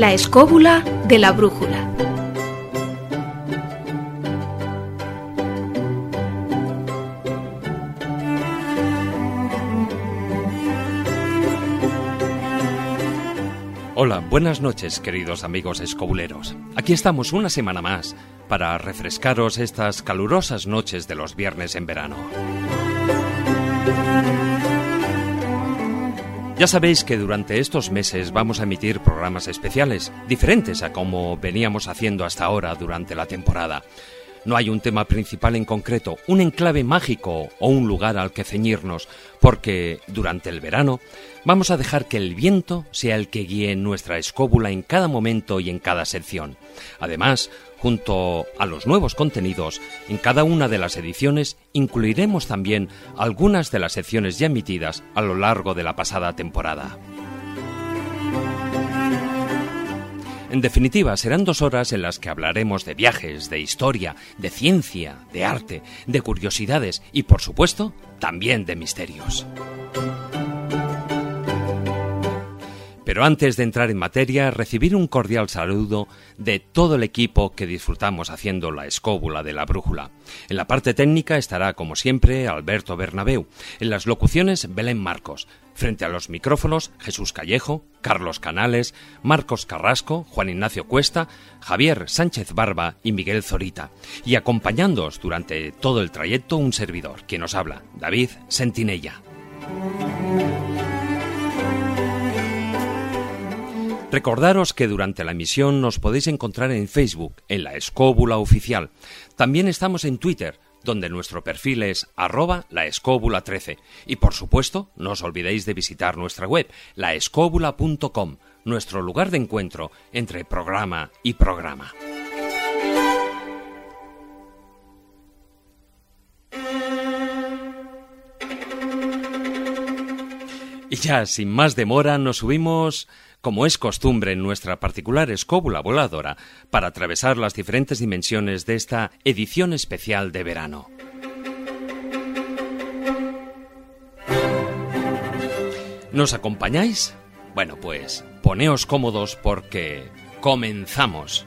La escóbula de la brújula. Hola, buenas noches queridos amigos escobuleros. Aquí estamos una semana más para refrescaros estas calurosas noches de los viernes en verano. Ya sabéis que durante estos meses vamos a emitir programas especiales, diferentes a como veníamos haciendo hasta ahora durante la temporada. No hay un tema principal en concreto, un enclave mágico o un lugar al que ceñirnos, porque durante el verano vamos a dejar que el viento sea el que guíe nuestra escóbula en cada momento y en cada sección. Además, junto a los nuevos contenidos, en cada una de las ediciones incluiremos también algunas de las secciones ya emitidas a lo largo de la pasada temporada. En definitiva, serán dos horas en las que hablaremos de viajes, de historia, de ciencia, de arte, de curiosidades y, por supuesto, también de misterios. Pero antes de entrar en materia, recibir un cordial saludo de todo el equipo que disfrutamos haciendo la escóbula de la brújula. En la parte técnica estará, como siempre, Alberto Bernabeu. En las locuciones, Belén Marcos. Frente a los micrófonos, Jesús Callejo, Carlos Canales, Marcos Carrasco, Juan Ignacio Cuesta, Javier Sánchez Barba y Miguel Zorita. Y acompañándoos durante todo el trayecto un servidor, quien nos habla, David Sentinella. Recordaros que durante la emisión nos podéis encontrar en Facebook, en la Escóbula Oficial. También estamos en Twitter, donde nuestro perfil es arroba laescóbula13. Y por supuesto, no os olvidéis de visitar nuestra web, laescóbula.com, nuestro lugar de encuentro entre programa y programa. Y ya, sin más demora, nos subimos como es costumbre en nuestra particular escóbula voladora, para atravesar las diferentes dimensiones de esta edición especial de verano. ¿Nos acompañáis? Bueno, pues poneos cómodos porque comenzamos.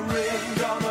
ring on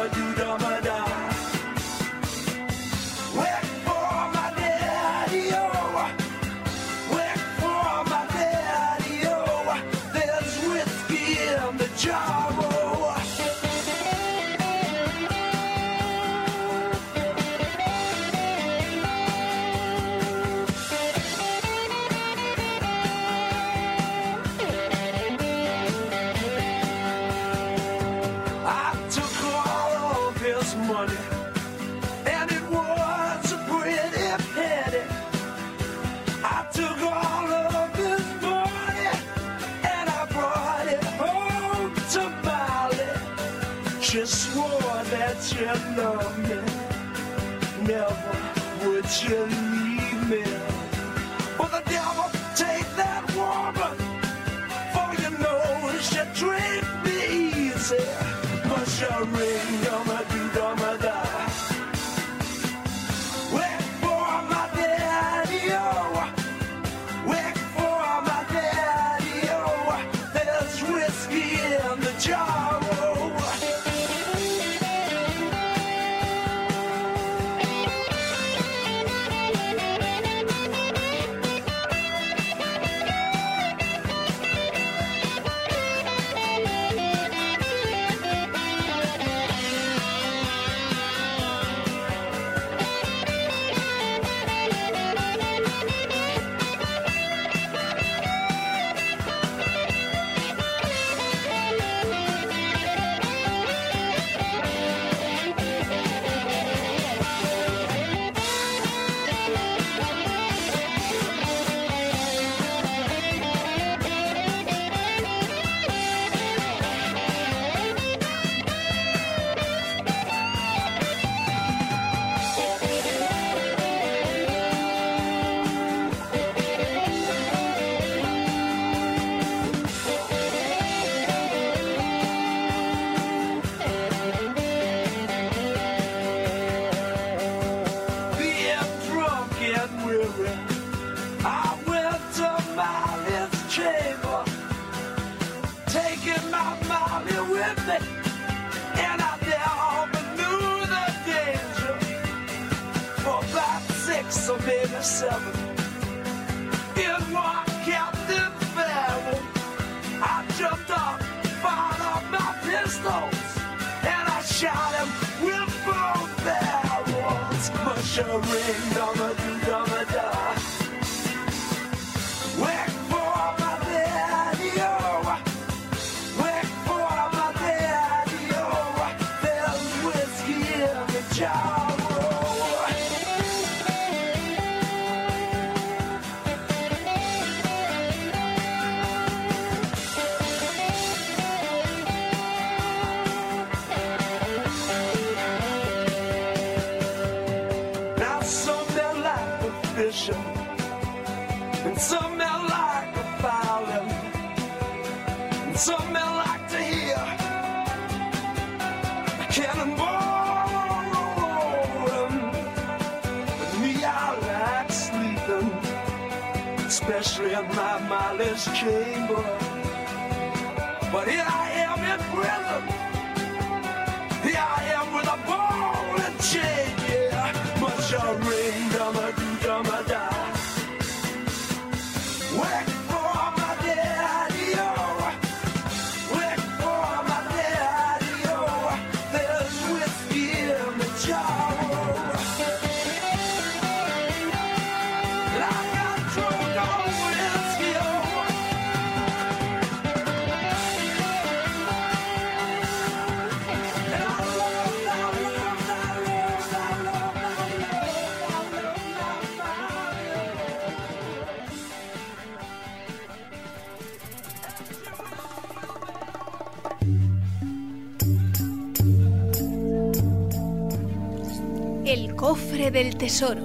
cofre del tesoro.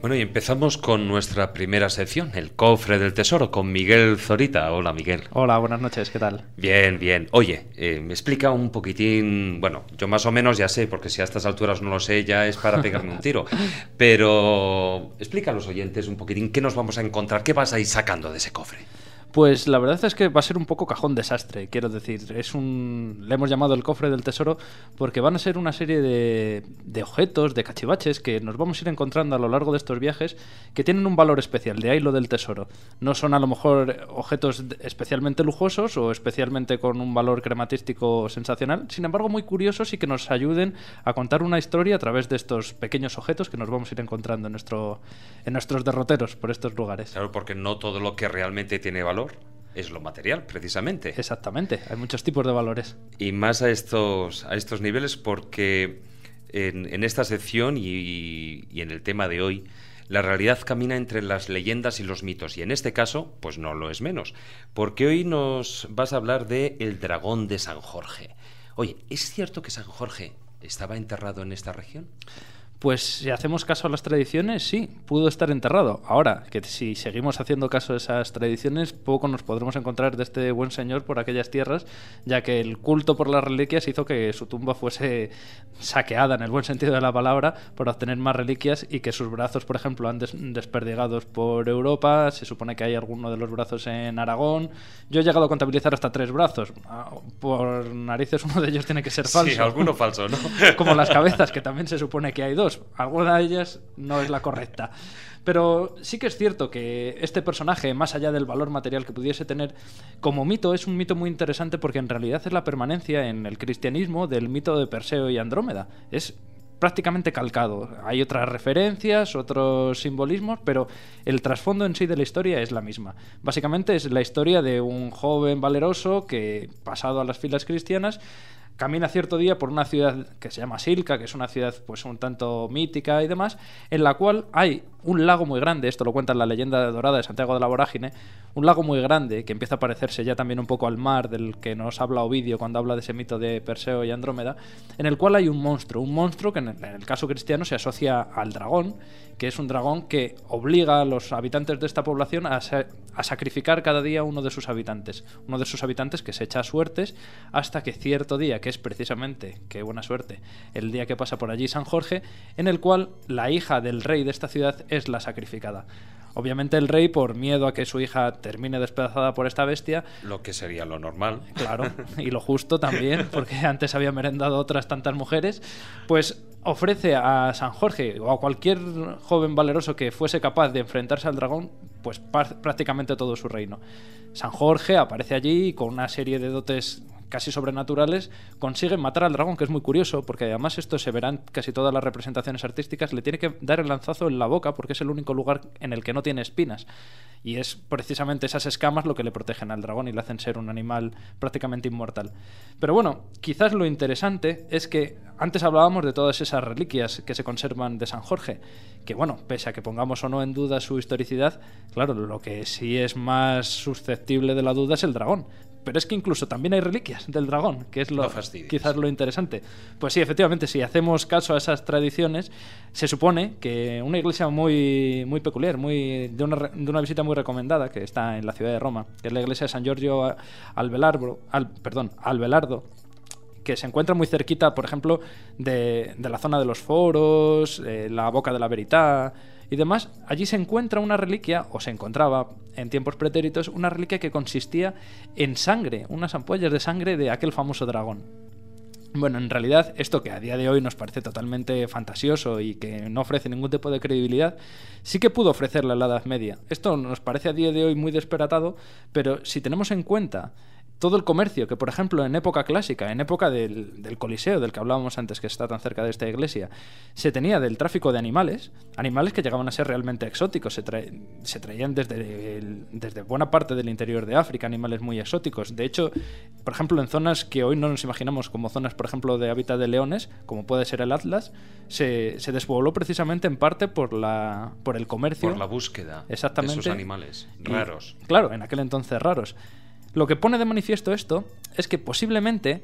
Bueno, y empezamos con nuestra primera sección, el cofre del tesoro, con Miguel Zorita. Hola, Miguel. Hola, buenas noches, ¿qué tal? Bien, bien. Oye, eh, me explica un poquitín, bueno, yo más o menos ya sé, porque si a estas alturas no lo sé, ya es para pegarme un tiro. Pero explica a los oyentes un poquitín qué nos vamos a encontrar, qué vas a ir sacando de ese cofre. Pues la verdad es que va a ser un poco cajón desastre, quiero decir. Es un. Le hemos llamado el cofre del tesoro porque van a ser una serie de, de objetos, de cachivaches que nos vamos a ir encontrando a lo largo de estos viajes que tienen un valor especial, de ahí lo del tesoro. No son a lo mejor objetos especialmente lujosos o especialmente con un valor crematístico sensacional, sin embargo muy curiosos y que nos ayuden a contar una historia a través de estos pequeños objetos que nos vamos a ir encontrando en, nuestro, en nuestros derroteros por estos lugares. Claro, porque no todo lo que realmente tiene valor es lo material, precisamente. Exactamente, hay muchos tipos de valores. Y más a estos, a estos niveles porque en, en esta sección y, y en el tema de hoy, la realidad camina entre las leyendas y los mitos. Y en este caso, pues no lo es menos. Porque hoy nos vas a hablar de el dragón de San Jorge. Oye, ¿es cierto que San Jorge estaba enterrado en esta región? Pues si hacemos caso a las tradiciones, sí, pudo estar enterrado. Ahora, que si seguimos haciendo caso a esas tradiciones, poco nos podremos encontrar de este buen señor por aquellas tierras, ya que el culto por las reliquias hizo que su tumba fuese saqueada, en el buen sentido de la palabra, para obtener más reliquias y que sus brazos, por ejemplo, han des- desperdigados por Europa. Se supone que hay alguno de los brazos en Aragón. Yo he llegado a contabilizar hasta tres brazos. Ah, Por narices, uno de ellos tiene que ser falso. Sí, alguno falso, ¿no? Como las cabezas, que también se supone que hay dos. Alguna de ellas no es la correcta. Pero sí que es cierto que este personaje, más allá del valor material que pudiese tener, como mito es un mito muy interesante porque en realidad es la permanencia en el cristianismo del mito de Perseo y Andrómeda. Es prácticamente calcado. Hay otras referencias, otros simbolismos, pero el trasfondo en sí de la historia es la misma. Básicamente es la historia de un joven valeroso que, pasado a las filas cristianas, camina cierto día por una ciudad que se llama Silca, que es una ciudad pues un tanto mítica y demás, en la cual hay un lago muy grande, esto lo cuenta en la leyenda dorada de Santiago de la Vorágine, un lago muy grande que empieza a parecerse ya también un poco al mar del que nos habla Ovidio cuando habla de ese mito de Perseo y Andrómeda, en el cual hay un monstruo, un monstruo que en el caso cristiano se asocia al dragón, que es un dragón que obliga a los habitantes de esta población a, sa- a sacrificar cada día uno de sus habitantes, uno de sus habitantes que se echa suertes hasta que cierto día, que es precisamente, qué buena suerte, el día que pasa por allí San Jorge, en el cual la hija del rey de esta ciudad es la sacrificada. Obviamente el rey, por miedo a que su hija termine despedazada por esta bestia, Lo que sería lo normal. Claro, y lo justo también, porque antes había merendado otras tantas mujeres, pues ofrece a San Jorge o a cualquier joven valeroso que fuese capaz de enfrentarse al dragón, pues prácticamente todo su reino. San Jorge aparece allí con una serie de dotes casi sobrenaturales consigue matar al dragón, que es muy curioso, porque además esto se verá en casi todas las representaciones artísticas, le tiene que dar el lanzazo en la boca porque es el único lugar en el que no tiene espinas. Y es precisamente esas escamas lo que le protegen al dragón y le hacen ser un animal prácticamente inmortal. Pero bueno, quizás lo interesante es que antes hablábamos de todas esas reliquias que se conservan de San Jorge, que bueno, pese a que pongamos o no en duda su historicidad, claro, lo que sí es más susceptible de la duda es el dragón. Pero es que incluso también hay reliquias del dragón, que es lo, No quizás lo interesante. Pues sí, efectivamente, si hacemos caso a esas tradiciones, se supone que una iglesia muy, muy peculiar, muy, de, una, de una visita muy recomendada, que está en la ciudad de Roma, que es la iglesia de San Giorgio Albelardo, al, perdón, Albelardo, que se encuentra muy cerquita, por ejemplo, de, de la zona de los foros, eh, la boca de la verità y demás. Allí se encuentra una reliquia, o se encontraba en tiempos pretéritos, una reliquia que consistía en sangre, unas ampollas de sangre de aquel famoso dragón. Bueno, en realidad esto que a día de hoy nos parece totalmente fantasioso y que no ofrece ningún tipo de credibilidad, sí que pudo ofrecerla en la Edad Media. Esto nos parece a día de hoy muy desperatado, pero si tenemos en cuenta todo el comercio que, por ejemplo, en época clásica, en época del, del Coliseo, del que hablábamos antes, que está tan cerca de esta iglesia, se tenía del tráfico de animales, animales que llegaban a ser realmente exóticos, se, trae- se traían desde, el- desde buena parte del interior de África, animales muy exóticos. De hecho, por ejemplo, en zonas que hoy no nos imaginamos como zonas, por ejemplo, de hábitat de leones, como puede ser el Atlas, se, se despobló precisamente en parte por, la, por el comercio. Por la búsqueda Exactamente. de esos animales Y, raros. claro, en aquel entonces raros. Lo que pone de manifiesto esto es que posiblemente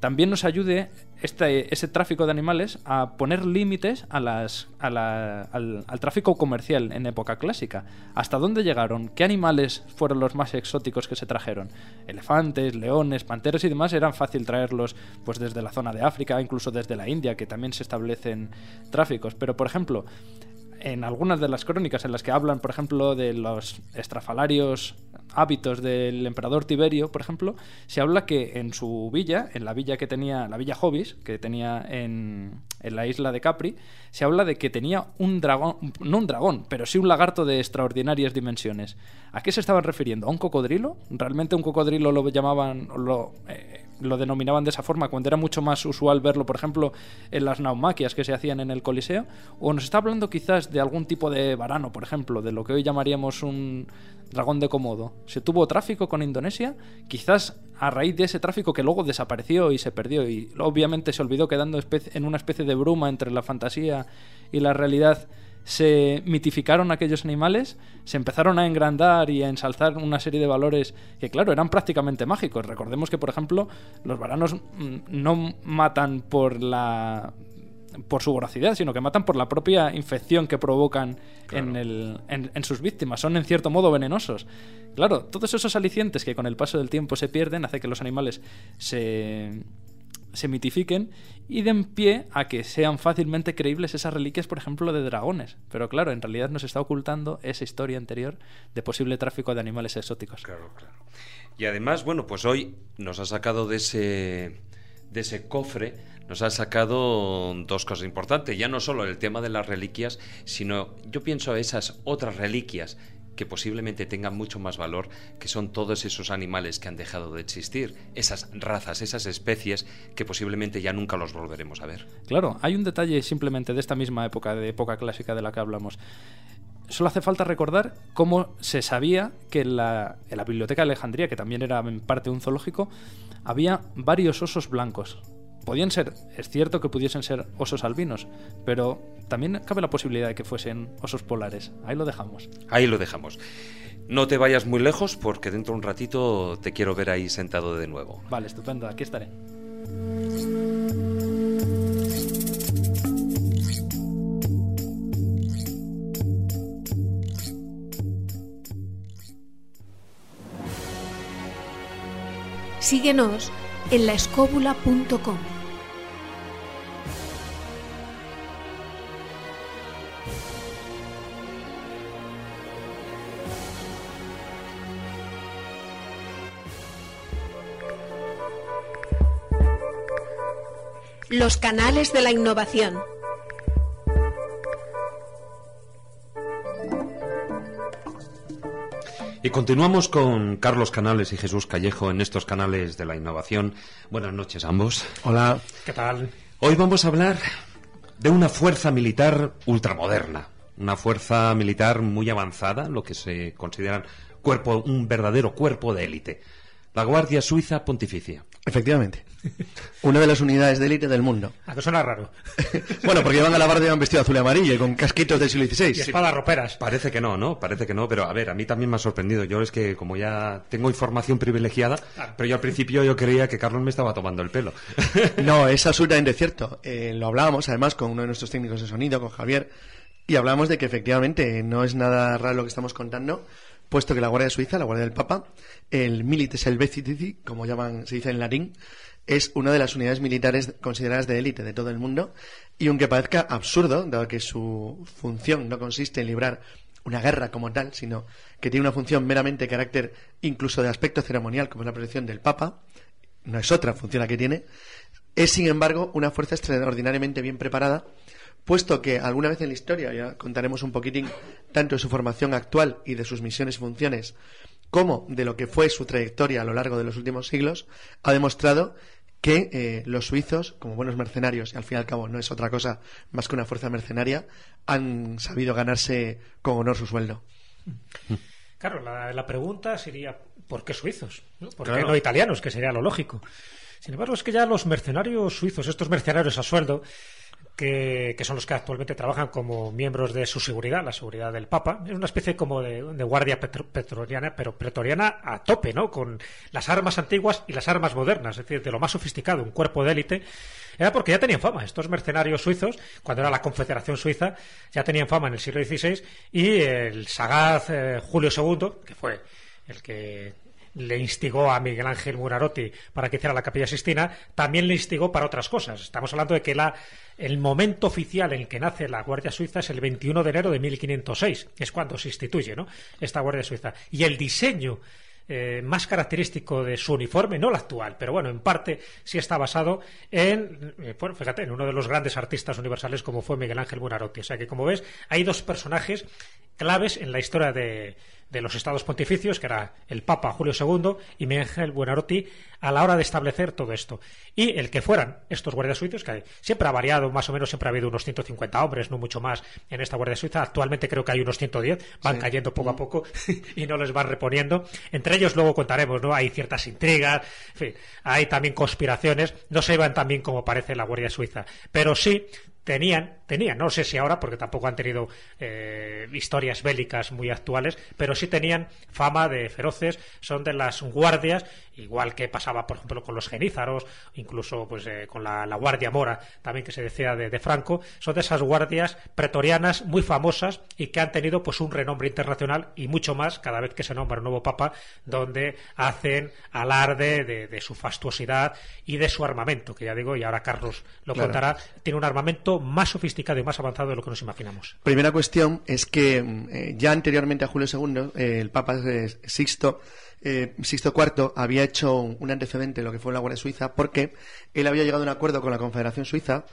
también nos ayude este, ese tráfico de animales a poner límites a las, al, al tráfico comercial en época clásica. ¿Hasta dónde llegaron? ¿Qué animales fueron los más exóticos que se trajeron? Elefantes, leones, panteras y demás eran fácil traerlos pues desde la zona de África, incluso desde la India, que también se establecen tráficos. Pero, por ejemplo, en algunas de las crónicas en las que hablan, por ejemplo, de los estrafalarios hábitos del emperador Tiberio, por ejemplo, se habla que en su villa, en la villa que tenía, la villa Jovis, que tenía en, la isla de Capri, se habla de que tenía un dragón, no un dragón, pero sí un lagarto de extraordinarias dimensiones. ¿A qué se estaban refiriendo? ¿A un cocodrilo? ¿Realmente un cocodrilo lo llamaban, lo, eh, lo denominaban de esa forma cuando era mucho más usual verlo, por ejemplo, en las naumaquias que se hacían en el Coliseo? ¿O nos está hablando quizás de algún tipo de varano, por ejemplo, de lo que hoy llamaríamos un dragón de Komodo? ¿Se tuvo tráfico con Indonesia? Quizás a raíz de ese tráfico que luego desapareció y se perdió y obviamente se olvidó quedando en una especie de bruma entre la fantasía y la realidad se mitificaron aquellos animales, se empezaron a engrandar y a ensalzar una serie de valores que, claro, eran prácticamente mágicos. Recordemos que, por ejemplo, los varanos mm, no matan por la por su voracidad, sino que matan por la propia infección que provocan Claro. en, el- en- en sus víctimas. Son en cierto modo venenosos. Claro, todos esos alicientes que con el paso del tiempo se pierden hace que los animales se, se mitifiquen y den pie a que sean fácilmente creíbles esas reliquias, por ejemplo, de dragones. Pero claro, en realidad nos está ocultando esa historia anterior de posible tráfico de animales exóticos. Claro, claro. Y además, bueno, pues hoy nos ha sacado de ese, de ese cofre, nos ha sacado dos cosas importantes. Ya no solo el tema de las reliquias, sino yo pienso esas otras reliquias que posiblemente tengan mucho más valor, que son todos esos animales que han dejado de existir, esas razas, esas especies que posiblemente ya nunca los volveremos a ver. Claro, hay un detalle simplemente de esta misma época, de época clásica de la que hablamos. Solo hace falta recordar cómo se sabía que en la, en la Biblioteca de Alejandría, que también era en parte un zoológico, había varios osos blancos. Podían ser, es cierto que pudiesen ser osos albinos, pero también cabe la posibilidad de que fuesen osos polares. Ahí lo dejamos. Ahí lo dejamos. No te vayas muy lejos porque dentro de un ratito te quiero ver ahí sentado de nuevo. Vale, estupendo, aquí estaré. Síguenos en laescóbula.com. Los canales de la innovación. Y continuamos con Carlos Canales y Jesús Callejo en estos canales de la innovación. Buenas noches a ambos. Hola. ¿Qué tal? Hoy vamos a hablar de una fuerza militar ultramoderna, una fuerza militar muy avanzada, lo que se considera cuerpo, un verdadero cuerpo de élite. La Guardia Suiza Pontificia. Efectivamente. Una de las unidades de élite del mundo. ¿A que suena raro? bueno, porque van a la guardia vestido azul y amarillo y con casquitos del siglo XVI. Y espadas roperas. Parece que no, ¿no? Parece que no, pero a ver, a mí también me ha sorprendido. Yo es que como ya tengo información privilegiada, pero yo al principio yo creía que Carlos me estaba tomando el pelo. no, es absolutamente cierto. Eh, lo hablábamos además con uno de nuestros técnicos de sonido, con Javier, y hablamos de que efectivamente no es nada raro lo que estamos contando, puesto que la Guardia Suiza, la Guardia del Papa, el Milites Helvetii, como llaman, se dice en latín, es una de las unidades militares consideradas de élite de todo el mundo y aunque parezca absurdo, dado que su función no consiste en librar una guerra como tal, sino que tiene una función meramente de carácter incluso de aspecto ceremonial, como es la protección del Papa, no es otra función la que tiene, es sin embargo una fuerza extraordinariamente bien preparada, puesto que alguna vez en la historia, ya contaremos un poquitín tanto de su formación actual y de sus misiones y funciones, como de lo que fue su trayectoria a lo largo de los últimos siglos, ha demostrado que eh, los suizos, como buenos mercenarios, y al fin y al cabo no es otra cosa más que una fuerza mercenaria, han sabido ganarse con honor su sueldo. Claro, la, pregunta sería, ¿por qué suizos? ¿Por qué no italianos? Que sería lo lógico. Sin embargo, es que ya los mercenarios suizos, estos mercenarios a sueldo, que, son los que actualmente trabajan como miembros de su seguridad, la seguridad del Papa. Es una especie como de, guardia pretoriana, pero pretoriana a tope, ¿no? Con las armas antiguas y las armas modernas, es decir, de lo más sofisticado, un cuerpo de élite. Era porque ya tenían fama. Estos mercenarios suizos, cuando era la Confederación Suiza, ya tenían fama en el siglo XVI y el sagaz eh, Julio II, que fue el que le instigó a Miguel Ángel Murarotti para que hiciera la Capilla Sistina, también le instigó para otras cosas. Estamos hablando de que la, el momento oficial en el que nace la Guardia Suiza es el 21 de enero de 1506, es cuando se instituye ¿no? esta Guardia Suiza. Y el diseño eh, más característico de su uniforme, no el actual, pero bueno, en parte sí está basado en, eh, fíjate, en uno de los grandes artistas universales como fue Miguel Ángel Buonarroti. O sea que, como ves, hay dos personajes claves en la historia de, de los estados pontificios, que era el Papa Julio II y Miguel Buonarroti, a la hora de establecer todo esto. Y el que fueran estos guardias suizos, que siempre ha variado, más o menos siempre ha habido unos 150 hombres, no mucho más, en esta Guardia Suiza. Actualmente creo que hay unos 110, van cayendo poco a mm. poco y no les van reponiendo. Entre ellos luego contaremos, ¿no? Hay ciertas intrigas, en fin, hay también conspiraciones, no se iban tan bien como parece la Guardia Suiza, pero sí tenían, tenían, no sé si ahora, porque tampoco han tenido eh, historias bélicas muy actuales, pero sí tenían fama de feroces, son de las guardias, igual que pasaba, por ejemplo, con los genízaros, incluso pues eh, con la, Guardia Mora, también que se decía de, Franco, son de esas guardias pretorianas muy famosas y que han tenido pues un renombre internacional y mucho más cada vez que se nombra un nuevo papa, donde hacen alarde de, su fastuosidad y de su armamento, que ya digo, y ahora Carlos lo contará, tiene un armamento más sofisticado y más avanzado de lo que nos imaginamos. Primera cuestión es que eh, ya anteriormente a Julio II, eh, el Papa Sixto, eh, Sixto IV había hecho un antecedente lo que fue la Guardia Suiza porque él había llegado a un acuerdo con la Confederación Suiza.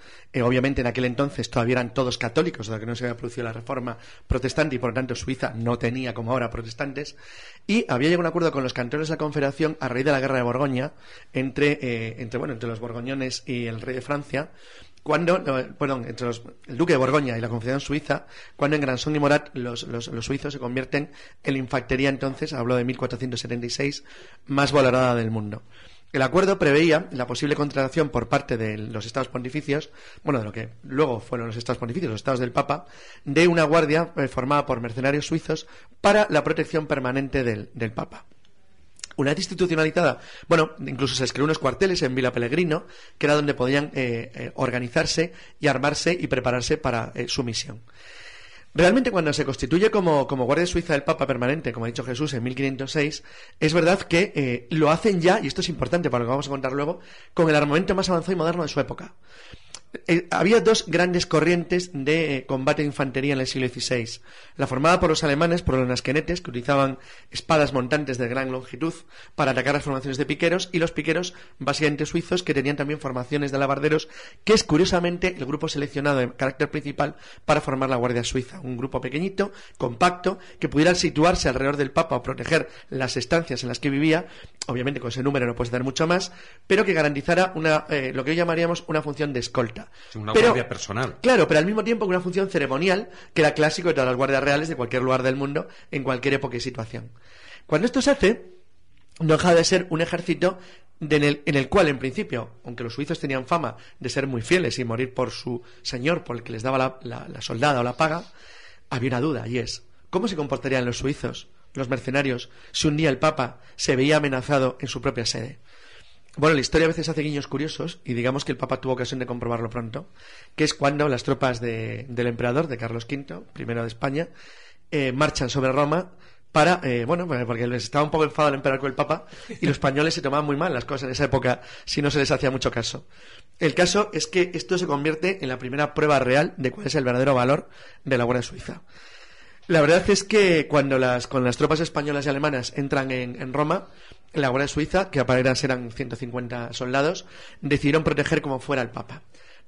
obviamente en aquel entonces todavía eran todos católicos, o que no se había producido la reforma protestante y por lo tanto Suiza no tenía como ahora protestantes. Y había llegado a un acuerdo con los cantores de la Confederación a raíz de la guerra de Borgoña entre, entre, bueno, entre los borgoñones y el rey de Francia cuando, perdón, entre el duque de Borgoña y la Confederación Suiza, cuando en Granson y Morat los, los, suizos se convierten en la infantería entonces, hablo de 1476, más valorada del mundo. El acuerdo preveía la posible contratación por parte de los estados pontificios, bueno, de lo que luego fueron los estados pontificios, los estados del Papa, de una guardia eh, formada por mercenarios suizos para la protección permanente del, del Papa. Una vez institucionalizada, bueno, incluso se escribió unos cuarteles en Vila Pellegrino, que era donde podían eh, eh, organizarse y armarse y prepararse para eh, su misión. Realmente cuando se constituye como, Guardia Suiza del Papa permanente, como ha dicho Jesús, en 1506, es verdad que lo hacen ya, y esto es importante para lo que vamos a contar luego, con el armamento más avanzado y moderno de su época. Eh, había dos grandes corrientes de eh, combate de infantería en el siglo XVI. La formada por los alemanes, por los nasquenetes, que utilizaban espadas montantes de gran longitud para atacar las formaciones de piqueros, y los piqueros, básicamente suizos, que tenían también formaciones de alabarderos, que es curiosamente el grupo seleccionado de carácter principal para formar la Guardia Suiza. Un grupo pequeñito, compacto, que pudiera situarse alrededor del Papa o proteger las estancias en las que vivía, obviamente con ese número no puedes dar mucho más, pero que garantizara una, eh, lo que hoy llamaríamos una función de escolta. Una Pero- guardia personal. Claro, pero al mismo tiempo con una función ceremonial que era clásico de todas las guardias reales de cualquier lugar del mundo, en cualquier época y situación. Cuando esto se hace, no deja de ser un ejército de en, el, en el cual, en principio, aunque los suizos tenían fama de ser muy fieles y morir por su señor, por el que les daba la, la- la soldada o la paga, había una duda, y es, ¿cómo se comportarían los suizos, los mercenarios, si un día el Papa se veía amenazado en su propia sede? Bueno, la historia a veces hace guiños curiosos y digamos que el Papa tuvo ocasión de comprobarlo pronto, que es cuando las tropas de- del emperador, de Carlos V, primero de España, eh, marchan sobre Roma para, eh, bueno, pues porque les estaba un poco enfadado el emperador con el Papa y los españoles se tomaban muy mal las cosas en esa época si no se les hacía mucho caso. El caso es que esto se convierte en la primera prueba real de cuál es el verdadero valor de la Guardia Suiza. La verdad es que cuando las, con las tropas españolas y alemanas entran en, en Roma, la Guardia Suiza, que apenas eran 150 soldados, decidieron proteger como fuera el Papa.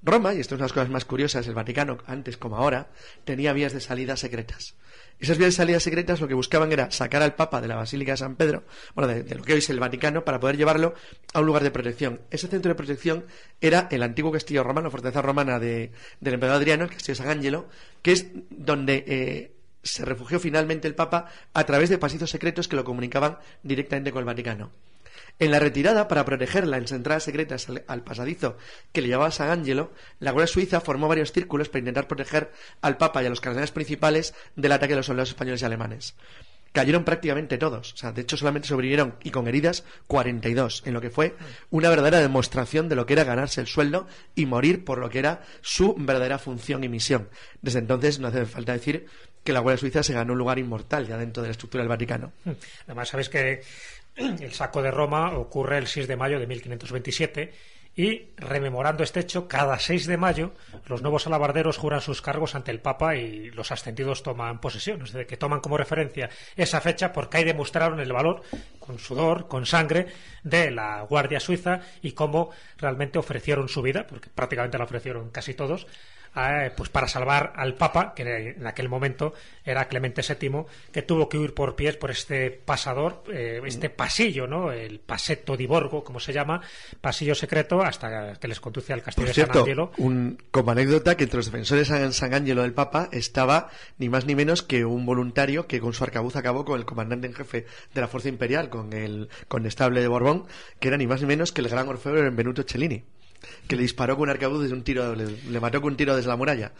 Roma, y esto es una de las cosas más curiosas, el Vaticano, antes como ahora, tenía vías de salida secretas. Esas vías de salida secretas lo que buscaban era sacar al Papa de la Basílica de San Pedro, bueno, de, lo que hoy es el Vaticano, para poder llevarlo a un lugar de protección. Ese centro de protección era el antiguo castillo romano, fortaleza romana de- del emperador Adriano, el castillo de San Angelo, que es donde eh, se refugió finalmente el Papa a través de pasillos secretos que lo comunicaban directamente con el Vaticano. En la retirada, para proteger las entradas secretas al, pasadizo que le llevaba San Angelo, la Guardia Suiza formó varios círculos para intentar proteger al Papa y a los cardenales principales del ataque de los soldados españoles y alemanes. Cayeron prácticamente todos. O sea, de hecho, solamente sobrevivieron, y con heridas, 42, en lo que fue una verdadera demostración de lo que era ganarse el sueldo y morir por lo que era su verdadera función y misión. Desde entonces, no hace falta decir que la Guardia Suiza se ganó un lugar inmortal ya dentro de la estructura del Vaticano. Además, sabéis que el saco de Roma ocurre el 6 de mayo de 1527 y, rememorando este hecho, cada 6 de mayo los nuevos alabarderos juran sus cargos ante el Papa y los ascendidos toman posesión. Es decir, que toman como referencia esa fecha porque ahí demostraron el valor, con sudor, con sangre, de la Guardia Suiza y cómo realmente ofrecieron su vida, porque prácticamente la ofrecieron casi todos, pues para salvar al Papa, que en aquel momento era Clemente VII, que tuvo que huir por pies por este pasador, eh, este pasillo, ¿no? El Pasetto di Borgo, como se llama, pasillo secreto, hasta que les conduce al castillo Por de San Angelo. un, como anécdota, que entre los defensores de San, Angelo del Papa estaba ni más ni menos que un voluntario que con su arcabuz acabó con el comandante en jefe de la Fuerza Imperial, con el condestable de Borbón, que era ni más ni menos que el gran orfebre Benvenuto Cellini, que le disparó con un arcabuz desde un tiro, le, le mató con un tiro desde la muralla.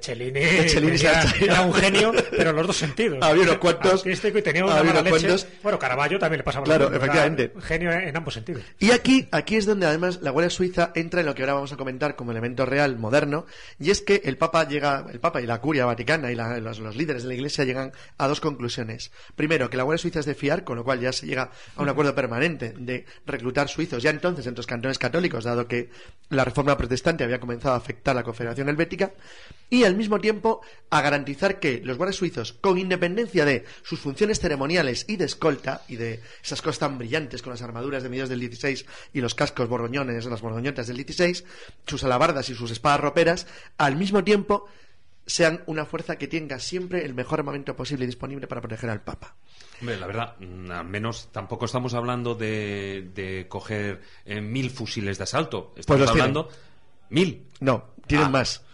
Cellini, Cellini se tenía- ha hecho- era un genio, pero en los dos sentidos. Había unos cuantos- y tenía una mala leche. Bueno, Caravaggio también le pasaba Claro, efectivamente. Genio en ambos sentidos. Y aquí, aquí es donde además la Guardia Suiza entra en lo que ahora vamos a comentar como elemento real moderno, y es que el Papa llega, el Papa y la Curia Vaticana y la- los, los líderes de la Iglesia llegan a dos conclusiones. Primero, que la Guardia Suiza es de fiar, con lo cual ya se llega a un acuerdo permanente de reclutar suizos ya entonces entre los cantones católicos, dado que la reforma protestante había comenzado a afectar a la Confederación Helvética, y al mismo tiempo a garantizar que los guardias suizos, con independencia de sus funciones ceremoniales y de escolta, y de esas cosas tan brillantes con las armaduras de mediados del 16 y los cascos borgoñones, las borgoñotas del 16, sus alabardas y sus espadas roperas, al mismo tiempo sean una fuerza que tenga siempre el mejor armamento posible disponible para proteger al Papa. Hombre, la verdad, mm, al menos tampoco estamos hablando de, de coger eh, mil fusiles de asalto. Estamos Pues los hablando mil. No, tienen Ah. más.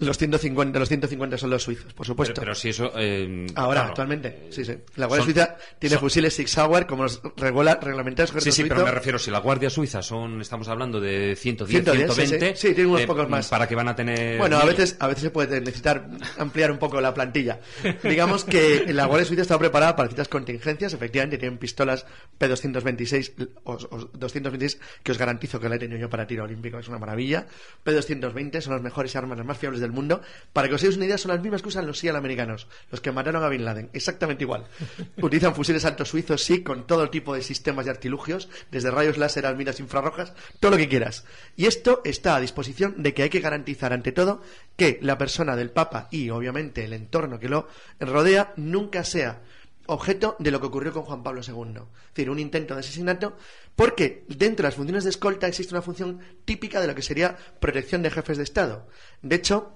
Los 150, los 150 son los suizos, por supuesto. pero si eso. eh, Ahora, claro, actualmente, eh, sí, sí. La Guardia son- Suiza tiene son- fusiles Six Sauer como los regula, reglamentarios Sí, sí, pero me refiero, si la Guardia Suiza son, estamos hablando de 110, 110, sí, 120. sí. Sí, tiene unos pocos más. Para que van a tener. Bueno, a veces, a veces se puede necesitar ampliar un poco la plantilla. Digamos que la Guardia Suiza está preparada para ciertas contingencias. Efectivamente, tienen pistolas P226 o, o 226 que os garantizo que la he tenido yo para tiro olímpico. Es una maravilla. P220 son las mejores armas, las más fiables del mundo. Para que os hagáis una idea, son las mismas que usan los SEAL americanos, los que mataron a Bin Laden. Exactamente igual. Utilizan fusiles altos suizos, sí, con todo tipo de sistemas y artilugios, desde rayos láser a miras infrarrojas, todo lo que quieras. Y esto está a disposición de que hay que garantizar, ante todo, que la persona del Papa y, obviamente, el entorno que lo rodea nunca sea objeto de lo que ocurrió con Juan Pablo II. Es decir, un intento de asesinato, porque dentro de las funciones de escolta existe una función típica de lo que sería protección de jefes de Estado. De hecho,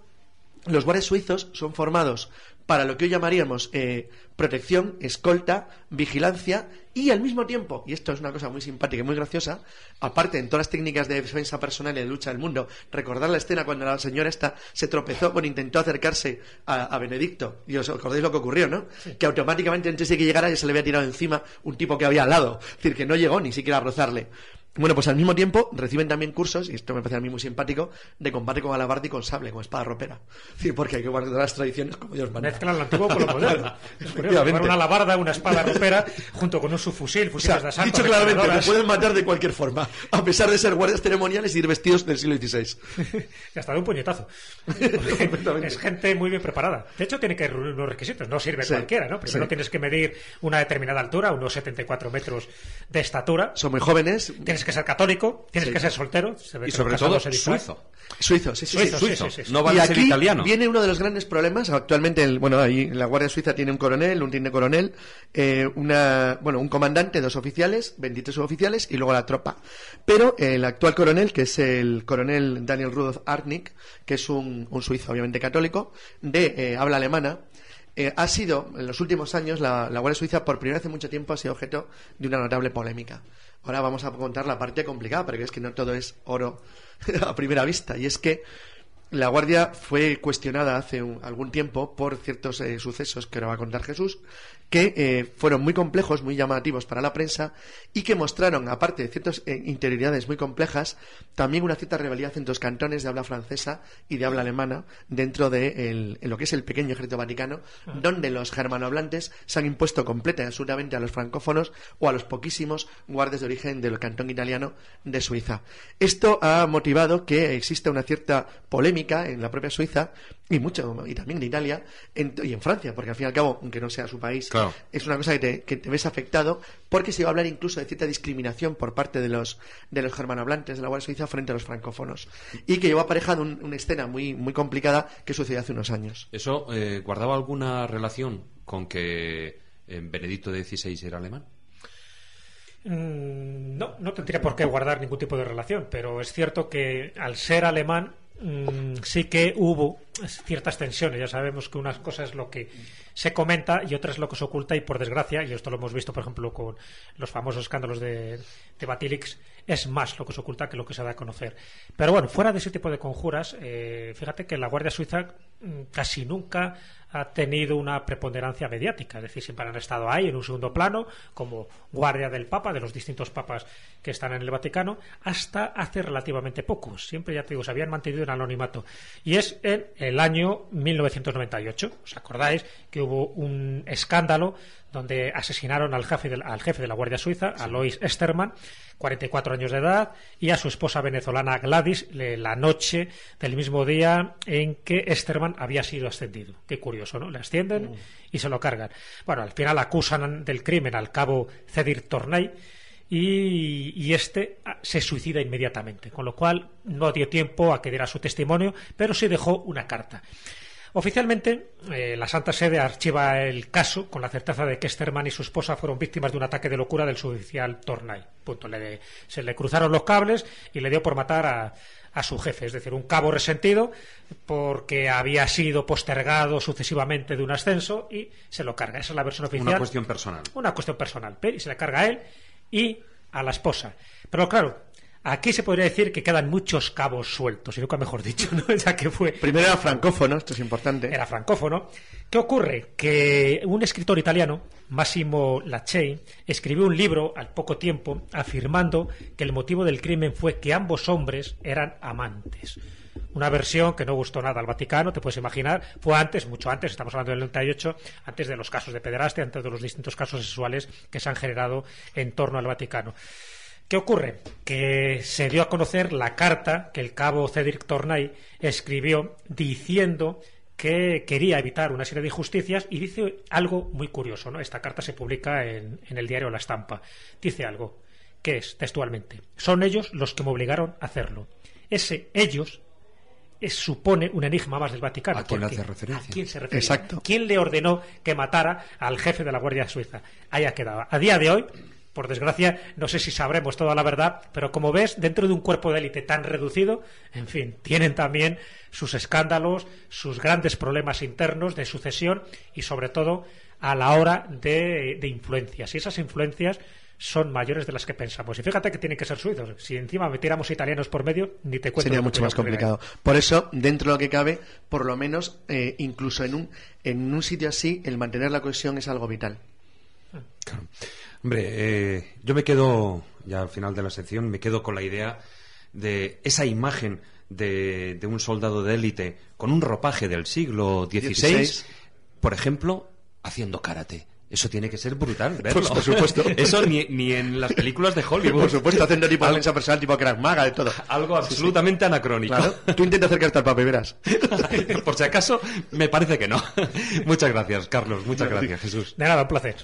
los guardias suizos son formados para lo que hoy llamaríamos eh, protección, escolta, vigilancia y al mismo tiempo, y esto es una cosa muy simpática y muy graciosa, aparte en todas las técnicas de defensa personal y de lucha del mundo, recordar la escena cuando la señora esta se tropezó cuando intentó acercarse a, Benedicto, y os acordáis lo que ocurrió, ¿no? Que automáticamente antes de que llegara ya se le había tirado encima un tipo que había al lado, es decir, que no llegó ni siquiera a rozarle. Bueno, pues al mismo tiempo reciben también cursos, y esto me parece a mí muy simpático, de combate con alabarde y con sable, con espada ropera. Es decir, porque hay que guardar las tradiciones como Dios manda. Mezclan lo antiguo con lo moderno. Curioso, una alabarda, una espada ropera, junto con un subfusil, fusiles O sea, de asalto. dicho claramente, te pueden matar de cualquier forma, a pesar de ser guardias ceremoniales y ir vestidos del siglo XVI. Y hasta de un puñetazo. Es gente muy bien preparada. De hecho, tiene que reunir unos requisitos. No sirve Sí, cualquiera, ¿no? Primero sí. tienes que medir una determinada altura, unos 74 metros de estatura. Son muy jóvenes, Tienes que ser católico, tienes Sí. que ser soltero. se ve Y sobre todo suizo. suizos, sí, sí, sí. Suizos, sí, Suizo. sí, sí. No y vale ser aquí italiano. viene uno de los grandes problemas. Actualmente, el- bueno, ahí la Guardia Suiza tiene un coronel, un teniente coronel, eh, una, bueno, un comandante, dos oficiales, 23 suboficiales y luego la tropa. Pero el actual coronel, que es el coronel Daniel Rudolf Arnik, que es un, un suizo, obviamente católico, de eh, habla alemana, eh, ha sido, en los últimos años, la, la Guardia Suiza, por primera vez en mucho tiempo, ha sido objeto de una notable polémica. Ahora vamos a contar la parte complicada, porque es que no todo es oro a primera vista. Y es que la Guardia fue cuestionada hace un- algún tiempo por ciertos eh, sucesos que ahora va a contar Jesús, que eh, fueron muy complejos, muy llamativos para la prensa y que mostraron, aparte de ciertas eh, interioridades muy complejas, también una cierta rivalidad entre los cantones de habla francesa y de habla alemana dentro de el- en lo que es el pequeño ejército vaticano, donde los germanohablantes se han impuesto completa y absolutamente a los francófonos o a los poquísimos guardias de origen del cantón italiano de Suiza. Esto ha motivado que exista una cierta polémica en la propia Suiza y mucho y también en Italia en- y en Francia, porque al fin y al cabo, aunque no sea su país, Claro. Es una cosa que te, que te ves afectado porque se va a hablar incluso de cierta discriminación por parte de los de los germanohablantes de la Guardia Suiza frente a los francófonos y que llevó aparejado un- una escena muy muy complicada que sucedió hace unos años. ¿Eso eh, guardaba alguna relación con que eh, Benedicto XVI era alemán? Mm, No, no tendría por qué guardar ningún tipo de relación, pero es cierto que al ser alemán mm, sí que hubo ciertas tensiones. Ya sabemos que una cosa es lo que se comenta y otra es lo que se oculta y por desgracia, y esto lo hemos visto por ejemplo con los famosos escándalos de, de Batilix, es más lo que se oculta que lo que se da a conocer. Pero bueno, fuera de ese tipo de conjuras, eh, fíjate que la Guardia Suiza mm, casi nunca ha tenido una preponderancia mediática, es decir, siempre han estado ahí en un segundo plano como guardia del Papa, de los distintos papas que están en el Vaticano, hasta hace relativamente poco. Siempre, ya te digo, se habían mantenido en anonimato. Y es en el año 1998. ¿Os acordáis que hubo un escándalo donde asesinaron al jefe de, la- al jefe de la Guardia Suiza, Alois Esterman, 44 años de edad, y a su esposa venezolana Gladys la noche del mismo día en que Esterman había sido ascendido. Qué curioso, ¿no? Le ascienden y se lo cargan. Bueno, al final acusan del crimen al cabo Cedir Tornay y, y este ah, se suicida inmediatamente, con lo cual no dio tiempo a que diera su testimonio, pero sí dejó una carta. Oficialmente, eh, la Santa Sede archiva el caso con la certeza de que Esterman y su esposa fueron víctimas de un ataque de locura del suboficial Tornay. Punto. Le- se le cruzaron los cables y le dio por matar a, a su jefe, es decir, un cabo resentido porque había sido postergado sucesivamente de un ascenso y se lo carga. Esa es la versión oficial. Una cuestión personal. Una cuestión personal. Pe- Y se le carga a él y a la esposa. Pero claro, aquí se podría decir que quedan muchos cabos sueltos, y nunca mejor dicho, ¿no? Ya que fue Primero era francófono, esto es importante. era francófono. ¿Qué ocurre? Que un escritor italiano, Massimo Laccei, escribió un libro al poco tiempo afirmando que el motivo del crimen fue que ambos hombres eran amantes. Una versión que no gustó nada al Vaticano, te puedes imaginar, fue antes, mucho antes, estamos hablando del 98, antes de los casos de pederastia, antes de los distintos casos sexuales que se han generado en torno al Vaticano. ¿Qué ocurre? Que se dio a conocer la carta que el cabo Cedric Tornay escribió diciendo que quería evitar una serie de injusticias y dice algo muy curioso. ¿no? Esta carta se publica en, en el diario La Estampa. Dice algo, que es textualmente, son ellos los que me obligaron a hacerlo. Ese ellos es, supone un enigma más del Vaticano. ¿A quién hace referencia? ¿A quién se refiere? Exacto. ¿Quién le ordenó que matara al jefe de la Guardia Suiza? Ahí ha quedado. A día de hoy, por desgracia, no sé si sabremos toda la verdad, pero como ves, dentro de un cuerpo de élite tan reducido, en fin, tienen también sus escándalos, sus grandes problemas internos de sucesión y, sobre todo, a la hora de, de influencias. Y esas influencias son mayores de las que pensamos. Y fíjate que tienen que ser suizos. Si encima metiéramos italianos por medio, ni te cuento. Sería mucho más ahí. complicado. Por eso, dentro de lo que cabe, por lo menos, eh, incluso en un, en un sitio así, el mantener la cohesión es algo vital. Claro. Hombre, eh, yo me quedo, ya al final de la sección, me quedo con la idea de esa imagen de, de un soldado de élite con un ropaje del siglo XVI, XVI. por ejemplo, haciendo karate. Eso tiene que ser brutal, verlo. Pues, por supuesto. Eso ni, ni en las películas de Hollywood. Por supuesto, haciendo tipo defensa personal, tipo Krav Maga, de todo. Algo absolutamente anacrónico. Claro. Tú intenta acercarte al papa y verás. Por si acaso, me parece que no. Muchas gracias, Carlos. Muchas gracias, Jesús. De nada, un placer.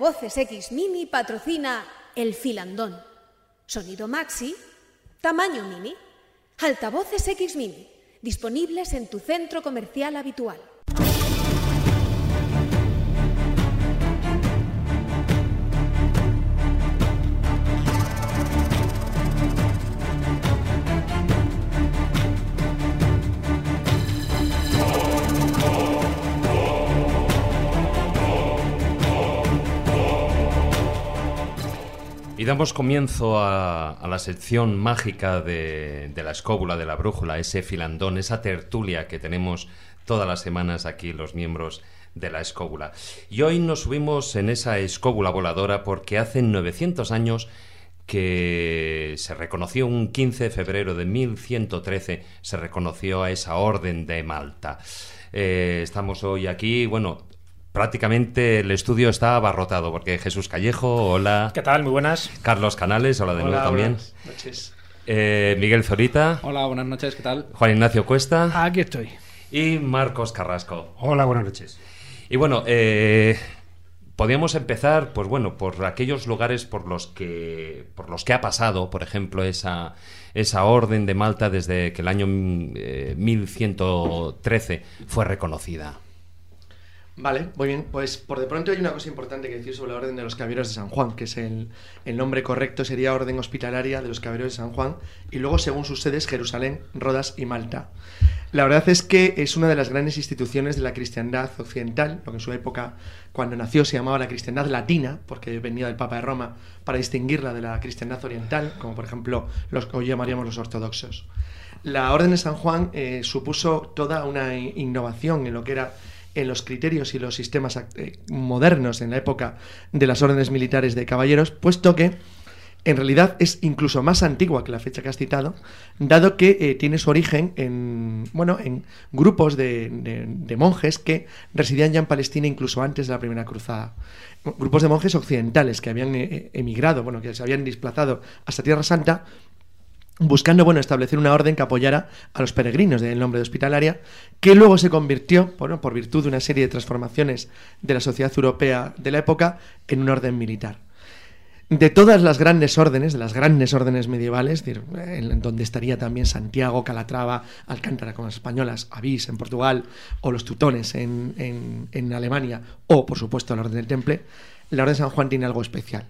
Altavoces X Mini patrocina El Filandón. Sonido maxi, tamaño mini. Altavoces X Mini, disponibles en tu centro comercial habitual. Y damos comienzo a, la sección mágica de, de la escóbula, de la brújula, ese filandón, esa tertulia que tenemos todas las semanas aquí los miembros de la escóbula. Y hoy nos subimos en esa escóbula voladora porque hace 900 años que se reconoció un 15 de febrero de 1113, se reconoció a esa orden de Malta. Eh, estamos hoy aquí, bueno, prácticamente el estudio está abarrotado porque Jesús Callejo, hola. ¿Qué tal? Muy buenas. Carlos Canales, hola de nuevo también. buenas noches. Eh, Miguel Zorita, Hola, buenas noches, ¿qué tal? Juan Ignacio Cuesta Aquí estoy. y Marcos Carrasco. Hola, buenas noches. Y bueno, eh, podríamos empezar, pues bueno, por aquellos lugares por los que, por los que ha pasado, por ejemplo, esa, esa orden de Malta desde que el año eh, 1113 fue reconocida. Vale, muy bien. Pues por de pronto hay una cosa importante que decir sobre la Orden de los Caballeros de San Juan, que es el, el nombre correcto, sería Orden Hospitalaria de los Caballeros de San Juan, y luego según sus sedes, Jerusalén, Rodas y Malta. La verdad es que es una de las grandes instituciones de la cristiandad occidental, lo que en su época, cuando nació, se llamaba la cristiandad latina, porque venía del Papa de Roma, para distinguirla de la cristiandad oriental, como por ejemplo los que hoy llamaríamos los ortodoxos. La Orden de San Juan eh, supuso toda una innovación en lo que era en los criterios y los sistemas eh, modernos en la época de las órdenes militares de caballeros, puesto que en realidad es incluso más antigua que la fecha que has citado, dado que eh, tiene su origen en, bueno, en grupos de, de- de monjes que residían ya en Palestina incluso antes de la Primera Cruzada. Grupos de monjes occidentales que habían eh, emigrado, bueno, que se habían desplazado hasta Tierra Santa buscando bueno, establecer una orden que apoyara a los peregrinos del nombre de hospitalaria, que luego se convirtió, bueno, por virtud de una serie de transformaciones de la sociedad europea de la época, en una orden militar. De todas las grandes órdenes, de las grandes órdenes medievales, donde estaría también Santiago, Calatrava, Alcántara con las españolas, Avís en Portugal, o los Tutones en, en- en Alemania, o por supuesto la Orden del Temple, la Orden de San Juan tiene algo especial.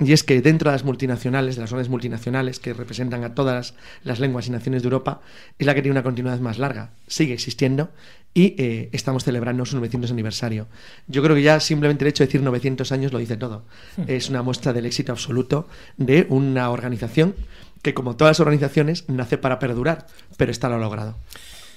Y es que dentro de las multinacionales, de las órdenes multinacionales que representan a todas las lenguas y naciones de Europa, es la que tiene una continuidad más larga. Sigue existiendo y eh, estamos celebrando su 900 aniversario. Yo creo que ya simplemente el hecho de decir 900 años lo dice todo. Es una muestra del éxito absoluto de una organización que, como todas las organizaciones, nace para perdurar, pero esta lo ha logrado.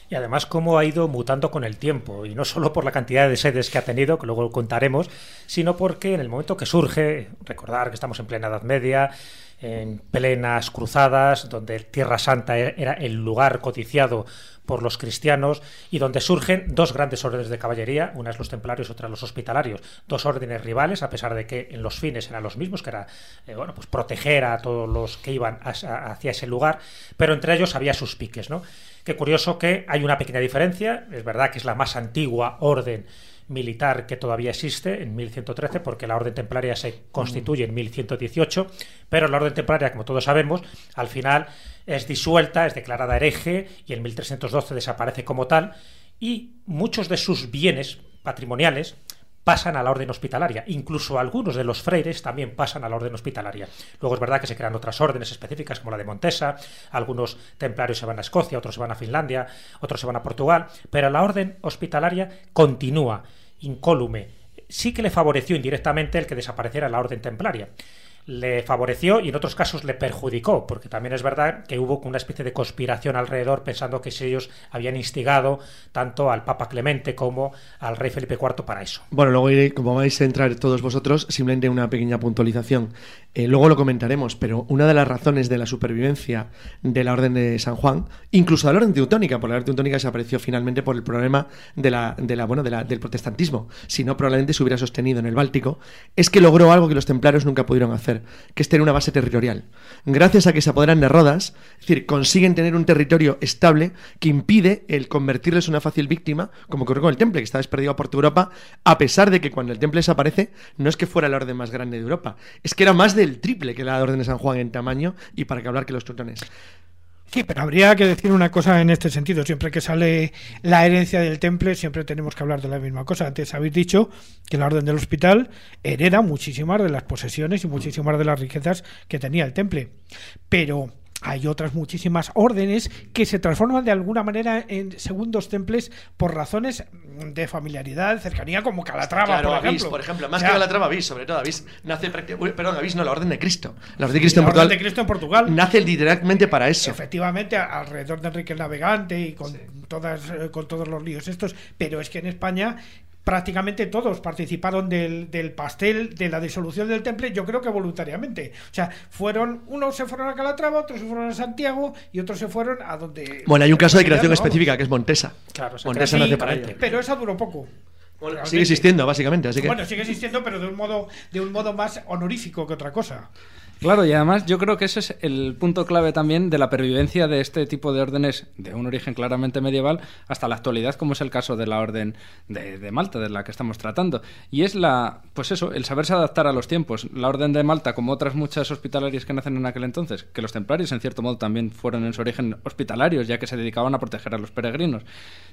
Y además cómo ha ido mutando con el tiempo, y no solo por la cantidad de sedes que ha tenido, que luego contaremos, sino porque en el momento que surge, recordar que estamos en plena Edad Media, en plenas cruzadas, donde Tierra Santa e- era el lugar codiciado por los cristianos y donde surgen dos grandes órdenes de caballería, una es los templarios, otra los hospitalarios, dos órdenes rivales, a pesar de que en los fines eran los mismos, que era eh, bueno, pues proteger a todos los que iban hacia ese lugar, pero entre ellos había sus piques, ¿no? Qué curioso que hay una pequeña diferencia, es verdad que es la más antigua orden militar que todavía existe en 1113 porque la orden templaria se constituye en 1118 pero la orden templaria como todos sabemos al final es disuelta es declarada hereje y en 1312 desaparece como tal y muchos de sus bienes patrimoniales pasan a la orden hospitalaria. Incluso algunos de los freires también pasan a la orden hospitalaria. Luego es verdad que se crean otras órdenes específicas como la de Montesa, algunos templarios se van a Escocia, otros se van a Finlandia, otros se van a Portugal, pero la orden hospitalaria continúa incólume. Sí que le favoreció indirectamente el que desapareciera la orden templaria le favoreció y en otros casos le perjudicó, porque también es verdad que hubo una especie de conspiración alrededor pensando que ellos habían instigado tanto al Papa Clemente como al rey Felipe IV para eso. Bueno, luego iré- como vais a entrar todos vosotros, simplemente una pequeña puntualización. Eh, luego lo comentaremos, pero una de las razones de la supervivencia de la Orden de San Juan, incluso de la Orden Teutónica, porque la Orden Teutónica desapareció finalmente por el problema de la, bueno, del protestantismo, si no probablemente se hubiera sostenido en el Báltico, es que logró algo que los templarios nunca pudieron hacer, que es tener una base territorial. Gracias a que se apoderan de Rodas, es decir, consiguen tener un territorio estable que impide el convertirles en una fácil víctima, como ocurrió con el Temple, que está desperdido por toda Europa, a pesar de que cuando el Temple desaparece, no es que fuera la orden más grande de Europa, es que era más del triple que la orden de San Juan en tamaño y para qué hablar que los teutones. Sí, pero habría que decir una cosa en este sentido. Siempre que sale la herencia del temple, siempre tenemos que hablar de la misma cosa. Antes habéis dicho que la orden del hospital hereda muchísimas de las posesiones y muchísimas de las riquezas que tenía el temple. Pero hay otras muchísimas órdenes que se transforman de alguna manera en segundos temples por razones de familiaridad, cercanía, como Calatrava, Claro, por Avís, ejemplo. por ejemplo, más O sea, que Calatrava, Avís, sobre todo Avís, nace prácticamente, perdón, Avís no, la Orden de Cristo. La Orden de Cristo la en Orden Portugal de Cristo en Portugal. nace literalmente para eso. Efectivamente, alrededor de Enrique el Navegante y con, todas, eh, con todos los líos estos, pero es que en España prácticamente todos participaron del, del pastel de la disolución del temple, yo creo que voluntariamente. O sea, fueron, unos se fueron a Calatrava, otros se fueron a Santiago y otros se fueron a donde... Bueno, hay un caso de creación específica que es Montesa. Claro, o sea, Montesa nace sí, para ello. Pero esa duró poco. Bueno, sigue existiendo, básicamente, así que... Bueno, sigue existiendo, pero de un modo, de un modo más honorífico que otra cosa. Claro, y además yo creo que ese es el punto clave también de la pervivencia de este tipo de órdenes de un origen claramente medieval hasta la actualidad, como es el caso de la orden de, de Malta, de la que estamos tratando. Y es la, pues eso, el saberse adaptar a los tiempos. La orden de Malta, como otras muchas hospitalarias que nacen en aquel entonces, que los templarios en cierto modo también fueron en su origen hospitalarios, ya que se dedicaban a proteger a los peregrinos,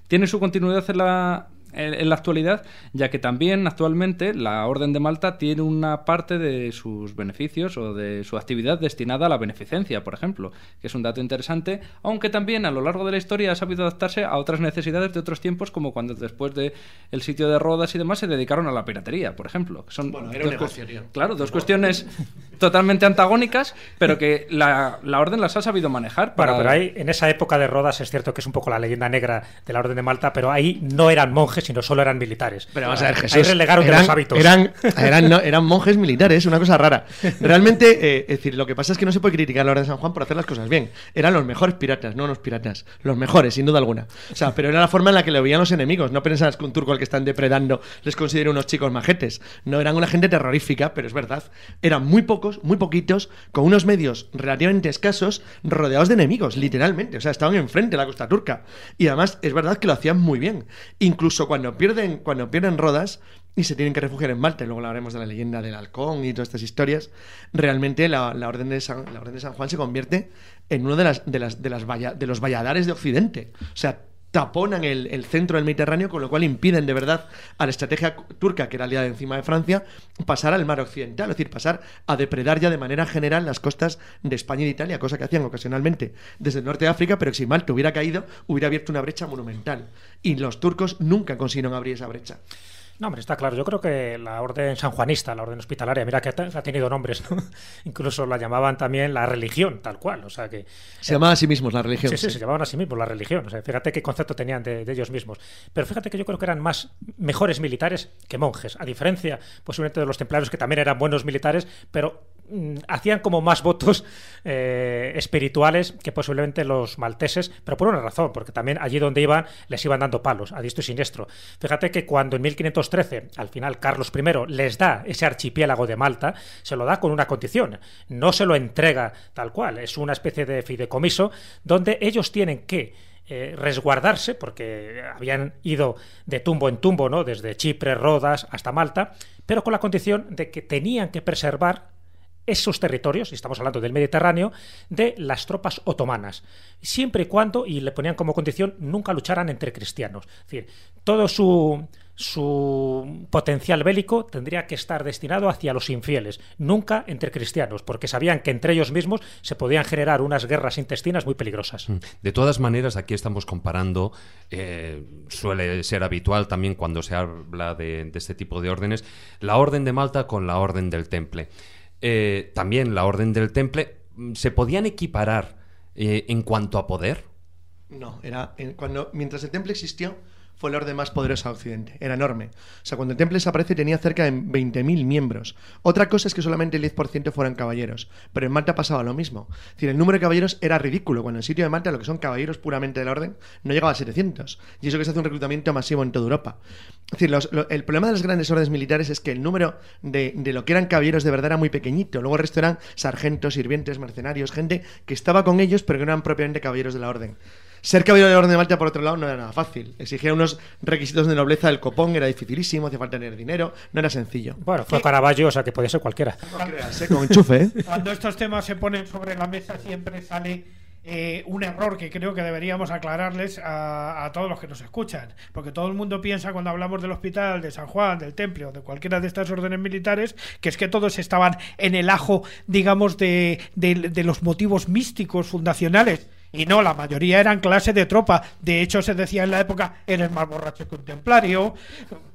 tiene su continuidad en la, en, en la actualidad, ya que también actualmente la Orden de Malta tiene una parte de sus beneficios o de su actividad destinada a la beneficencia, por ejemplo, que es un dato interesante, aunque también a lo largo de la historia ha sabido adaptarse a otras necesidades de otros tiempos, como cuando después de el sitio de Rodas y demás se dedicaron a la piratería, por ejemplo. que Son Bueno, era un negocio, tío. Claro, dos cuestiones totalmente antagónicas, pero que la, la Orden las ha sabido manejar. Para... Bueno, pero ahí, en esa época de Rodas, es cierto que es un poco la leyenda negra de la Orden de Malta, pero ahí no eran monjes, sino solo eran militares. Pero vamos a ver, Ahí Jesús. de eran, los hábitos. Eran, eran, no, eran monjes militares, una cosa rara. Realmente, eh, es decir, lo que pasa es que no se puede criticar a la Orden de San Juan por hacer las cosas bien. Eran los mejores piratas, no unos piratas. Los mejores, sin duda alguna. O sea, pero era la forma en la que le veían los enemigos. No pensas que un turco al que están depredando les considera unos chicos majetes. No, eran una gente terrorífica, pero es verdad. Eran muy pocos, muy poquitos, con unos medios relativamente escasos, rodeados de enemigos, literalmente. O sea, estaban enfrente de la costa turca. Y además, es verdad que lo hacían muy bien. Incluso cuando pierden, cuando pierden Rodas, y se tienen que refugiar en Malta. Luego hablaremos de la leyenda del halcón y todas estas historias. Realmente la, la orden, de San, la orden de San Juan se convierte en uno de, las, de, las, de, las de los valladares de Occidente. O sea, taponan el, el centro del Mediterráneo, con lo cual impiden de verdad a la estrategia turca, que era aliada encima de Francia, pasar al mar occidental, es decir, pasar a depredar ya de manera general las costas de España y de Italia, cosa que hacían ocasionalmente desde el norte de África, pero que si Malta hubiera caído, hubiera abierto una brecha monumental. Y los turcos nunca consiguieron abrir esa brecha. No, hombre, está claro. Yo creo que la orden sanjuanista, la orden hospitalaria, mira que ha tenido nombres, ¿no? Incluso la llamaban también la religión, tal cual. O sea que. Se llamaba a sí mismos la religión. Sí, sí, sí. se llamaban a sí mismos la religión. O sea, fíjate qué concepto tenían de, de ellos mismos. Pero fíjate que yo creo que eran más mejores militares que monjes. A diferencia, posiblemente, de los templarios, que también eran buenos militares, pero hacían como más votos eh, espirituales que posiblemente los malteses, pero por una razón, porque también allí donde iban les iban dando palos, a diestro y siniestro. Fíjate que cuando en 1513, al final, Carlos I les da ese archipiélago de Malta, se lo da con una condición. No se lo entrega tal cual, es una especie de fideicomiso donde ellos tienen que eh, resguardarse, porque habían ido de tumbo en tumbo, ¿no? Desde Chipre, Rodas hasta Malta, pero con la condición de que tenían que preservar esos territorios, y estamos hablando del Mediterráneo, de las tropas otomanas, siempre y cuando, y le ponían como condición, nunca lucharan entre cristianos. Es decir, todo su, su potencial bélico tendría que estar destinado hacia los infieles, nunca entre cristianos, porque sabían que entre ellos mismos se podían generar unas guerras intestinas muy peligrosas. De todas maneras, aquí estamos comparando, eh, suele ser habitual también cuando se habla de este tipo de órdenes, la Orden de Malta con la Orden del Temple. Eh, también la Orden del Temple, ¿se podían equiparar eh, en cuanto a poder? No, era en- cuando mientras el temple existió, fue el orden más poderoso de Occidente. Era enorme. O sea, cuando el Temple desaparece tenía cerca de 20.000 miembros. Otra cosa es que solamente el 10% fueran caballeros. Pero en Malta pasaba lo mismo. Es decir, el número de caballeros era ridículo. Cuando en el sitio de Malta, lo que son caballeros puramente del orden, no llegaba a 700. Y eso que se hace un reclutamiento masivo en toda Europa. Es decir, los- lo- el problema de las grandes órdenes militares es que el número de, de lo que eran caballeros de verdad era muy pequeñito. Luego el resto eran sargentos, sirvientes, mercenarios, gente que estaba con ellos, pero que no eran propiamente caballeros de la orden. Ser caballero de la Orden de Malta, por otro lado, no era nada fácil. Exigía unos requisitos de nobleza del copón, era dificilísimo, hacía falta tener dinero, no era sencillo. Bueno, fue Caravaggio, o sea que podía ser cualquiera. No creas, ¿eh? Con enchufe, ¿eh? Cuando estos temas se ponen sobre la mesa siempre sale eh, un error que creo que deberíamos aclararles a, a todos los que nos escuchan. Porque todo el mundo piensa cuando hablamos del hospital, de San Juan, del Temple o de cualquiera de estas órdenes militares, que es que todos estaban en el ajo, digamos, de, de- de los motivos místicos fundacionales. Y no, la mayoría eran clase de tropa. De hecho, se decía en la época, eres más borracho que un templario,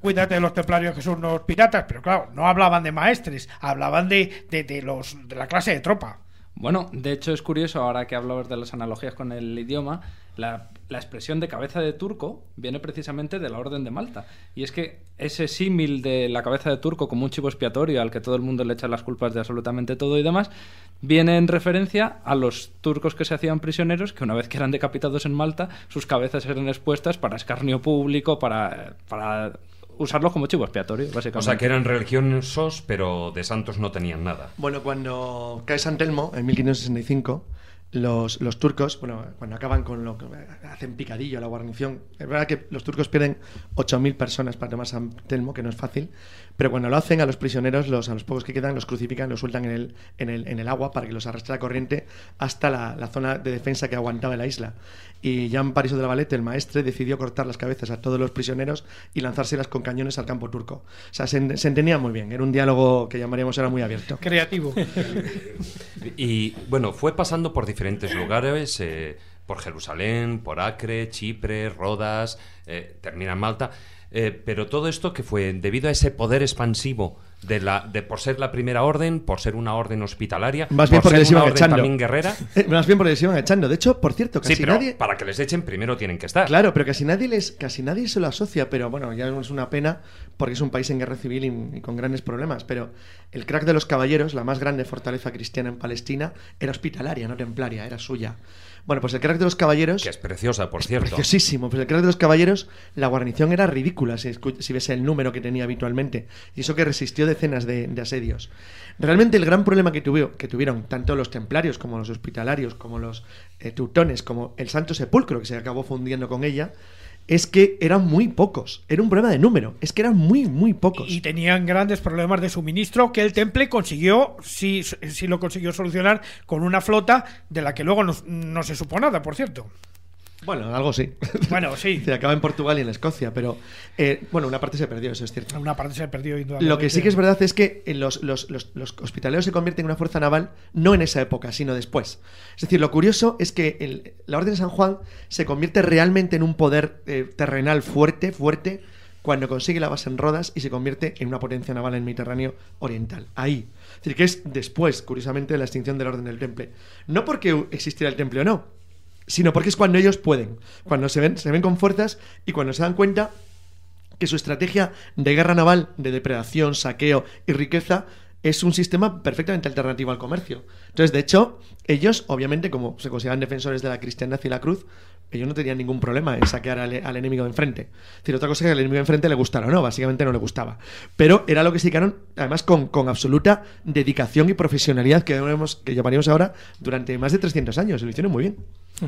cuídate de los templarios que son unos piratas. Pero claro, no hablaban de maestres, hablaban de, de, de los, de la clase de tropa. Bueno, de hecho es curioso, ahora que hablamos de las analogías con el idioma, la, la expresión de cabeza de turco viene precisamente de la Orden de Malta. Y es que ese símil de la cabeza de turco como un chivo expiatorio al que todo el mundo le echa las culpas de absolutamente todo y demás, viene en referencia a los turcos que se hacían prisioneros, que una vez que eran decapitados en Malta, sus cabezas eran expuestas para escarnio público, para, para usarlos como chivo expiatorio, básicamente. O sea, que eran religiosos, pero de santos no tenían nada. Bueno, cuando cae San Telmo, en 1565, los, los turcos, bueno, cuando acaban con lo que hacen picadillo la guarnición, es verdad que los turcos pierden 8.000 personas para tomar San Telmo, que no es fácil, pero cuando lo hacen a los prisioneros, los, a los pocos que quedan, los crucifican, los sueltan en el, en el, en el agua para que los arrastre la corriente hasta la, la zona de defensa que aguantaba la isla. Y Jean Pariso de la Valette, el maestre, decidió cortar las cabezas a todos los prisioneros y lanzárselas con cañones al campo turco. O sea, se, se entendía muy bien, era un diálogo que llamaríamos ahora muy abierto. Creativo. Y bueno, fue pasando por diferentes lugares, eh, por Jerusalén, por Acre, Chipre, Rodas, eh, termina en Malta. Eh, pero todo esto que fue debido a ese poder expansivo de la, de por ser la primera orden, por ser una orden hospitalaria, Más bien por porque ser les una iban orden echando. también guerrera. Eh, Más bien porque les iban echando. De hecho, por cierto, casi Sí, pero nadie. para que les echen primero tienen que estar. Claro, pero casi nadie les, casi nadie se lo asocia, pero bueno, ya es una pena porque es un país en guerra civil y, y con grandes problemas. Pero el crack de los caballeros, la más grande fortaleza cristiana en Palestina, era hospitalaria, no templaria, era suya. Bueno, pues el crack de los caballeros. Que es preciosa, por cierto. Preciosísimo. Pues el crack de los caballeros, la guarnición era ridícula si, si ves el número que tenía habitualmente. Y eso que resistió decenas de, de asedios. Realmente el gran problema que, que tuvieron tanto los templarios como los hospitalarios, como los eh, teutones, como el Santo Sepulcro, que se acabó fundiendo con ella, es que eran muy pocos. Era un problema de número. Es que eran muy, muy pocos. Y tenían grandes problemas de suministro que el Temple consiguió, sí, sí lo consiguió solucionar con una flota de la que luego no, no se supo nada, por cierto. Bueno, algo sí. Bueno, sí. Se acaba en Portugal y en Escocia, pero eh, bueno, una parte se perdió, eso es cierto. Una parte se perdió indudablemente. Lo que sí que es verdad es que en los, los, los, los hospitaleros se convierten en una fuerza naval no en esa época, sino después. Es decir, lo curioso es que el- la Orden de San Juan se convierte realmente en un poder eh, terrenal fuerte, fuerte, cuando consigue la base en Rodas y se convierte en una potencia naval en el Mediterráneo Oriental. Ahí. Es decir, que es después, curiosamente, de la extinción de la Orden del Temple. No porque existiera el Temple o no, sino porque es cuando ellos pueden, cuando se ven, se ven con fuerzas y cuando se dan cuenta que su estrategia de guerra naval, de depredación, saqueo y riqueza es un sistema perfectamente alternativo al comercio. Entonces, de hecho, ellos, obviamente, como se consideran defensores de la cristiandad y la cruz, ellos no tenían ningún problema en saquear al, enemigo de enfrente. Es decir, otra cosa es que al enemigo de enfrente le gustara o no, básicamente no le gustaba. Pero era lo que se quedaron, además, con, absoluta dedicación y profesionalidad que, vemos, que llamaríamos ahora durante más de 300 años. Y lo hicieron muy bien. Hmm.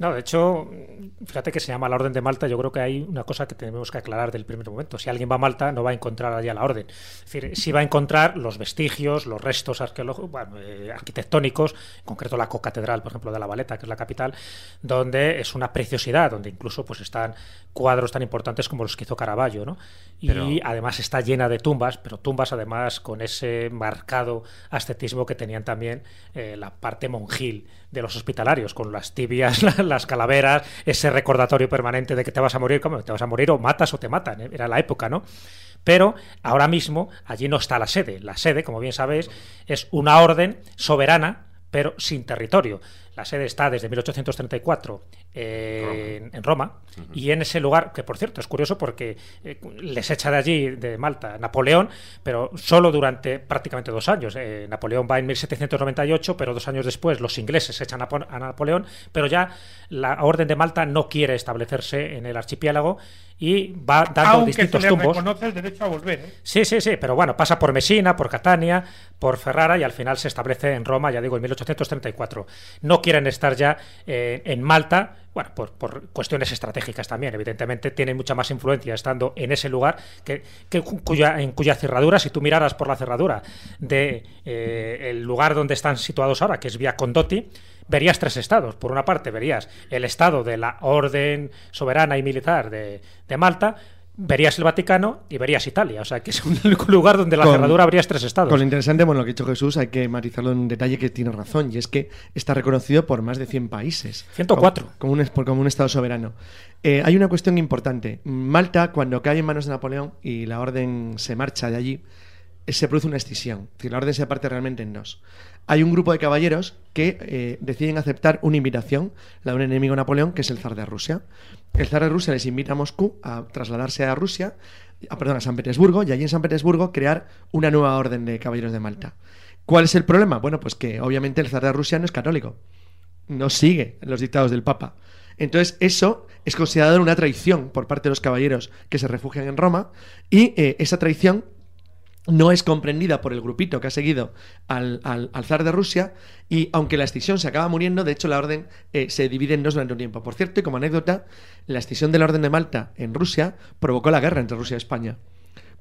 No, de hecho, fíjate que se llama la Orden de Malta. Yo creo que hay una cosa que tenemos que aclarar del primer momento. Si alguien va a Malta, no va a encontrar allá la Orden. Es decir, sí va a encontrar los vestigios, los restos arqueológicos, bueno, eh, arquitectónicos, en concreto la cocatedral, por ejemplo, de la Valeta, que es la capital, donde es una preciosidad, donde incluso pues están cuadros tan importantes como los que hizo Caravaggio, ¿no? Y Pero- además está llena de tumbas, pero tumbas además con ese marcado ascetismo que tenían también eh, la parte monjil de los hospitalarios, con las tibias, la- las calaveras, ese recordatorio permanente de que te vas a morir, ¿cómo? Te vas a morir o matas o te matan, ¿eh? era la época, ¿no? Pero ahora mismo allí no está la sede. La sede, como bien sabéis, es una orden soberana, pero sin territorio. La sede está desde 1834 en, en Roma, y en ese lugar, que por cierto es curioso porque eh, les echa de allí, de Malta, Napoleón, pero solo durante prácticamente dos años. Eh, Napoleón va en 1798, pero dos años después los ingleses echan a Napoleón, pero ya la Orden de Malta no quiere establecerse en el archipiélago y va dando Aunque se distintos le tumbos. reconoce el derecho a volver. ¿eh? Sí, sí, sí, pero bueno, pasa por Messina, por Catania, por Ferrara y al final se establece en Roma, ya digo, en 1834. No quieren estar ya eh, en Malta, bueno, por, por cuestiones estratégicas también, evidentemente tienen mucha más influencia estando en ese lugar que, que cu- cuya, en cuya cerradura, si tú miraras por la cerradura de eh, el lugar donde están situados ahora, que es Via Condotti, verías tres estados. Por una parte verías el estado de la orden soberana y militar de, de Malta, verías el Vaticano y verías Italia. O sea, que es un lugar donde la Con- cerradura habrías tres estados. Con lo interesante, bueno, lo que ha dicho Jesús, hay que matizarlo en un detalle que tiene razón, y es que está reconocido por más de 100 países. 104. Como, como un, como Estado soberano. Eh, hay una cuestión importante. Malta, cuando cae en manos de Napoleón y la orden se marcha de allí, eh, se produce una escisión. Es decir, la orden se parte realmente en dos. Hay un grupo de caballeros que eh, deciden aceptar una invitación, la de un enemigo Napoleón, que es el zar de Rusia. El zar de Rusia les invita a Moscú a trasladarse a Rusia, a, perdón, a San Petersburgo, y allí en San Petersburgo crear una nueva orden de caballeros de Malta. ¿Cuál es el problema? Bueno, pues que obviamente el zar de Rusia no es católico no sigue los dictados del Papa. Entonces, eso es considerado una traición por parte de los caballeros que se refugian en Roma y eh, esa traición no es comprendida por el grupito que ha seguido al, al- zar de Rusia y aunque la escisión se acaba muriendo, de hecho la orden eh, se divide en dos durante un tiempo. Por cierto, y como anécdota, la escisión de la orden de Malta en Rusia provocó la guerra entre Rusia y España.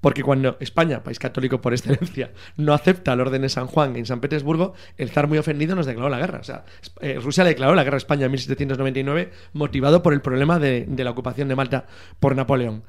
Porque cuando España, país católico por excelencia, no acepta el orden de San Juan en San Petersburgo, el zar muy ofendido nos declaró la guerra. O sea, eh, Rusia le declaró la guerra a España en 1799, motivado por el problema de, la ocupación de Malta por Napoleón.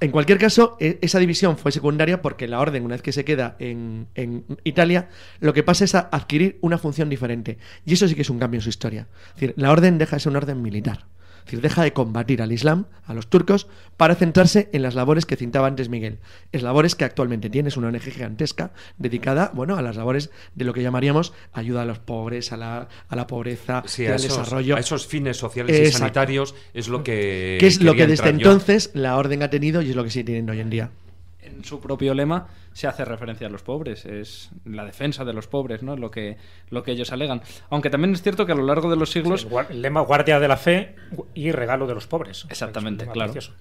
En cualquier caso, e- esa división fue secundaria porque la orden, una vez que se queda en, en Italia, lo que pasa es a adquirir una función diferente. Y eso sí que es un cambio en su historia. Es decir, la orden deja de ser una orden militar. Es decir, deja de combatir al Islam, a los turcos, para centrarse en las labores que citaba antes Miguel. Es labores que actualmente tiene, es una ONG gigantesca dedicada, bueno, a las labores de lo que llamaríamos ayuda a los pobres, a la, a la pobreza, Sí, y a al esos, desarrollo. a esos fines sociales y sanitarios es lo que. que es lo que desde yo. entonces la orden ha tenido y es lo que sigue teniendo hoy en día. En su propio lema se hace referencia a los pobres, es la defensa de los pobres, ¿no? Lo que, lo que ellos alegan. Aunque también es cierto que a lo largo de los siglos el, lema guardia de la fe y regalo de los pobres. Exactamente, claro. precioso.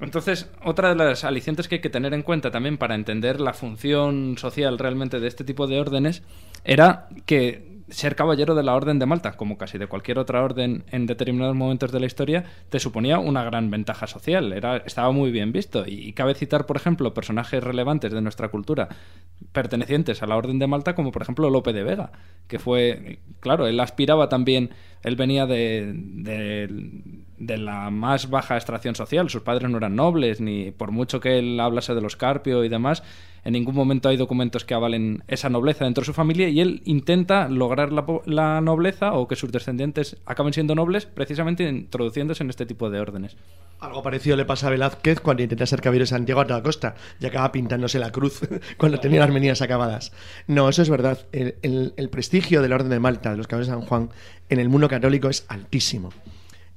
Entonces, otra de las alicientes que hay que tener en cuenta también para entender la función social realmente de este tipo de órdenes era que ser caballero de la Orden de Malta, como casi de cualquier otra orden en determinados momentos de la historia, te suponía una gran ventaja social. Era, estaba muy bien visto. Y, cabe citar, por ejemplo, personajes relevantes de nuestra cultura pertenecientes a la Orden de Malta, como por ejemplo Lope de Vega, que fue, claro, él aspiraba también, él venía de, de, de la más baja extracción social, sus padres no eran nobles, ni por mucho que él hablase de los Carpio y demás, en ningún momento hay documentos que avalen esa nobleza dentro de su familia y él intenta lograr la, nobleza o que sus descendientes acaben siendo nobles precisamente introduciéndose en este tipo de órdenes. Algo parecido le pasa a Velázquez cuando intenta ser caballero de Santiago a toda costa y acaba pintándose la cruz cuando tenía las acabadas. No, eso es verdad. El, el- el prestigio de la Orden de Malta, de los caballeros de San Juan, en el mundo católico es altísimo.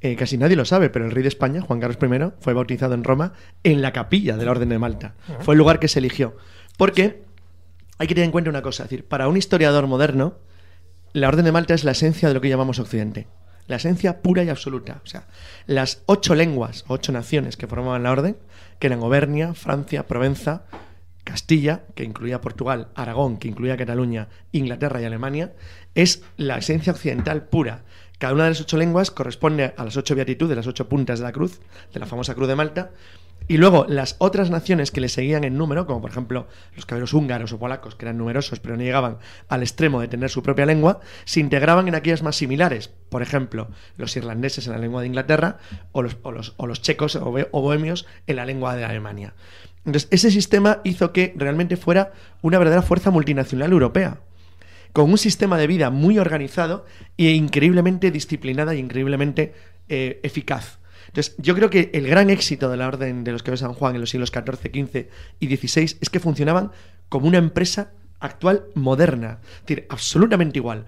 Eh, casi nadie lo sabe, pero el rey de España, Juan Carlos I, fue bautizado en Roma en la capilla de la Orden de Malta. Fue el lugar que se eligió. Porque hay que tener en cuenta una cosa, es decir, para un historiador moderno, la Orden de Malta es la esencia de lo que llamamos Occidente. La esencia pura y absoluta. O sea, las ocho lenguas, ocho naciones que formaban la Orden, que eran Auvernia, Francia, Provenza, Castilla, que incluía Portugal, Aragón, que incluía Cataluña, Inglaterra y Alemania, es la esencia occidental pura. Cada una de las ocho lenguas corresponde a las ocho beatitudes, las ocho puntas de la cruz, de la famosa cruz de Malta, y luego las otras naciones que le seguían en número, como por ejemplo los caballeros húngaros o polacos, que eran numerosos pero no llegaban al extremo de tener su propia lengua, se integraban en aquellas más similares. Por ejemplo, los irlandeses en la lengua de Inglaterra o los, o los, o los checos o, bohemios en la lengua de Alemania. Entonces, ese sistema hizo que realmente fuera una verdadera fuerza multinacional europea con un sistema de vida muy organizado e increíblemente disciplinada y increíblemente eh, eficaz. Entonces, yo creo que el gran éxito de la Orden de los Caballeros de San Juan en los siglos XIV, XV y XVI es que funcionaban como una empresa actual moderna, es decir, absolutamente igual.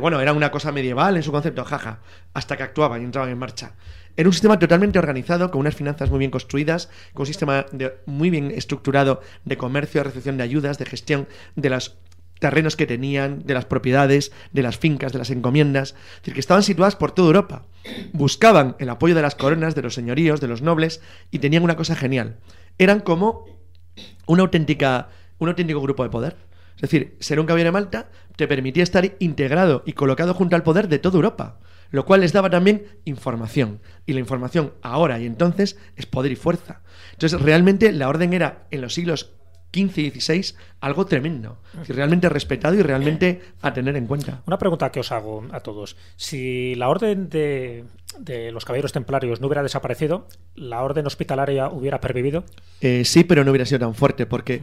Bueno, era una cosa medieval en su concepto, jaja, hasta que actuaban y entraban en marcha. Era un sistema totalmente organizado, con unas finanzas muy bien construidas, con un sistema muy bien estructurado de comercio, de recepción de ayudas, de gestión de los terrenos que tenían, de las propiedades, de las fincas, de las encomiendas. Es decir, que estaban situadas por toda Europa. Buscaban el apoyo de las coronas, de los señoríos, de los nobles, y tenían una cosa genial. Eran como una auténtica, un auténtico grupo de poder. Es decir, ser un caballero de Malta te permitía estar integrado y colocado junto al poder de toda Europa, lo cual les daba también información. Y la información ahora y entonces es poder y fuerza. Entonces, realmente la orden era en los siglos XV y XVI algo tremendo. Realmente respetado y realmente a tener en cuenta. Una pregunta que os hago a todos. Si la orden de, de los caballeros templarios no hubiera desaparecido, ¿la orden hospitalaria hubiera pervivido? Eh, sí, pero no hubiera sido tan fuerte, porque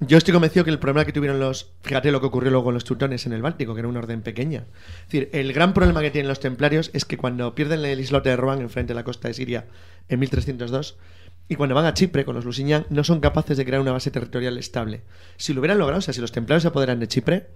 yo estoy convencido que el problema que tuvieron los. Fíjate lo que ocurrió luego con los teutones en el Báltico, que era una orden pequeña. Es decir, el gran problema que tienen los templarios es que cuando pierden el islote de Rohan enfrente de la costa de Siria en 1302, y cuando van a Chipre con los Lusignan, no son capaces de crear una base territorial estable. Si lo hubieran logrado, o sea, si los templarios se apoderan de Chipre,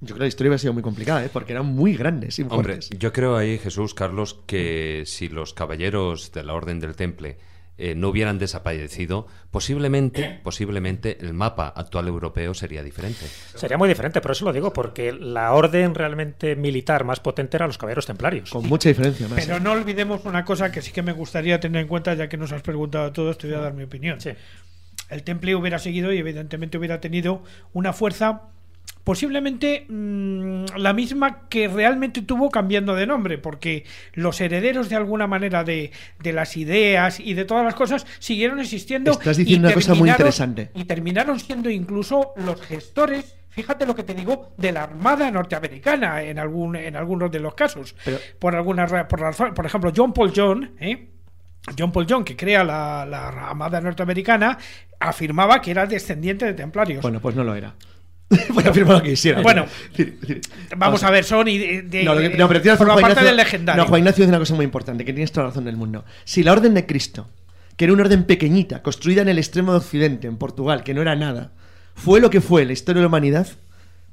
yo creo que la historia hubiera sido muy complicada, ¿eh? porque eran muy grandes y Hombre, fuertes. yo creo ahí, Jesús, Carlos, que si los caballeros de la Orden del Temple eh, no hubieran desaparecido, posiblemente, posiblemente el mapa actual europeo sería diferente. Sería muy diferente, por eso lo digo, porque la orden realmente militar más potente era los caballeros templarios. Con mucha diferencia, más. Pero no olvidemos una cosa que sí que me gustaría tener en cuenta, ya que nos has preguntado a todos, te voy a dar mi opinión. Sí. El temple hubiera seguido y evidentemente hubiera tenido una fuerza posiblemente mm, la misma que realmente tuvo cambiando de nombre, porque los herederos de alguna manera de, de las ideas y de todas las cosas siguieron existiendo. Estás y diciendo una cosa muy terminaron- interesante. Y terminaron siendo incluso los gestores. Fíjate lo que te digo de la Armada norteamericana en algún en algunos de los casos. Pero- por algunas por, por ejemplo, John Paul John, ¿eh? John Paul John, que crea la, la Armada norteamericana, afirmaba que era descendiente de templarios. Bueno, pues no lo era. Voy a afirmar lo que quisiera. Bueno, Vamos a ver, son y de, de- No, lo que- no, pero tienes por la parte Ignacio- del legendario. No, Juan Ignacio dice una cosa muy importante, que tienes toda la razón del mundo. Si la orden de Cristo, que era una orden pequeñita, construida en el extremo de Occidente, en Portugal, que no era nada, fue lo que fue en la historia de la humanidad,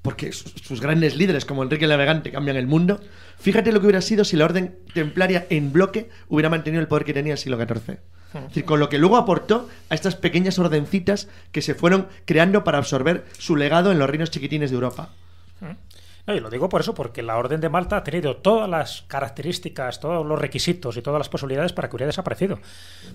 porque sus, sus grandes líderes como Enrique el Navegante cambian el mundo, fíjate lo que hubiera sido si la orden templaria en bloque hubiera mantenido el poder que tenía el siglo XIV. Es decir, con lo que luego aportó a estas pequeñas ordencitas que se fueron creando para absorber su legado en los reinos chiquitines de Europa. No, y lo digo por eso, porque la Orden de Malta ha tenido todas las características, todos los requisitos y todas las posibilidades para que hubiera desaparecido.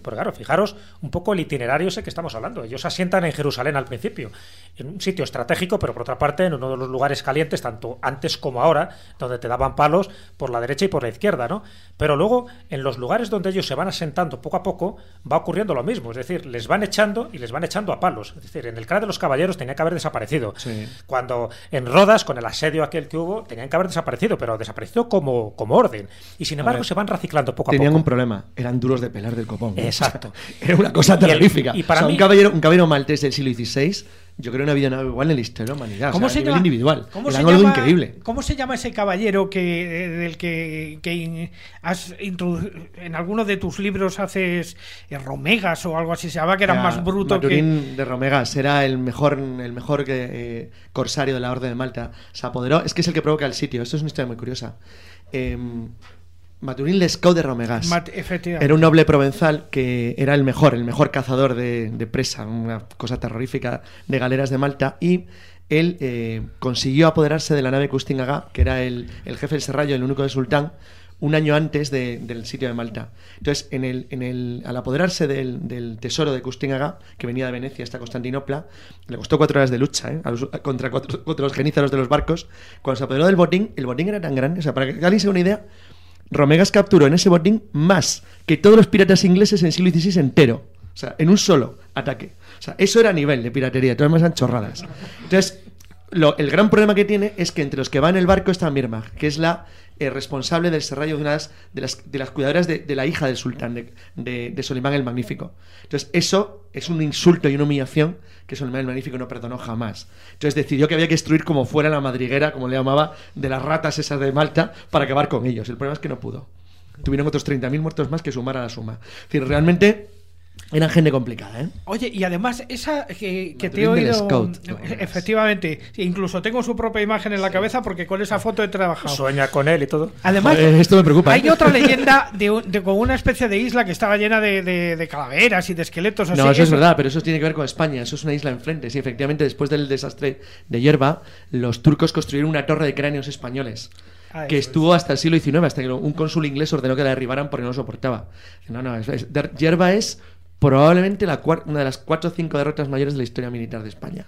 Porque claro, fijaros un poco el itinerario ese que estamos hablando. Ellos se asientan en Jerusalén al principio, en un sitio estratégico, pero por otra parte en uno de los lugares calientes, tanto antes como ahora, donde te daban palos por la derecha y por la izquierda, ¿no? Pero luego, en los lugares donde ellos se van asentando poco a poco, va ocurriendo lo mismo. Es decir, les van echando y les van echando a palos. Es decir, en el Clan de los Caballeros tenía que haber desaparecido. Sí. Cuando en Rodas, con el asedio aquel que hubo, tenían que haber desaparecido, pero desaparecido como, como orden. Y sin embargo, se van reciclando poco a Tenían poco. un problema, eran duros de pelar del copón. Exacto. Era una cosa Y el- terrorífica. y para O sea, mí- un caballero, un caballero maltés del siglo XVI, yo creo que no ha habido nada igual en la historia de la humanidad. ¿Cómo o sea, se a nivel llama? individual. ¿Cómo se algo llama- increíble. ¿Cómo se llama ese caballero que del que, que has en alguno de tus libros haces eh, romegas o algo así? Se llama que era Era más bruto que. Maturín de Romegas era el mejor, el mejor que, eh, corsario de la Orden de Malta. Se apoderó, es que es el que provoca el sitio. Esto es una historia muy curiosa. Eh, Maturín Lescaut de Romegas. Mat- efectivamente. Era un noble provenzal que era el mejor, el mejor cazador de, de presa, una cosa terrorífica de galeras de Malta. Y él eh, consiguió apoderarse de la nave Custin Agá, que era el, el jefe del serrallo, el único del sultán, un año antes de- del sitio de Malta. Entonces, en el, en el, al apoderarse del, del tesoro de Custin Agá, que venía de Venecia hasta Constantinopla, le costó cuatro horas de lucha ¿eh? los- contra, cuatro- contra los genízaros de los barcos. Cuando se apoderó del botín, el botín era tan grande, o sea, para que alguien se una idea, Romegas capturó en ese botín más que todos los piratas ingleses en siglo XVI entero. O sea, en un solo ataque. O sea, eso era nivel de piratería, todas más eran chorradas. Entonces, el gran problema que tiene es que entre los que va en el barco está Mirmag, que es la eh, responsable del serrallo de, unas, de, las, de las cuidadoras de, de la hija del sultán, de, de, de Solimán el Magnífico. Entonces, eso es un insulto y una humillación que Solimán el Magnífico no perdonó jamás. Entonces, decidió que había que destruir como fuera la madriguera, como le llamaba, de las ratas esas de Malta, para acabar con ellos. El problema es que no pudo. Tuvieron otros 30.000 muertos más que sumar a la suma. Es decir, realmente Eran gente complicada, ¿eh? Oye, y además, esa que, que te he oído. Scout, no, eh, efectivamente, incluso tengo su propia imagen en la cabeza porque con esa foto he trabajado. Sueña con él y todo. Además, Joder, esto me preocupa. hay ¿eh? otra leyenda de, con una especie de isla que estaba llena de, de- de calaveras y de esqueletos así. No, eso es verdad, pero eso tiene que ver con España. Eso es una isla enfrente. Sí, efectivamente, después del desastre de Yerba, los turcos construyeron una torre de cráneos españoles. Ah, que estuvo hasta el siglo XIX, hasta que un cónsul inglés ordenó que la derribaran porque no lo soportaba. No, no, es- es- Yerba es probablemente la cuar- una de las cuatro o cinco derrotas mayores de la historia militar de España.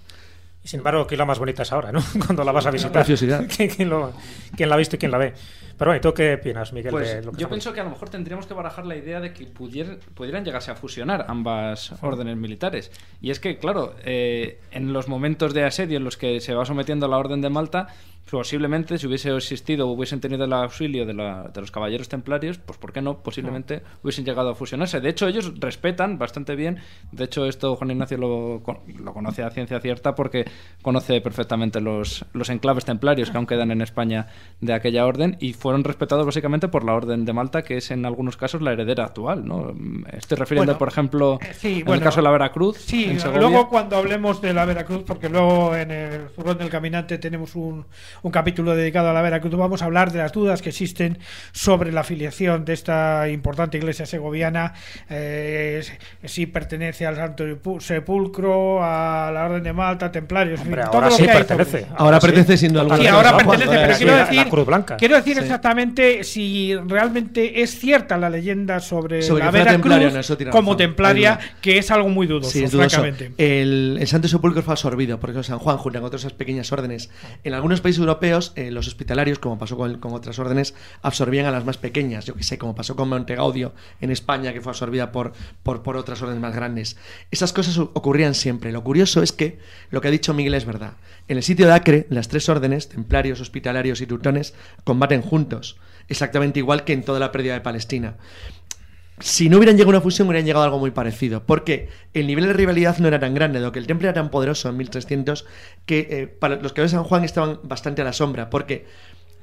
Y sin embargo, aquí la más bonita es ahora, ¿no? Cuando la vas a visitar. preciosidad. ¿Quién, quién lo- quién la ha visto y quién la ve? Pero bueno, ¿y tú qué opinas, Miguel? Pues de lo que yo pienso que a lo mejor tendríamos que barajar la idea de que pudier- pudieran llegarse a fusionar ambas órdenes militares. Y es que, claro, eh, en los momentos de asedio en los que se va sometiendo la Orden de Malta, posiblemente si hubiese existido o hubiesen tenido el auxilio de, la- de los caballeros templarios, pues ¿por qué no? Posiblemente hubiesen llegado a fusionarse. De hecho, ellos respetan bastante bien. De hecho, esto Juan Ignacio lo, lo conoce a ciencia cierta porque conoce perfectamente los, los enclaves templarios que aún quedan en España de aquella orden y fueron respetados básicamente por la Orden de Malta, que es en algunos casos la heredera actual. ¿no? Estoy refiriendo, Bueno, por ejemplo, eh, sí, en bueno, el caso de la Veracruz. Sí, luego cuando hablemos de la Veracruz, porque luego en el Zurrón del Caminante tenemos un, un capítulo dedicado a la Veracruz, vamos a hablar de las dudas que existen sobre la afiliación de esta importante iglesia segoviana, eh, si pertenece al Santo Sepulcro, a la Orden de Malta, Templarios, Hombre, ahora todo lo sí que hay pertenece. Ahora pertenece siendo alguna Sí, de ahora las- pertenece, Vamos, pero quiero la- decir, la Cruz Blanca. quiero decir Sí. exactamente si realmente es cierta la leyenda sobre, Sobre la Veracruz templaria, como razón. templaria, que es algo muy dudoso, Sí, es dudoso. francamente. El, el Santo Sepulcro fue absorbido por San Juan junto con otras pequeñas órdenes. En algunos países europeos, eh, los hospitalarios, como pasó con, otras órdenes, absorbían a las más pequeñas. Yo que sé, como pasó con Montegaudio en España, que fue absorbida por, por, otras órdenes más grandes. Esas cosas ocurrían siempre. Lo curioso es que lo que ha dicho Miguel es verdad. En el sitio de Acre, las tres órdenes, templarios, hospitalarios y teutones, combaten juntos. Exactamente igual que en toda la pérdida de Palestina si no hubieran llegado a una fusión, hubieran llegado a algo muy parecido. Porque el nivel de rivalidad no era tan grande, dado que el temple era tan poderoso en 1300 que eh, para los que de San Juan estaban bastante a la sombra. Porque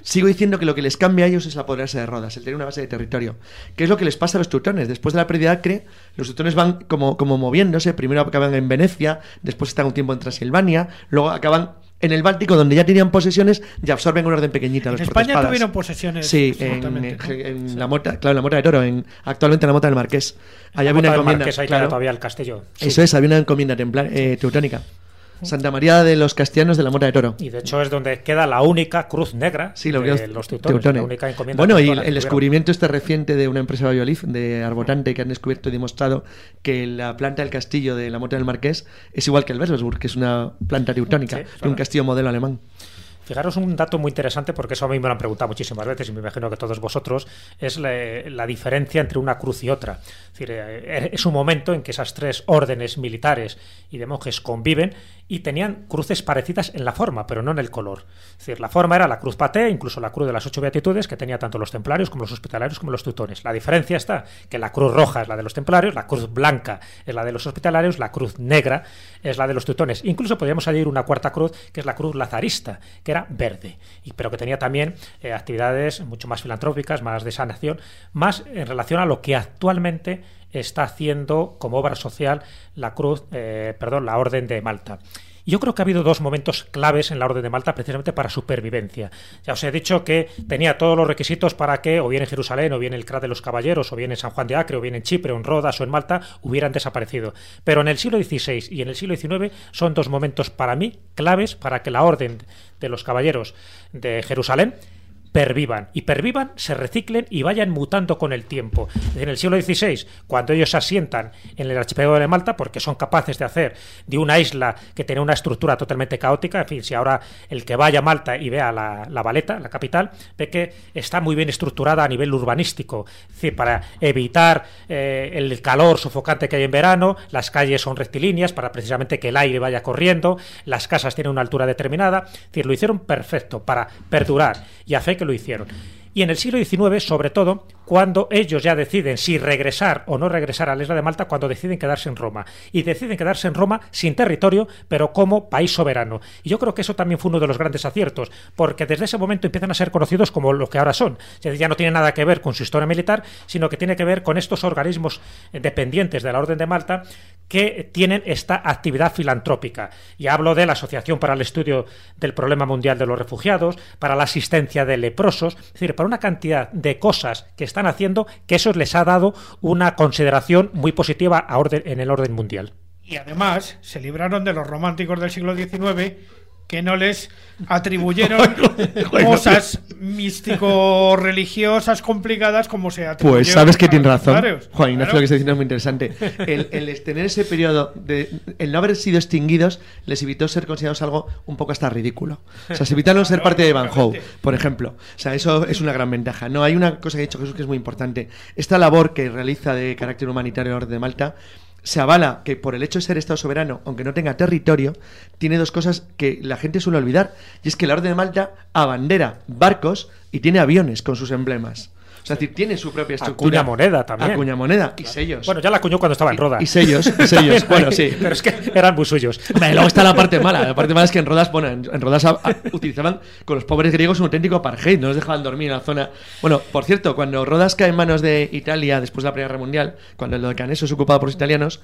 sigo diciendo que lo que les cambia a ellos es la poderarse de Rodas, el tener una base de territorio. ¿Qué es lo que les pasa a los teutones? Después de la pérdida de Acre, los teutones van como, como moviéndose. Primero acaban en Venecia, después están un tiempo en Transilvania, luego acaban. En el Báltico, donde ya tenían posesiones, ya absorben una orden pequeñita. En los España tuvieron posesiones. Sí, en, en la mota, claro, en la mota de toro, en, actualmente en la mota del Marqués. Allá había Bota una encomienda. Marqués, ahí claro. todavía el castillo. Sí. Eso es, había una encomienda templar, eh, teutónica. Santa María de los Castellanos de la Mota de Toro. Y de hecho es donde queda la única cruz negra Sí, lo de los teutones, teutones. la única encomienda Bueno, y el, descubrimiento este reciente de una empresa de Valladolid, de Arbotante, que han descubierto y demostrado que la planta del castillo de la Mota del Marqués es igual que el Weselsburg, que es una planta teutónica, Sí, de un castillo modelo alemán. Fijaros un dato muy interesante, porque eso a mí me lo han preguntado muchísimas veces y me imagino que todos vosotros, es la, la diferencia entre una cruz y otra. Es decir, eh, es un momento en que esas tres órdenes militares y de monjes conviven y tenían cruces parecidas en la forma, pero no en el color. Es decir, la forma era la cruz paté, incluso la cruz de las ocho beatitudes, que tenía tanto los templarios como los hospitalarios como los teutones. La diferencia está que la cruz roja es la de los templarios, la cruz blanca es la de los hospitalarios, la cruz negra es la de los teutones. Incluso podríamos añadir una cuarta cruz, que es la cruz lazarista, que era verde, y, pero que tenía también eh, actividades mucho más filantrópicas, más de sanación, más en relación a lo que actualmente está haciendo como obra social la cruz, eh, perdón, la Orden de Malta. Yo creo que ha habido dos momentos claves en la Orden de Malta precisamente para supervivencia. Ya os he dicho que tenía todos los requisitos para que, o bien en Jerusalén, o bien en el Crat de los Caballeros, o bien en San Juan de Acre, o bien en Chipre, o en Rodas, o en Malta, hubieran desaparecido. Pero en el siglo XVI y en el siglo XIX son dos momentos para mí claves para que la Orden de los Caballeros de Jerusalén pervivan. Y pervivan, se reciclen y vayan mutando con el tiempo. En el siglo XVI, cuando ellos se asientan en el archipiélago de Malta, porque son capaces de hacer de una isla que tenía una estructura totalmente caótica, en fin, si ahora el que vaya a Malta y vea la, la Valeta, la capital, ve que está muy bien estructurada a nivel urbanístico, es decir, para evitar eh, el calor sofocante que hay en verano, las calles son rectilíneas para precisamente que el aire vaya corriendo, las casas tienen una altura determinada, es decir, lo hicieron perfecto para perdurar y a fe lo hicieron. Y en el siglo XIX, sobre todo, cuando ellos ya deciden si regresar o no regresar a la isla de Malta, cuando deciden quedarse en Roma. Y deciden quedarse en Roma sin territorio, pero como país soberano. Y yo creo que eso también fue uno de los grandes aciertos, porque desde ese momento empiezan a ser conocidos como lo que ahora son. Es decir, ya no tiene nada que ver con su historia militar, sino que tiene que ver con estos organismos dependientes de la Orden de Malta que tienen esta actividad filantrópica. Y hablo de la Asociación para el Estudio del Problema Mundial de los Refugiados, para la asistencia de leprosos, es decir, para una cantidad de cosas que están haciendo que eso les ha dado una consideración muy positiva a orden, en el orden mundial. Y además se libraron de los románticos del siglo XIX que no les atribuyeron cosas místico-religiosas complicadas como se atribuyeron. Pues sabes que a tiene los razón. Juan Ignacio, Claro. lo que está diciendo es muy interesante. El, el tener ese periodo de. El no haber sido extinguidos les evitó ser considerados algo un poco hasta ridículo. O sea, se evitaron ser parte de Van Gogh, por ejemplo. O sea, eso es una gran ventaja. No, hay una cosa que ha dicho Jesús que es muy importante. Esta labor que realiza de carácter humanitario la Orden de Malta se avala que por el hecho de ser Estado soberano, aunque no tenga territorio, tiene dos cosas que la gente suele olvidar. Y es que la Orden de Malta abandera barcos y tiene aviones con sus emblemas. Sea, es decir, tiene su propia estructura. Acuña moneda también. Acuña moneda y sellos. Bueno, ya la acuñó cuando estaba en Roda. Y sellos, y sellos. Bueno, sí. Pero es que eran muy suyos. Vale, luego está la parte mala. La parte mala es que en Rodas, bueno, en, en Rodas a- a- utilizaban con los pobres griegos un auténtico apartheid, no los dejaban dormir en la zona. Bueno, por cierto, cuando Rodas cae en manos de Italia después de la Primera Guerra Mundial, cuando el Dodecaneso es ocupado por los italianos,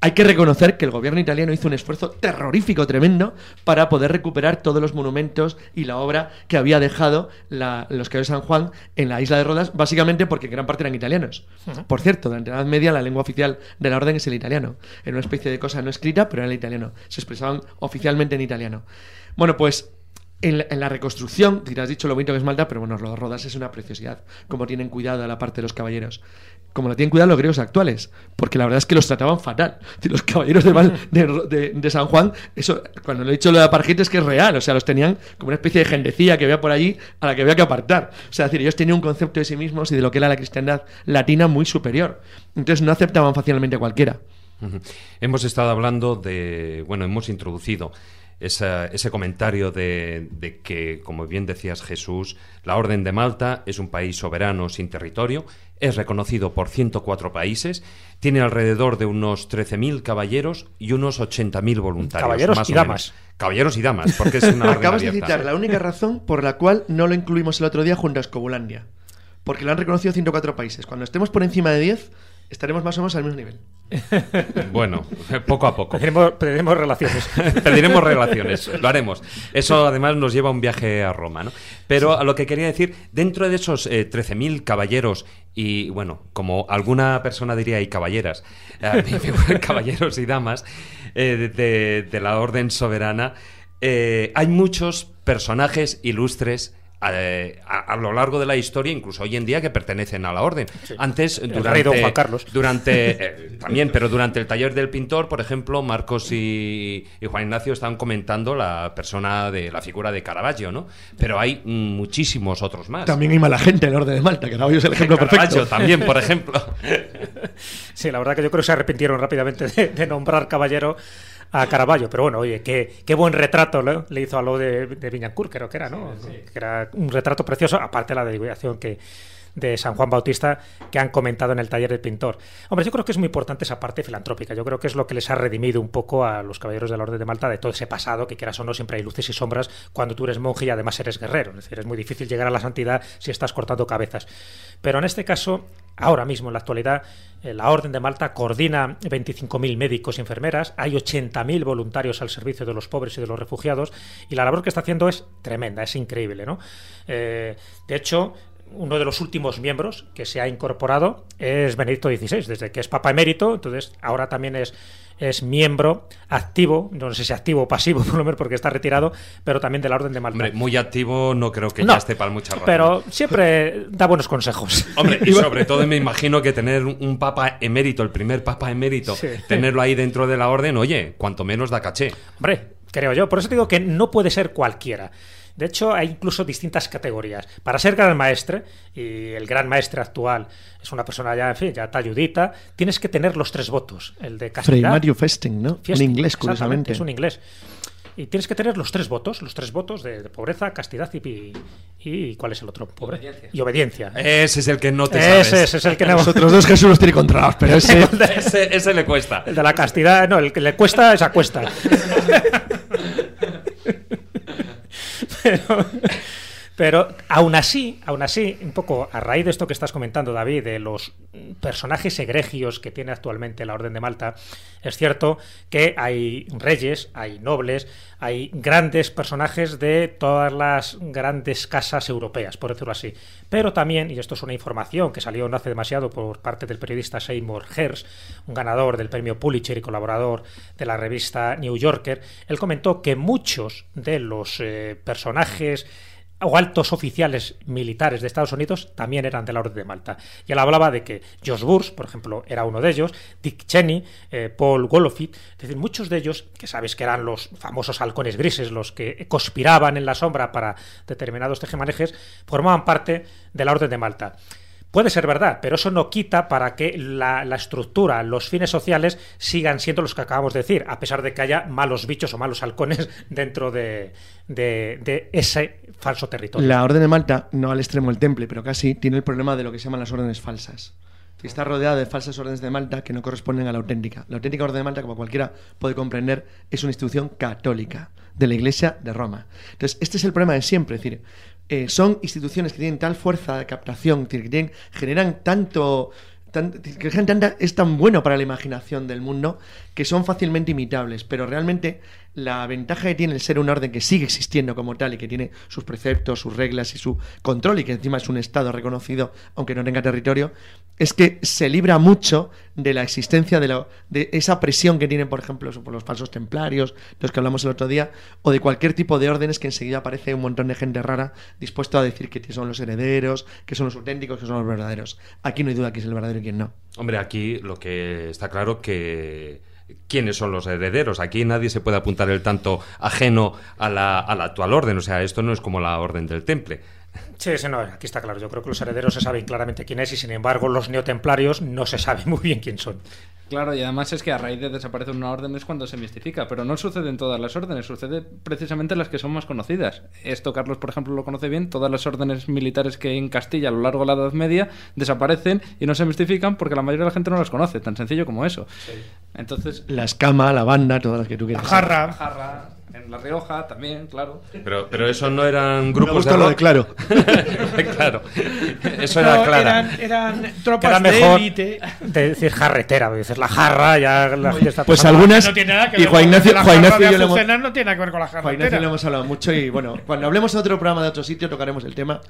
hay que reconocer que el gobierno italiano hizo un esfuerzo terrorífico tremendo para poder recuperar todos los monumentos y la obra que había dejado la- los caballeros de San Juan en la isla de Rodas, básicamente porque en gran parte eran italianos. Por cierto, durante la Edad Media la lengua oficial de la orden es el italiano. Era una especie de cosa no escrita, pero era el italiano. Se expresaban oficialmente en italiano. Bueno, pues en la, en la reconstrucción, te has dicho lo bonito que es Malta, pero bueno, lo de Rodas es una preciosidad. Como tienen cuidado a la parte de los caballeros. Como lo tienen cuidado los griegos actuales. Porque la verdad es que los trataban fatal. Los caballeros de, de, San Juan, eso, cuando lo he dicho lo de apartheid es que es real. O sea, los tenían como una especie de gentecía que había por allí a la que había que apartar. O sea, decir, ellos tenían un concepto de sí mismos y de lo que era la cristiandad latina muy superior. Entonces no aceptaban fácilmente a cualquiera. Hemos estado hablando de, bueno, hemos introducido esa- ese comentario de, de que, como bien decías Jesús, la Orden de Malta es un país soberano sin territorio, es reconocido por 104 países, tiene alrededor de unos 13.000 caballeros y unos 80.000 voluntarios. Caballeros más y o damas. menos. Caballeros y damas, porque es una orden Acabas de citar la única razón por la cual no lo incluimos el otro día junto a Escobulandia. Porque lo han reconocido 104 países. Cuando estemos por encima de 10, estaremos más o menos al mismo nivel. Bueno, poco a poco. Pediremos, pediremos relaciones. Pediremos relaciones, lo haremos. Eso además nos lleva a un viaje a Roma, ¿no? Pero a lo que quería decir, dentro de esos eh, 13.000 caballeros y, bueno, como alguna persona diría, y caballeras, eh, me figuran caballeros y damas eh, de, de- de la orden soberana, eh, hay muchos personajes ilustres eh, a, a lo largo de la historia, incluso hoy en día, que pertenecen a la orden. Antes, durante, Juan Carlos. durante eh, también, pero durante el taller del pintor, por ejemplo, Marcos y, y Juan Ignacio estaban comentando la persona de la figura de Caravaggio, ¿no? Pero hay muchísimos otros más. También hay mala gente en el orden de Malta, que Caravaggio es el ejemplo Caravaggio perfecto. también, por ejemplo. Sí, la verdad que yo creo que se arrepintieron rápidamente de, de nombrar caballero a Caravaggio. Pero bueno, oye, qué, qué buen retrato ¿no? le hizo a lo de, de Viñancourt, creo que era, ¿no? Que era un retrato precioso, aparte de la dedicación que de San Juan Bautista que han comentado en el taller del pintor. Hombre, yo creo que es muy importante esa parte filantrópica. Yo creo que es lo que les ha redimido un poco a los caballeros de la Orden de Malta de todo ese pasado, que quieras o no, siempre hay luces y sombras cuando tú eres monje y además eres guerrero. Es decir, es muy difícil llegar a la santidad si estás cortando cabezas. Pero en este caso, ahora mismo, en la actualidad, eh, la Orden de Malta coordina 25.000 médicos y enfermeras, hay 80.000 voluntarios al servicio de los pobres y de los refugiados, y la labor que está haciendo es tremenda, es increíble, ¿no? Eh, de hecho, uno de los últimos miembros que se ha incorporado es Benedicto XVI, desde que es Papa emérito, entonces ahora también es, es miembro activo, no sé si activo o pasivo, por lo menos porque está retirado, pero también de la Orden de Malta. Hombre, muy activo no creo que No, ya esté para muchas razones. Pero siempre da buenos consejos. Hombre, y sobre todo me imagino que tener un papa emérito, el primer papa emérito, Sí. tenerlo ahí dentro de la orden, oye, cuanto menos da caché. Hombre, creo yo. Por eso digo que no puede ser cualquiera. De hecho, hay incluso distintas categorías. Para ser gran maestre, y el gran maestre actual es una persona ya, en fin, ya talludita, tienes que tener los tres votos. El de Fray castidad. Mario Festing, ¿no? Fiesting, en inglés, curiosamente. Es un inglés. Y tienes que tener los tres votos, los tres votos de, de pobreza, castidad y, y, y- ¿cuál es el otro? Pobre- Obediencia. Y obediencia. Ese es el que no te ese, sabes. ese es el que no. Los otros dos Jesús los tiene controlados, pero ese... ese, ese le cuesta. El de la castidad, no, el que le cuesta es acuesta. Pero, pero aún así, aún así, un poco a raíz de esto que estás comentando, David, de los personajes egregios que tiene actualmente la Orden de Malta, es cierto que hay reyes, hay nobles, hay grandes personajes de todas las grandes casas europeas, por decirlo así. Pero también, y esto es una información que salió no hace demasiado por parte del periodista Seymour Hersh, un ganador del premio Pulitzer y colaborador de la revista New Yorker, él comentó que muchos de los eh, personajes o altos oficiales militares de Estados Unidos también eran de la Orden de Malta. Y él hablaba de que George Bush, por ejemplo, era uno de ellos, Dick Cheney, eh, Paul Wolofit, es decir, muchos de ellos, que sabes que eran los famosos halcones grises, los que conspiraban en la sombra para determinados tejemanejes, formaban parte de la Orden de Malta. Puede ser verdad, pero eso no quita para que la, la estructura, los fines sociales sigan siendo los que acabamos de decir, a pesar de que haya malos bichos o malos halcones dentro de, de- de ese falso territorio. La Orden de Malta, no al extremo del temple, pero casi, tiene el problema de lo que se llaman las órdenes falsas. Está rodeada de falsas órdenes de Malta que no corresponden a la auténtica. La auténtica Orden de Malta, como cualquiera puede comprender, es una institución católica de la Iglesia de Roma. Entonces, este es el problema de siempre. Es decir, eh, son instituciones que tienen tal fuerza de captación, que tienen- generan tanto tan- es tan bueno para la imaginación del mundo que son fácilmente imitables, pero realmente la ventaja que tiene el ser una orden que sigue existiendo como tal y que tiene sus preceptos, sus reglas y su control y que encima es un Estado reconocido, aunque no tenga territorio, es que se libra mucho de la existencia de, la- de esa presión que tienen, por ejemplo, por los falsos templarios, los que hablamos el otro día, o de cualquier tipo de órdenes que enseguida aparece un montón de gente rara dispuesto a decir que son los herederos, que son los auténticos, que son los verdaderos. Aquí no hay duda quién es el verdadero y quién no. Hombre, aquí lo que está claro que quiénes son los herederos. Aquí nadie se puede apuntar el tanto ajeno a la, actual orden. O sea, esto no es como la orden del temple. Sí, sí, no, aquí está claro. Yo creo que los herederos se saben claramente quién es y sin embargo los neotemplarios no se sabe muy bien quién son. Claro, y además es que a raíz de desaparecer una orden es cuando se mistifica, pero no sucede en todas las órdenes, sucede precisamente en las que son más conocidas. Esto Carlos, por ejemplo, lo conoce bien, todas las órdenes militares que hay en Castilla a lo largo de la Edad Media desaparecen y no se mistifican porque la mayoría de la gente no las conoce, tan sencillo como eso. Entonces, La escama, la banda, todas las que tú La quieras. jarra. Jarra, en La Rioja también, claro. Pero, pero eso no eran Me grupos gusta de lo rock. de claro. claro. Eso No, era clara. Eran, eran tropas de mejor élite. de decir jarretera, dices la jarra, ya la gente está Pues algunas. No tiene nada que y ver Juan con Ignacio, la Juan Ignacio y de yo le hemos, no tiene nada que ver con la jarra Juan Ignacio le hemos hablado mucho y bueno, cuando hablemos en otro programa de otro sitio tocaremos el tema.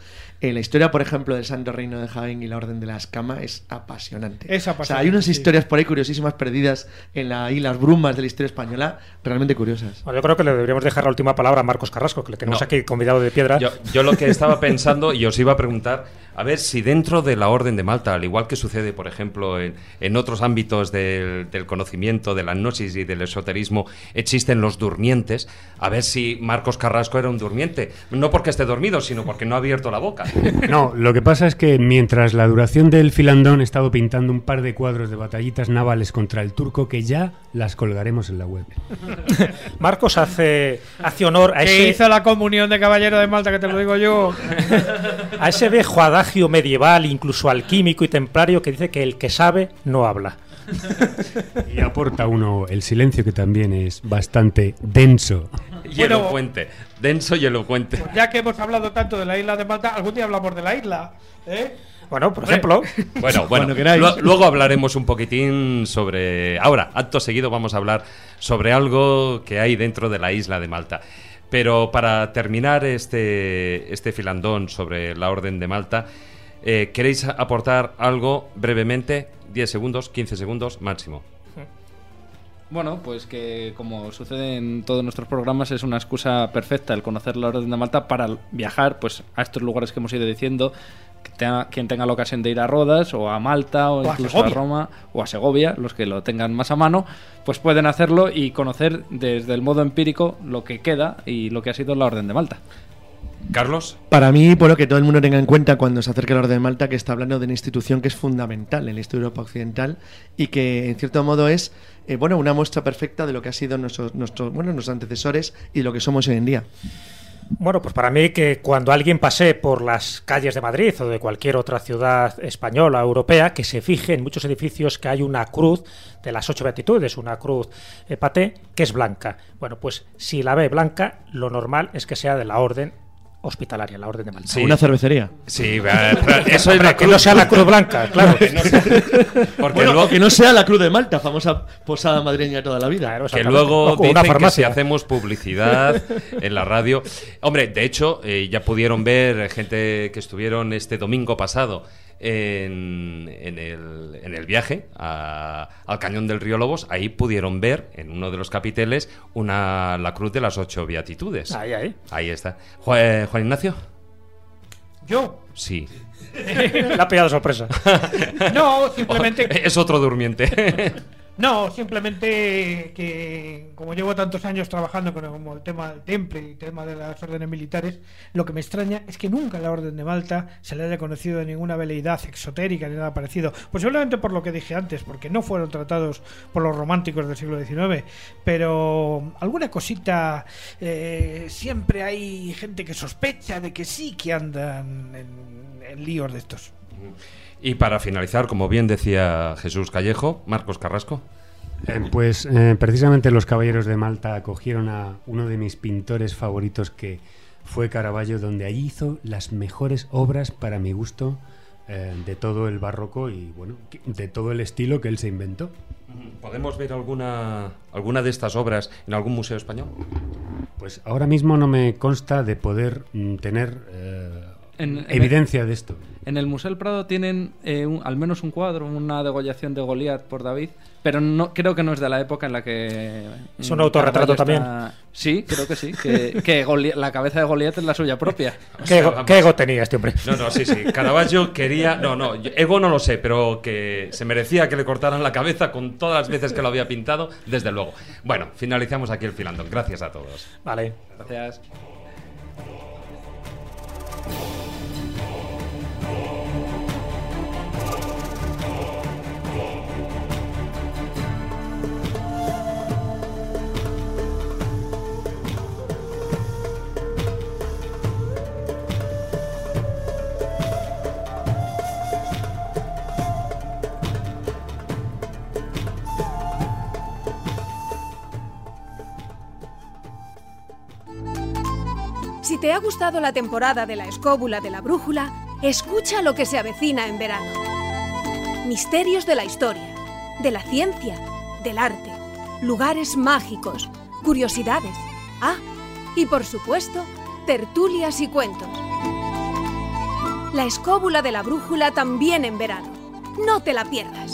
Eh, la historia, por ejemplo, del Santo Reino de Jaén y la Orden de la Escama es apasionante. Es O sea, apasionante, hay unas sí. historias por ahí curiosísimas perdidas en la y las brumas de la historia española, realmente curiosas. Bueno, yo creo que le deberíamos dejar la última palabra a Marcos Carrasco, que le tenemos No. aquí convidado de piedra. Yo, yo lo que estaba pensando, y os iba a preguntar, a ver si dentro de la Orden de Malta, al igual que sucede, por ejemplo, en, en otros ámbitos del, del conocimiento, de la gnosis y del esoterismo, existen los durmientes, a ver si Marcos Carrasco era un durmiente. No porque esté dormido, sino porque no ha abierto la boca. No, lo que pasa es que mientras la duración del filandón he estado pintando un par de cuadros de batallitas navales contra el turco que ya las colgaremos en la web. Marcos hace, hace honor a Que ese, hizo la comunión de caballero de Malta, que te lo digo yo. a ese viejo adagio medieval, incluso alquímico y templario, que dice que el que sabe no habla. Y aporta uno el silencio que también es bastante denso. Y Bueno. elocuente. Denso y elocuente. Ya que hemos hablado tanto de la isla de Malta, algún día hablamos de la isla. ¿eh? Bueno, por ejemplo, Bueno, bueno, lo- luego hablaremos un poquitín sobre... Ahora, acto seguido vamos a hablar sobre algo que hay dentro de la isla de Malta. Pero para terminar este, este filandón sobre la Orden de Malta, eh, ¿queréis aportar algo brevemente? 10 segundos, 15 segundos máximo. Bueno, pues que como sucede en todos nuestros programas es una excusa perfecta el conocer la Orden de Malta para viajar pues a estos lugares que hemos ido diciendo. Quien tenga la ocasión de ir a Rodas o a Malta o, incluso a. Roma o a Segovia, los que lo tengan más a mano, pues pueden hacerlo y conocer desde el modo empírico lo que queda y lo que ha sido la Orden de Malta. Carlos. Para mí, por lo que todo el mundo tenga en cuenta cuando se acerque la Orden de Malta, que está hablando de una institución que es fundamental en la historia de Europa Occidental y que, en cierto modo, es eh, bueno una muestra perfecta de lo que han sido nuestros, nuestros, bueno, nuestros antecesores y lo que somos hoy en día. Bueno, pues para mí que cuando alguien pase por las calles de Madrid o de cualquier otra ciudad española europea, que se fije en muchos edificios que hay una cruz de las ocho beatitudes, una cruz eh, paté, que es blanca. Bueno, pues si la ve blanca, lo normal es que sea de la orden hospitalaria, la orden de Malta. Sí. Una cervecería. Sí, pero eso es la que cruz. no sea la cruz blanca, claro. Porque Bueno, luego, o que no sea la Cruz de Malta, famosa posada madrileña toda la vida. Claro, que luego O una dicen que si farmacia. hacemos publicidad en la radio. Hombre, de hecho, eh, ya pudieron ver gente que estuvieron este domingo pasado en, en el, en el viaje a- al cañón del río Lobos. Ahí pudieron ver en uno de los capiteles una, la cruz de las ocho beatitudes. Ahí, ahí. Ahí está. Juan, Juan Ignacio. Yo, Sí. Le ha pillado sorpresa. no, simplemente Es otro durmiente. No, simplemente que como llevo tantos años trabajando con el tema del temple y el tema de las órdenes militares, lo que me extraña es que nunca la orden de Malta se le haya conocido de ninguna veleidad exotérica ni nada parecido. Posiblemente por lo que dije antes, porque no fueron tratados por los románticos del siglo XIX, pero alguna cosita eh, siempre hay gente que sospecha de que sí que andan en, en líos de estos. Y para finalizar, como bien decía Jesús Callejo, Marcos Carrasco. Eh, pues eh, precisamente los Caballeros de Malta acogieron a uno de mis pintores favoritos que fue Caravaggio, donde allí hizo las mejores obras para mi gusto eh, de todo el barroco y bueno, de todo el estilo que él se inventó. ¿Podemos ver alguna, alguna de estas obras en algún museo español? Pues ahora mismo no me consta de poder mm, tener En- en- evidencia de esto. En el Museo del Prado tienen eh, un- al menos un cuadro, una degollación de Goliat por David, pero no creo que no es de la época en la que... Es un mm, autorretrato está- Sí, creo que sí, que, la cabeza de Goliat es la suya propia. ¿Qué, ego, qué ego tenía este hombre? No, no, sí, sí. Caravaggio quería. No, no, ego no lo sé, pero que se merecía que le cortaran la cabeza con todas las veces que lo había pintado, desde luego. Bueno, finalizamos aquí el filandón. Gracias a todos. Vale. Gracias. Te ha gustado la temporada de la escóbula de la brújula, escucha lo que se avecina en verano. Misterios de la historia, de la ciencia, del arte, lugares mágicos, curiosidades. Ah, y por supuesto, tertulias y cuentos. La escóbula de la brújula también en verano. No te la pierdas.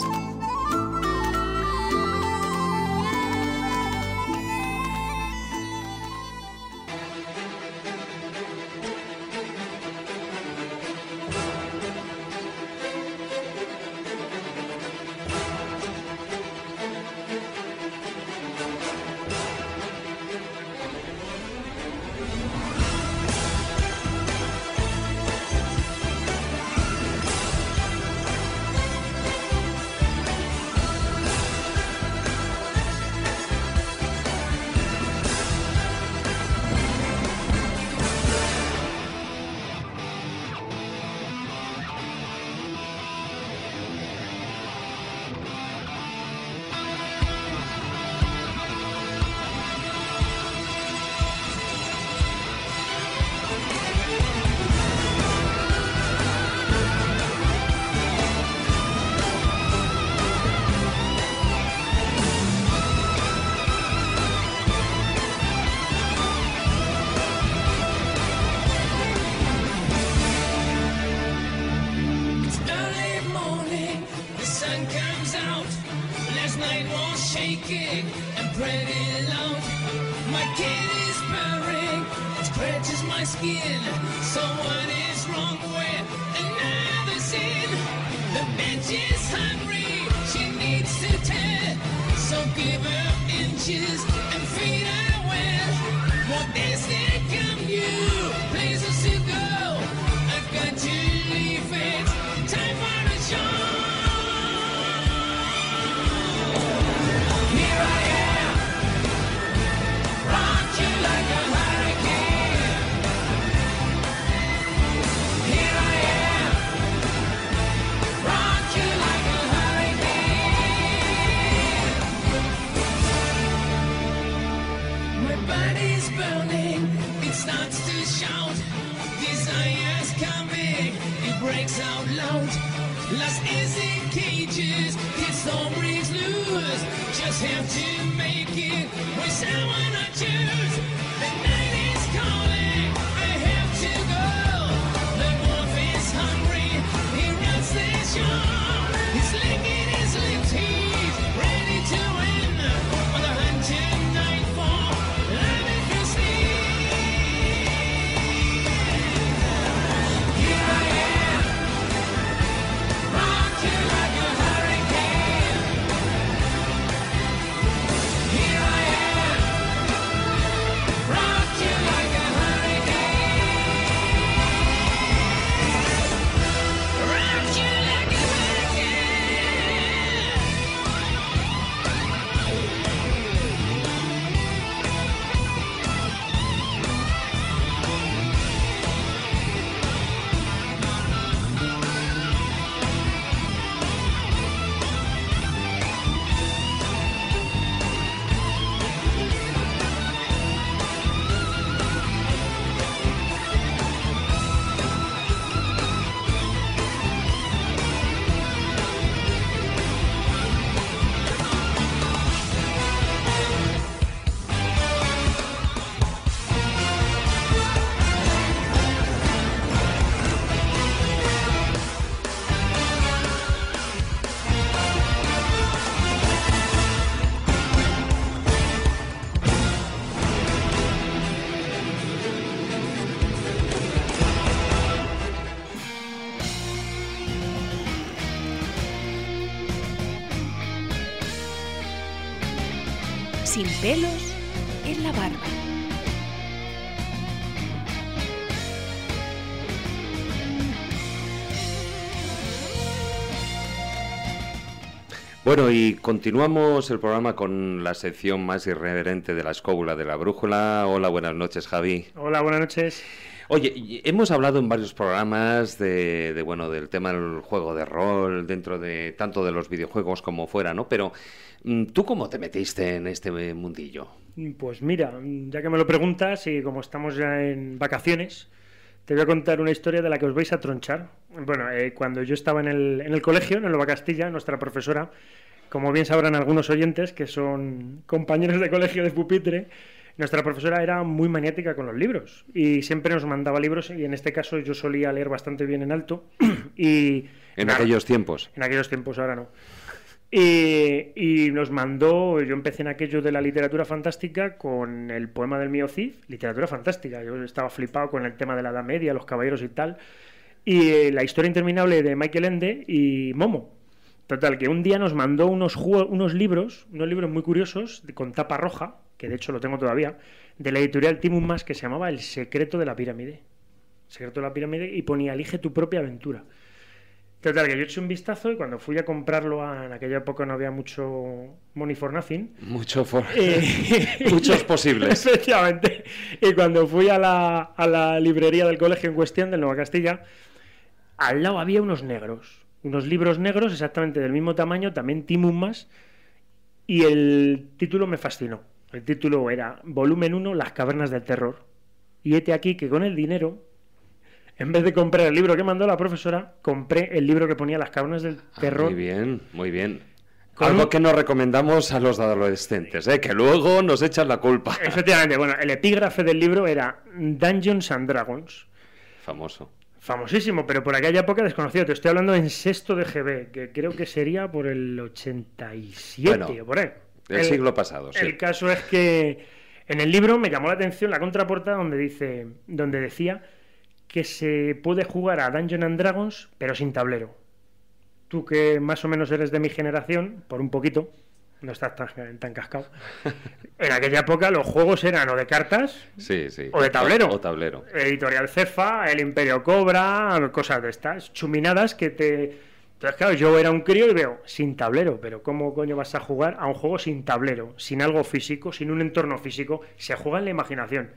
Pelos en la barba. Bueno, y continuamos el programa con la sección más irreverente de la escóbula de la brújula. Hola, buenas noches, Javi. Hola, buenas noches. Oye, hemos hablado en varios programas de, bueno del tema del juego de rol dentro de tanto de los videojuegos como fuera, ¿no? Pero mm, tú cómo te metiste en este mundillo? Pues mira, ya que me lo preguntas y como estamos ya en vacaciones, te voy a contar una historia de la que os vais a tronchar. Bueno, eh, cuando yo estaba en el, en el colegio, en Nueva Castilla, nuestra profesora, como bien sabrán algunos oyentes que son compañeros de colegio de pupitre, nuestra profesora era muy maniática con los libros y siempre nos mandaba libros y en este caso yo solía leer bastante bien en alto y En nada, aquellos tiempos. en aquellos tiempos ahora no. Y, y nos mandó yo empecé en aquello de la literatura fantástica con el poema del mío Cid literatura fantástica. Yo estaba flipado con el tema de la Edad Media los caballeros y tal. Y eh, la historia interminable de Michael Ende y Momo Total, que un día nos mandó unos, unos libros, unos libros muy curiosos, con tapa roja, que de hecho lo tengo todavía, de la editorial Timum Mas, que se llamaba El secreto de la pirámide. Secreto de la pirámide, y ponía Elige tu propia aventura. Total, que yo eché un vistazo y cuando fui a comprarlo, a- en aquella época no había mucho money for nothing. Mucho for- Eh, Muchos posibles. Efectivamente. Y cuando fui a la, a la librería del colegio en cuestión, del Nueva Castilla, al lado había unos negros. Unos libros negros exactamente del mismo tamaño, también Timum más. Y el título me fascinó. El título era Volumen 1, Las cavernas del terror. Y hete aquí que con el dinero, en vez de comprar el libro que mandó la profesora, compré el libro que ponía Las cavernas del Ah, terror. Muy bien, muy bien. Con Algo que no recomendamos a los adolescentes, ¿eh? que luego nos echan la culpa. Efectivamente, bueno, el epígrafe del libro era Dungeons and Dragons. Famoso. Famosísimo, pero por aquella época desconocido. Te estoy hablando en sexto de GB, que creo que sería por el 87 Bueno, o por ahí. el siglo pasado, sí. El caso es que en el libro me llamó la atención la contraportada donde dice, donde decía que se puede jugar a Dungeons and Dragons, pero sin tablero. Tú que más o menos eres de mi generación, por un poquito, no estás tan, tan cascado. En aquella época los juegos eran o de cartas Sí, sí. o de tablero. O, tablero. Editorial Cefa, El Imperio Cobra, cosas de estas, chuminadas que te... Entonces, claro, yo era un crío y veo, sin tablero, pero ¿cómo coño vas a jugar a un juego sin tablero, sin algo físico, sin un entorno físico? Se juega en la imaginación.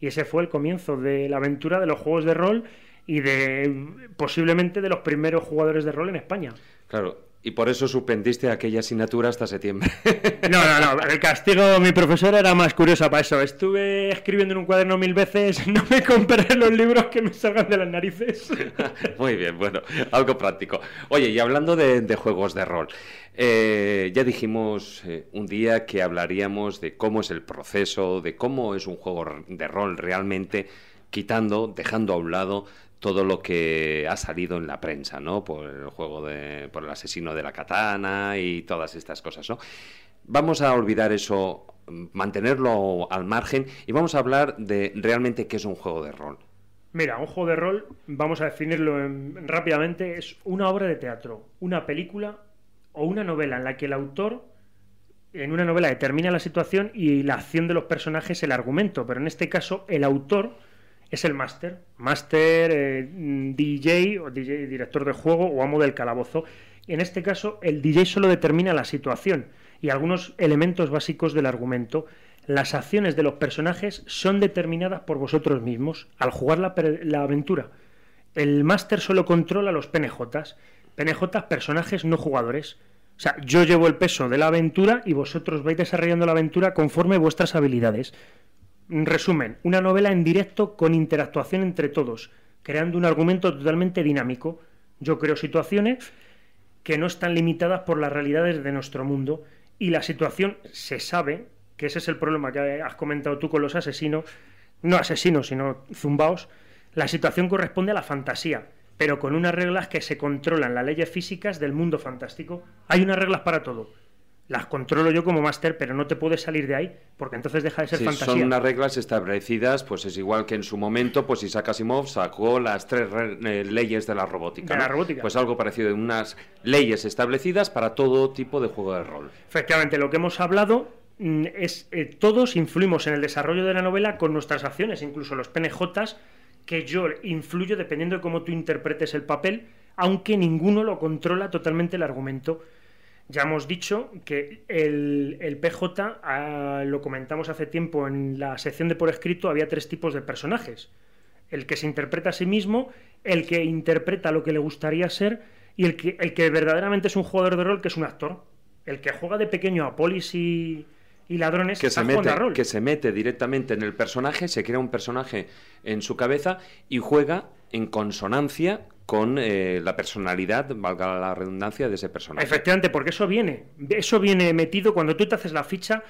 Y ese fue el comienzo de la aventura de los juegos de rol y de posiblemente de los primeros jugadores de rol en España. Claro, Y por eso suspendiste aquella asignatura hasta septiembre. No, no, no. El castigo, mi profesora era más curiosa para eso. Estuve escribiendo en un cuaderno mil veces, no me compré los libros que me salgan de las narices. Muy bien, bueno, algo práctico. Oye, y hablando de, de juegos de rol, eh, ya dijimos eh, un día que hablaríamos de cómo es el proceso, de cómo es un juego de rol realmente, quitando, dejando a un lado todo lo que ha salido en la prensa, ¿no? Por el juego de, por el asesino de la katana y todas estas cosas, ¿no? Vamos a olvidar eso, mantenerlo al margen y vamos a hablar de realmente qué es un juego de rol. Mira, un juego de rol, vamos a definirlo en- rápidamente, es una obra de teatro, una película o una novela en la que el autor, en una novela, determina la situación y la acción de los personajes, el argumento, pero en este caso el autor es el máster, máster, eh, DJ o DJ, director de juego o amo del calabozo. En este caso, el DJ solo determina la situación y algunos elementos básicos del argumento. Las acciones de los personajes son determinadas por vosotros mismos al jugar la, la aventura. El máster solo controla los PNJs. PNJs, personajes no jugadores. O sea, yo llevo el peso de la aventura y vosotros vais desarrollando la aventura conforme vuestras habilidades. En resumen, una novela en directo con interactuación entre todos, creando un argumento totalmente dinámico. Yo creo situaciones que no están limitadas por las realidades de nuestro mundo y la situación se sabe, que ese es el problema que has comentado tú con los asesinos, no asesinos, sino zumbaos, la situación corresponde a la fantasía, pero con unas reglas que se controlan las leyes físicas del mundo fantástico. Hay unas reglas para todo. Las controlo yo como máster, pero no te puedes salir de ahí, porque entonces deja de ser Sí, fantasía. son unas reglas establecidas, pues es igual que en su momento, pues Isaac Asimov sacó las tres re- eh, leyes de la robótica. De la ¿no? robótica. Pues algo parecido, unas leyes establecidas para todo tipo de juego de rol. Efectivamente, lo que hemos hablado mm, es eh, todos influimos en el desarrollo de la novela con nuestras acciones, incluso los PNJs, que yo influyo dependiendo de cómo tú interpretes el papel, aunque ninguno lo controla totalmente el argumento. Ya hemos dicho que el, el PJ, ah, lo comentamos hace tiempo en la sección de por escrito, había tres tipos de personajes. El que se interpreta a sí mismo, el que interpreta lo que le gustaría ser y el que, el que verdaderamente es un jugador de rol, que es un actor. El que juega de pequeño a polis y, y ladrones Que se, mete, que se mete directamente en el personaje, se crea un personaje en su cabeza y juega en consonancia con eh, la personalidad, valga la redundancia, de ese personaje. Efectivamente, porque eso viene. Eso viene metido cuando tú te haces la ficha.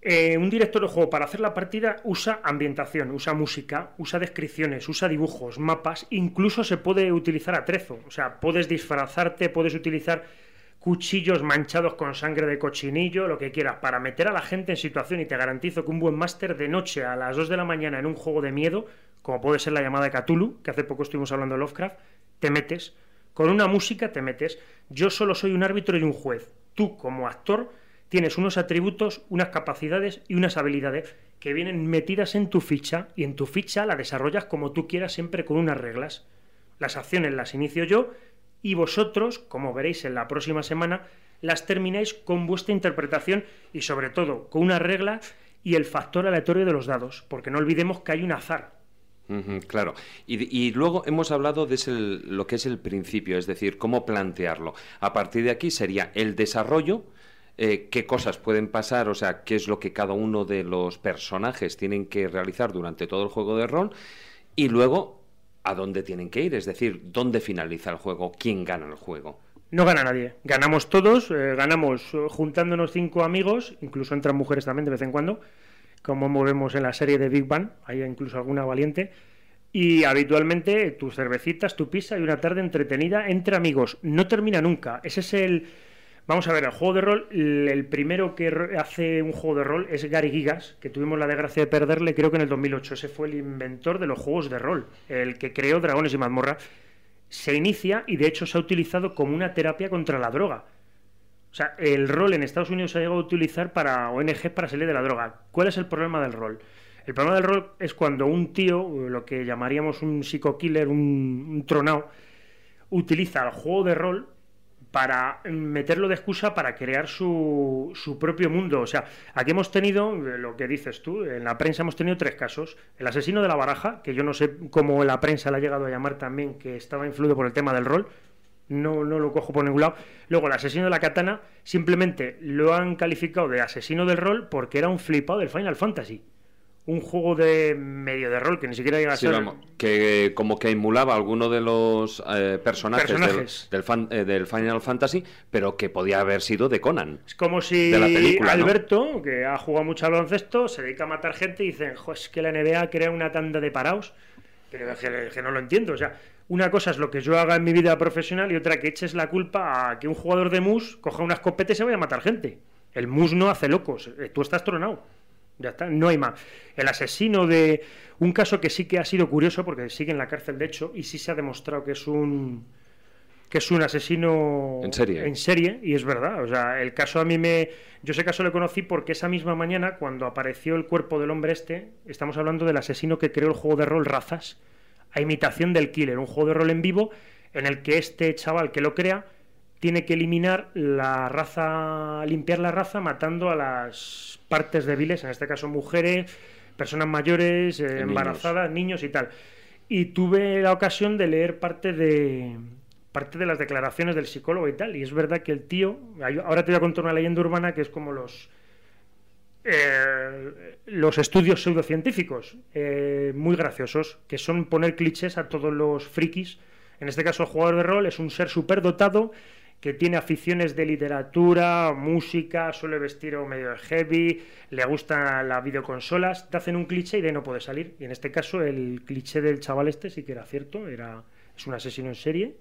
eh, un director de juego para hacer la partida usa ambientación, usa música, usa descripciones, usa dibujos, mapas, incluso se puede utilizar atrezo. O sea, puedes disfrazarte, puedes utilizar cuchillos manchados con sangre de cochinillo, lo que quieras, para meter a la gente en situación y te garantizo que un buen máster de noche a las 2 de la mañana en un juego de miedo, como puede ser la llamada de Cthulhu, que hace poco estuvimos hablando de Lovecraft, te metes. Con una música te metes. Yo solo soy un árbitro y un juez. Tú, como actor, tienes unos atributos, unas capacidades y unas habilidades que vienen metidas en tu ficha y en tu ficha la desarrollas como tú quieras siempre con unas reglas. Las acciones las inicio yo y vosotros, como veréis en la próxima semana, las termináis con vuestra interpretación y sobre todo con una regla y el factor aleatorio de los dados, porque no olvidemos que hay un azar. Claro. Y, y luego hemos hablado de ese- lo que es el principio, es decir, cómo plantearlo. A partir de aquí sería el desarrollo, eh, qué cosas pueden pasar, o sea, qué es lo que cada uno de los personajes tienen que realizar durante todo el juego de rol, y luego a dónde tienen que ir, es decir, dónde finaliza el juego, quién gana el juego. No gana nadie. Ganamos todos, eh, ganamos eh, juntándonos cinco amigos, incluso entran mujeres también de vez en cuando, como movemos en la serie de Big Bang, hay incluso alguna valiente. Y habitualmente tus cervecitas, tu pizza y una tarde entretenida entre amigos. No termina nunca. Ese es el. Vamos a ver, el juego de rol, el primero que hace un juego de rol es Gary Gigas, que tuvimos la desgracia de perderle creo que en el 2008. Ese fue el inventor de los juegos de rol, el que creó Dragones y Mazmorra se inicia y de hecho se ha utilizado como una terapia contra la droga. Sea, el rol en Estados Unidos se ha llegado a utilizar para ONG para salir de la droga. ¿Cuál es el problema del rol? El problema del rol es cuando un tío, lo que llamaríamos un psico-killer, un, un tronao, utiliza el juego de rol para meterlo de excusa para crear su, su propio mundo. O sea, aquí hemos tenido, eh, lo que dices tú, en la prensa hemos tenido tres casos. El asesino de la baraja, que yo no sé cómo la prensa le ha llegado a llamar también, que estaba influido por el tema del rol. No, no lo cojo por ningún lado. Luego, el asesino de la katana simplemente lo han calificado de asesino del rol porque era un flipado del Final Fantasy. Un juego de medio de rol que ni siquiera llega a Sí, ser. vamos, que como que emulaba alguno de los eh, personajes, del- Personajes. Del, fan- eh, del Final Fantasy, pero que podía haber sido de Conan. Es como si de la película, ¿no? Alberto, que ha jugado mucho al baloncesto, se dedica a matar gente y dicen, jo, es que la NBA crea una tanda de paraos. Pero es que, es que no lo entiendo. O sea, una cosa es lo que yo haga en mi vida profesional y otra que eches la culpa a que un jugador de mus coja una escopeta y se vaya a matar gente. El mus no hace locos. eh, Tú estás tronado. Ya está, no hay más. El asesino de un caso que sí que ha sido curioso porque sigue en la cárcel de hecho y sí se ha demostrado que es un que es un asesino En serie. en serie y es verdad, o sea, el caso a mí me yo ese caso lo conocí porque esa misma mañana cuando apareció el cuerpo del hombre este, estamos hablando del asesino que creó el juego de rol Razas, a imitación del Killer, un juego de rol en vivo en el que este chaval que lo crea tiene que eliminar la raza, limpiar la raza matando a las partes débiles, en este caso mujeres, personas mayores, eh, niños. embarazadas, niños y tal. Y tuve la ocasión de leer parte de parte de las declaraciones del psicólogo y tal, y es verdad que el tío, ahora te voy a contar una leyenda urbana que es como los eh, los estudios pseudocientíficos, eh, muy graciosos, que son poner clichés a todos los frikis. En este caso, el jugador de rol es un ser superdotado que tiene aficiones de literatura, música, suele vestir o medio heavy, le gusta las videoconsolas, te hacen un cliché y de no puede salir. Y en este caso, el cliché del chaval este sí que era cierto, era, es un asesino en serie,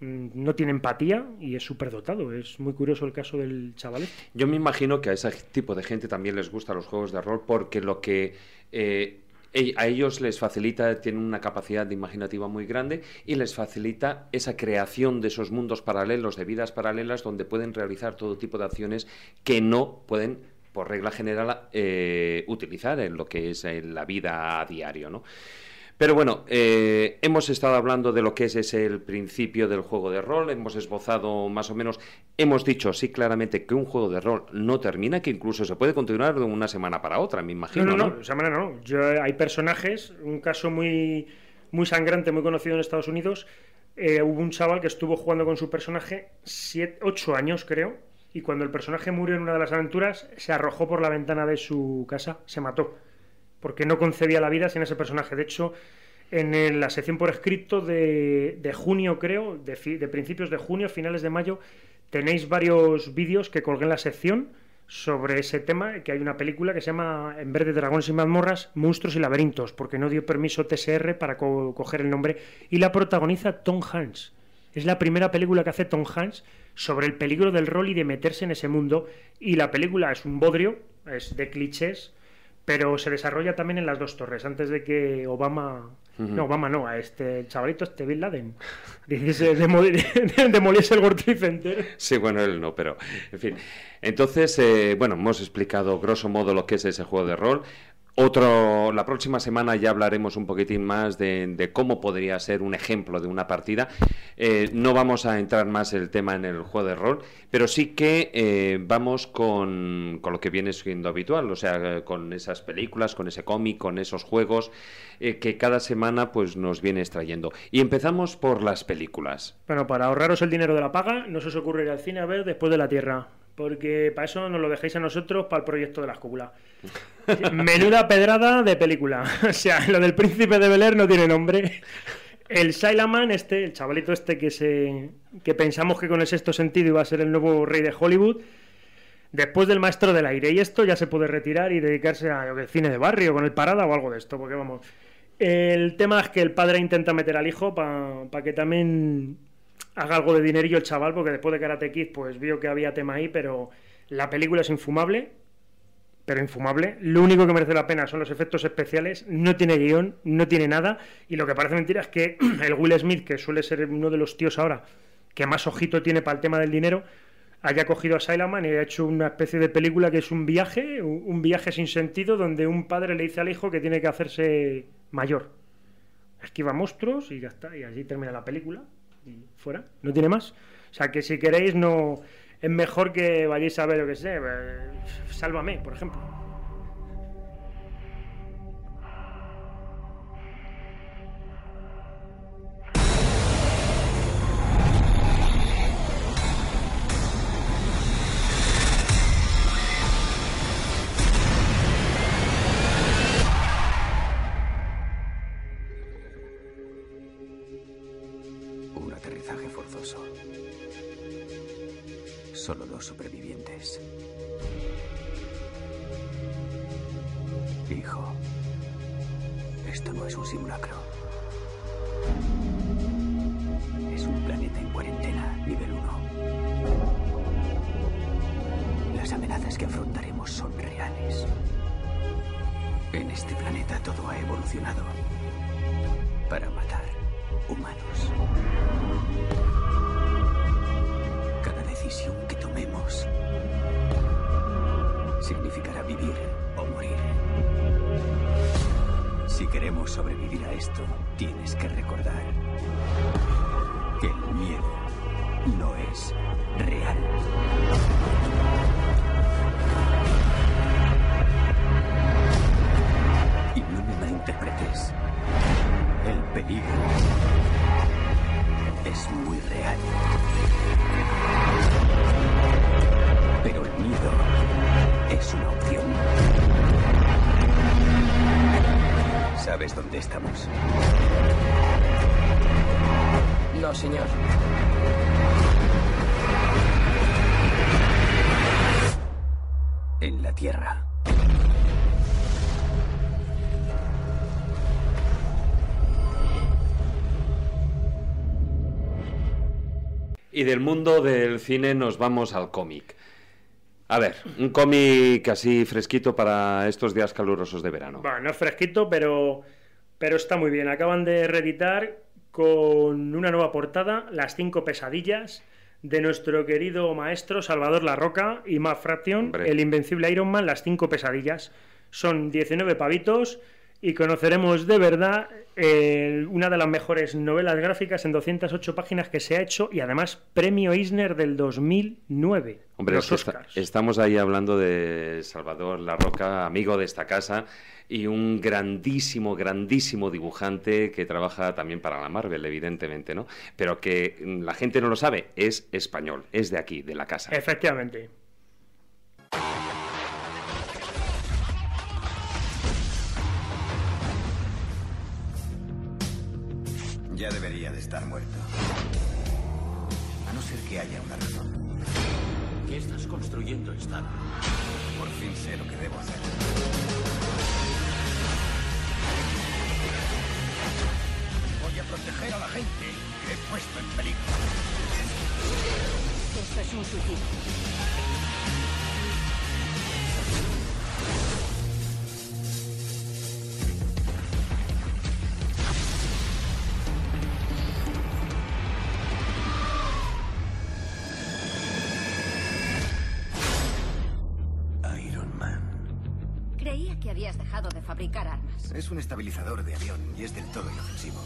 no tiene empatía y es superdotado. Es muy curioso el caso del chaval este. Yo me imagino que a ese tipo de gente también les gustan los juegos de rol porque lo que eh, a ellos les facilita, tienen una capacidad de imaginativa muy grande y les facilita esa creación de esos mundos paralelos, de vidas paralelas, donde pueden realizar todo tipo de acciones que no pueden, por regla general, eh, utilizar en lo que es en la vida a diario, ¿no? Pero bueno, eh, hemos estado hablando de lo que es ese el principio del juego de rol, hemos esbozado más o menos, hemos dicho sí claramente que un juego de rol no termina, que incluso se puede continuar de una semana para otra, me imagino. No, no, ¿no? manera no. Yo, hay personajes, un caso muy, muy sangrante, muy conocido en Estados Unidos. eh, hubo un chaval que estuvo jugando con su personaje siete, ocho años, creo, y cuando el personaje murió en una de las aventuras, se arrojó por la ventana de su casa, se mató, porque no concebía la vida sin ese personaje. De hecho, en la sección por escrito de, junio, creo, de, principios de junio, finales de mayo, tenéis varios vídeos que colgué en la sección sobre ese tema, que hay una película que se llama En vez de dragones y mazmorras, monstruos y laberintos, porque no dio permiso TSR para co- coger el nombre, y la protagoniza Tom Hanks. Es la primera película que hace Tom Hanks sobre el peligro del rol y de meterse en ese mundo, y la película es un bodrio, es de clichés, pero se desarrolla también en las dos torres, antes de que Obama... No, Obama no, a este chavalito, este Bin Laden, dijese, demo- demoliese el World Trade Center. Sí, bueno, él no, pero en fin. Entonces, eh, bueno, hemos explicado grosso modo lo que es ese juego de rol. Otro, la próxima semana ya hablaremos un poquitín más de, cómo podría ser un ejemplo de una partida. Eh, no vamos a entrar más el tema en el juego de rol, pero sí que eh, vamos con, con lo que viene siendo habitual, o sea, con esas películas, con ese cómic, con esos juegos eh, que cada semana pues nos viene extrayendo. Y empezamos por las películas. Bueno, para ahorraros el dinero de la paga, no se os ocurre ir al cine a ver después de la Tierra. Porque para eso nos lo dejéis a nosotros para el proyecto de la escóbula. Menuda pedrada de película. O sea, lo del príncipe de Bel Air no tiene nombre. El Shyamalan, este, el chavalito este que se que pensamos que con el sexto sentido iba a ser el nuevo rey de Hollywood, después del maestro del aire. Y esto ya se puede retirar y dedicarse a yo qué, cine de barrio, con el parada o algo de esto, porque vamos. El tema es que el padre intenta meter al hijo para que también haga algo de dinerillo el chaval, porque después de Karate Kid, pues vio que había tema ahí, pero la película es infumable, pero infumable. Lo único que merece la pena son los efectos especiales, no tiene guion, no tiene nada, y lo que parece mentira es que el Will Smith, que suele ser uno de los tíos ahora que más ojito tiene para el tema del dinero, haya cogido a Silaman y haya hecho una especie de película que es un viaje, un viaje sin sentido, donde un padre le dice al hijo que tiene que hacerse mayor. Esquiva monstruos y ya está, y así termina la película y fuera, no tiene más. O sea que si queréis no es mejor que vayáis a ver, lo que sé, eh, Sálvame, por ejemplo. Estamos? No, señor. En la Tierra. Y del mundo del cine nos vamos al cómic. A ver, un cómic así fresquito para estos días calurosos de verano. Bueno, no es fresquito, pero, pero está muy bien. Acaban de reeditar con una nueva portada Las cinco pesadillas de nuestro querido maestro Salvador La Roca y Matt Fraction, Hombre. el invencible Iron Man, Las cinco pesadillas. Son 19 pavitos y conoceremos de verdad eh, una de las mejores novelas gráficas en 208 páginas que se ha hecho y además premio Eisner del 2009. Hombre, los Oscars. estamos ahí hablando de Salvador La Roca, amigo de esta casa y un grandísimo, grandísimo dibujante que trabaja también para la Marvel, evidentemente, ¿no? Pero que mm, la gente no lo sabe, es español, es de aquí, de la casa. Efectivamente. Ya debería de estar muerto. A no ser que haya una razón. ¿Qué estás construyendo, Star? Por fin sé lo que debo hacer. Proteger a la gente que he puesto en peligro. Es un suicidio. Fabricar armas. Es un estabilizador de avión y es del todo inofensivo.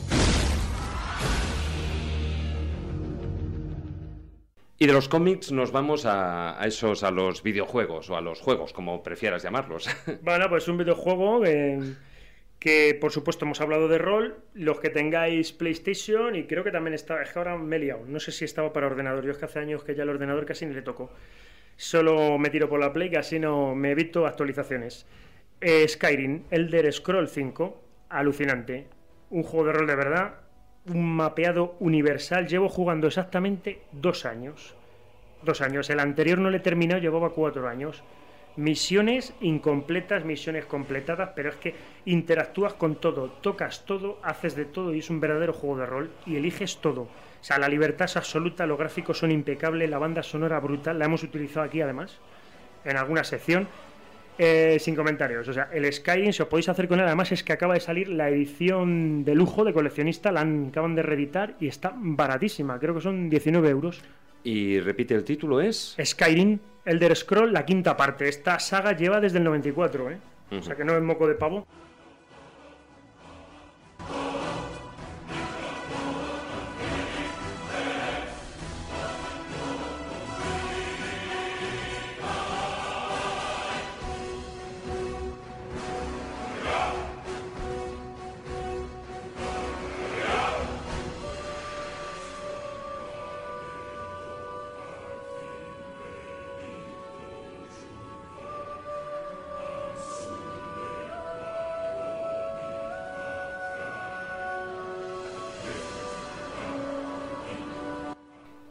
Y de los cómics nos vamos a, a esos, a los videojuegos o a los juegos, como prefieras llamarlos. Bueno, pues un videojuego eh, que por supuesto hemos hablado de rol. Los que tengáis PlayStation y creo que también está, es que ahora me he liado, no sé si estaba para ordenador. Yo es que hace años que ya el ordenador casi ni le toco. Solo me tiro por la Play, que así no me evito actualizaciones. Eh, Skyrim, Elder Scroll 5, alucinante. Un juego de rol de verdad, un mapeado universal. Llevo jugando exactamente dos años. Dos años. El anterior no le he terminado, llevaba cuatro años. Misiones incompletas, misiones completadas, pero es que interactúas con todo, tocas todo, haces de todo y es un verdadero juego de rol y eliges todo. O sea, la libertad es absoluta, los gráficos son impecables, la banda sonora brutal, la hemos utilizado aquí además, en alguna sección. Eh, sin comentarios, o sea, el Skyrim, si os podéis hacer con él, además es que acaba de salir la edición de lujo de coleccionista, la han- acaban de reeditar y está baratísima, creo que son 19 euros. y repite el título, es... Skyrim, Elder Scroll, la quinta parte. Esta saga lleva desde el 94, ¿eh? O sea que no es moco de pavo.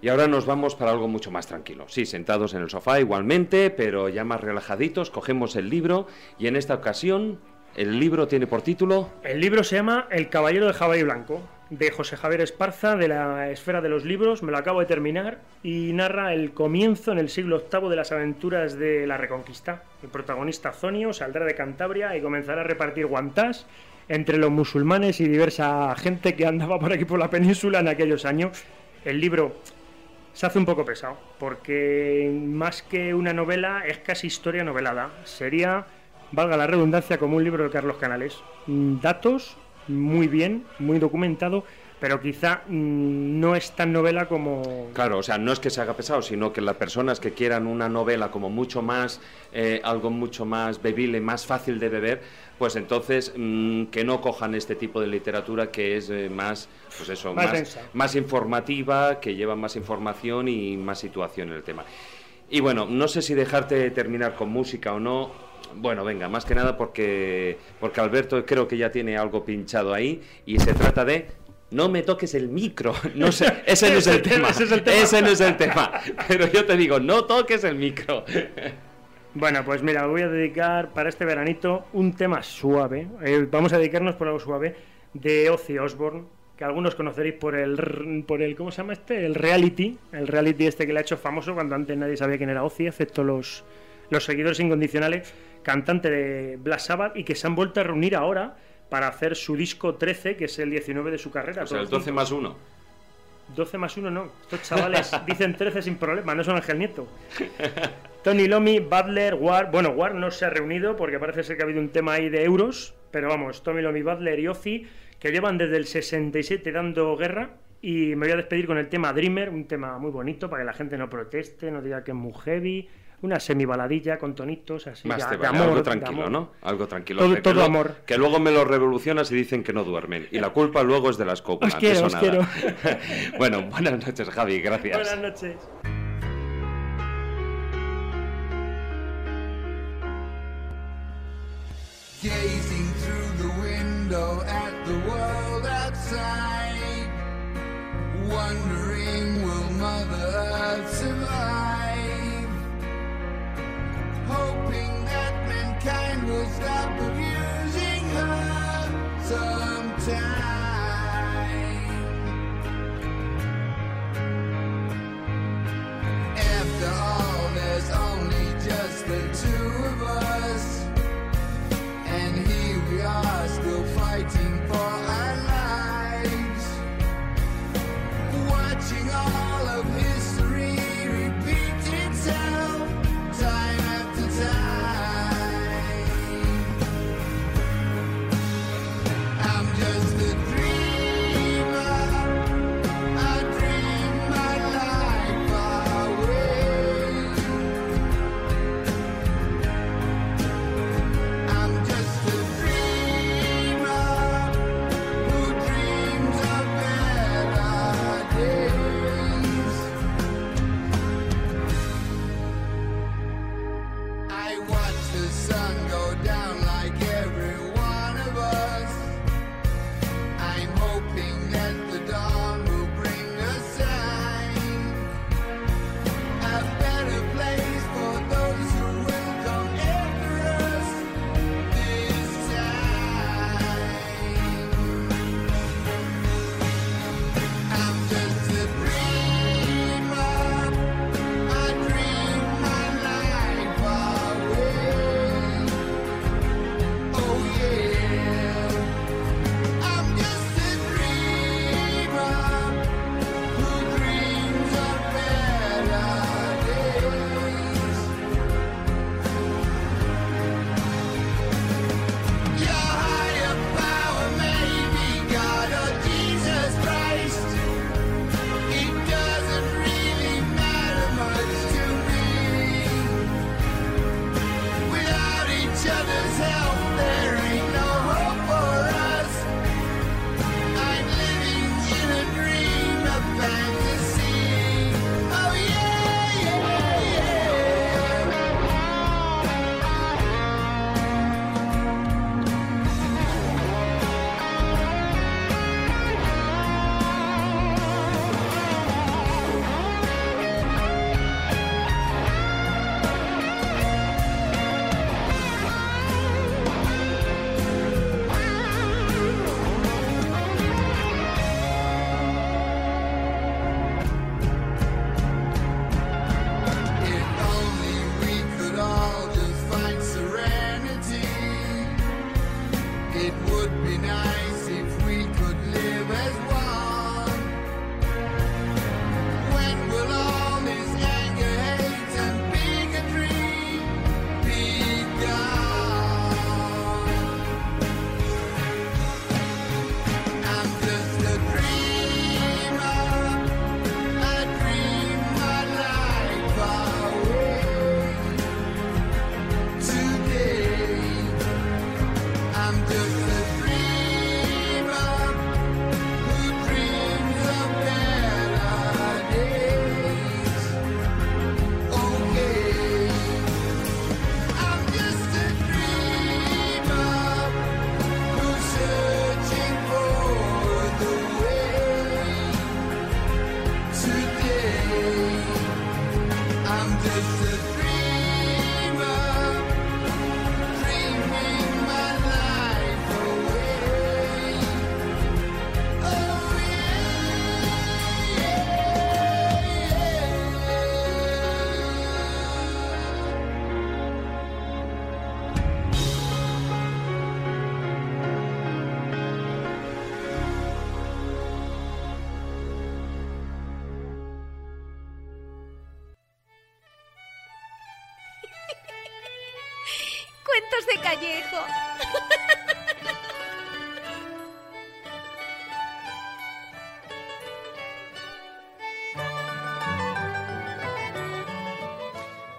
Y ahora nos vamos para algo mucho más tranquilo. Sí, sentados en el sofá igualmente, pero ya más relajaditos, cogemos el libro y en esta ocasión el libro tiene por título... El libro se llama El Caballero de Jabalí Blanco, de José Javier Esparza, de la Esfera de los Libros. Me lo acabo de terminar y narra el comienzo en el siglo VIII de las aventuras de la Reconquista. El protagonista Zonio saldrá de Cantabria y comenzará a repartir guantás entre los musulmanes y diversa gente que andaba por aquí por la península en aquellos años. El libro se hace un poco pesado, porque más que una novela es casi historia novelada. Sería, valga la redundancia, como un libro de Carlos Canales. Mm, Datos, muy bien, muy documentado, pero quizá mm, no es tan novela como... Claro, o sea, no es que se haga pesado, sino que las personas que quieran una novela como mucho más, eh, algo mucho más bebible, más fácil de beber, pues entonces mm, que no cojan este tipo de literatura que es eh, más, pues eso, Más más, más informativa, que lleva más información y más situación en el tema. Y bueno, no sé si dejarte terminar con música o no. Bueno, venga, más que nada porque, porque Alberto creo que ya tiene algo pinchado ahí y se trata de no me toques el micro. No sé, ese no es el tema. Ese es el tema. Ese no es el tema. Pero yo te digo, no toques el micro. Bueno, pues mira, voy a dedicar para este veranito un tema suave. Eh, vamos a dedicarnos por algo suave de Ozzy Osbourne, que algunos conoceréis por el, por el, ¿cómo se llama este? El reality, el reality este que le ha hecho famoso cuando antes nadie sabía quién era Ozzy, excepto los, los seguidores incondicionales, cantante de Black Sabbath y que se han vuelto a reunir ahora para hacer su disco 13, que es el 19 de su carrera. O sea, el todos 12 más 1. juntos. 12 más 1 no. Estos chavales dicen 13 sin problema, no son Ángel Nieto. Tony Lomi, Butler, War. Bueno, War no se ha reunido porque parece ser que ha habido un tema ahí de euros. Pero vamos, Tommy Lomi, Butler y Ozzy, que llevan desde el 67 dando guerra. Y me voy a despedir con el tema Dreamer, un tema muy bonito para que la gente no proteste, no diga que es muy heavy. Una semibaladilla con tonitos así Más te de vale, amor. algo de tranquilo, amor. ¿no? Algo tranquilo. Todo- que amor. Que luego me lo revolucionas y dicen que no duermen. Y la culpa luego es de las cópulas. Os quiero, os nada. bueno, buenas noches, Javi. Gracias. Buenas noches. Gazing through the window at the world outside, wondering will Mother Earth survive? Hoping that mankind will stop abusing her sometime. After all, there's only just the two of us. Fighting for our lives. Watching all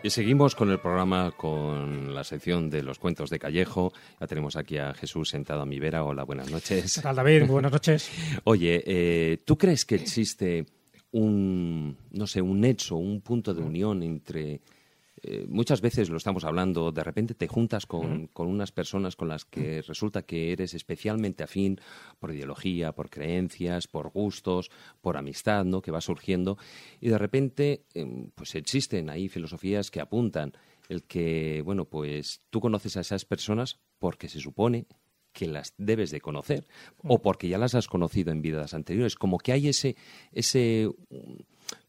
Y seguimos con el programa, con la sección de los cuentos de Callejo. Ya tenemos aquí a Jesús sentado a mi vera. Hola, buenas noches. ¿Qué tal, David? Buenas noches. Oye, eh, ¿tú crees que existe un, no sé, un nexo, un punto de unión entre... eh, muchas veces lo estamos hablando, de repente te juntas con, con unas personas con las que resulta que eres especialmente afín por ideología, por creencias, por gustos, por amistad, ¿no? Que va surgiendo. Y de repente, em, pues existen ahí filosofías que apuntan el que, bueno, pues tú conoces a esas personas porque se supone que las debes de conocer o porque ya las has conocido en vidas anteriores, como que hay ese ese mm,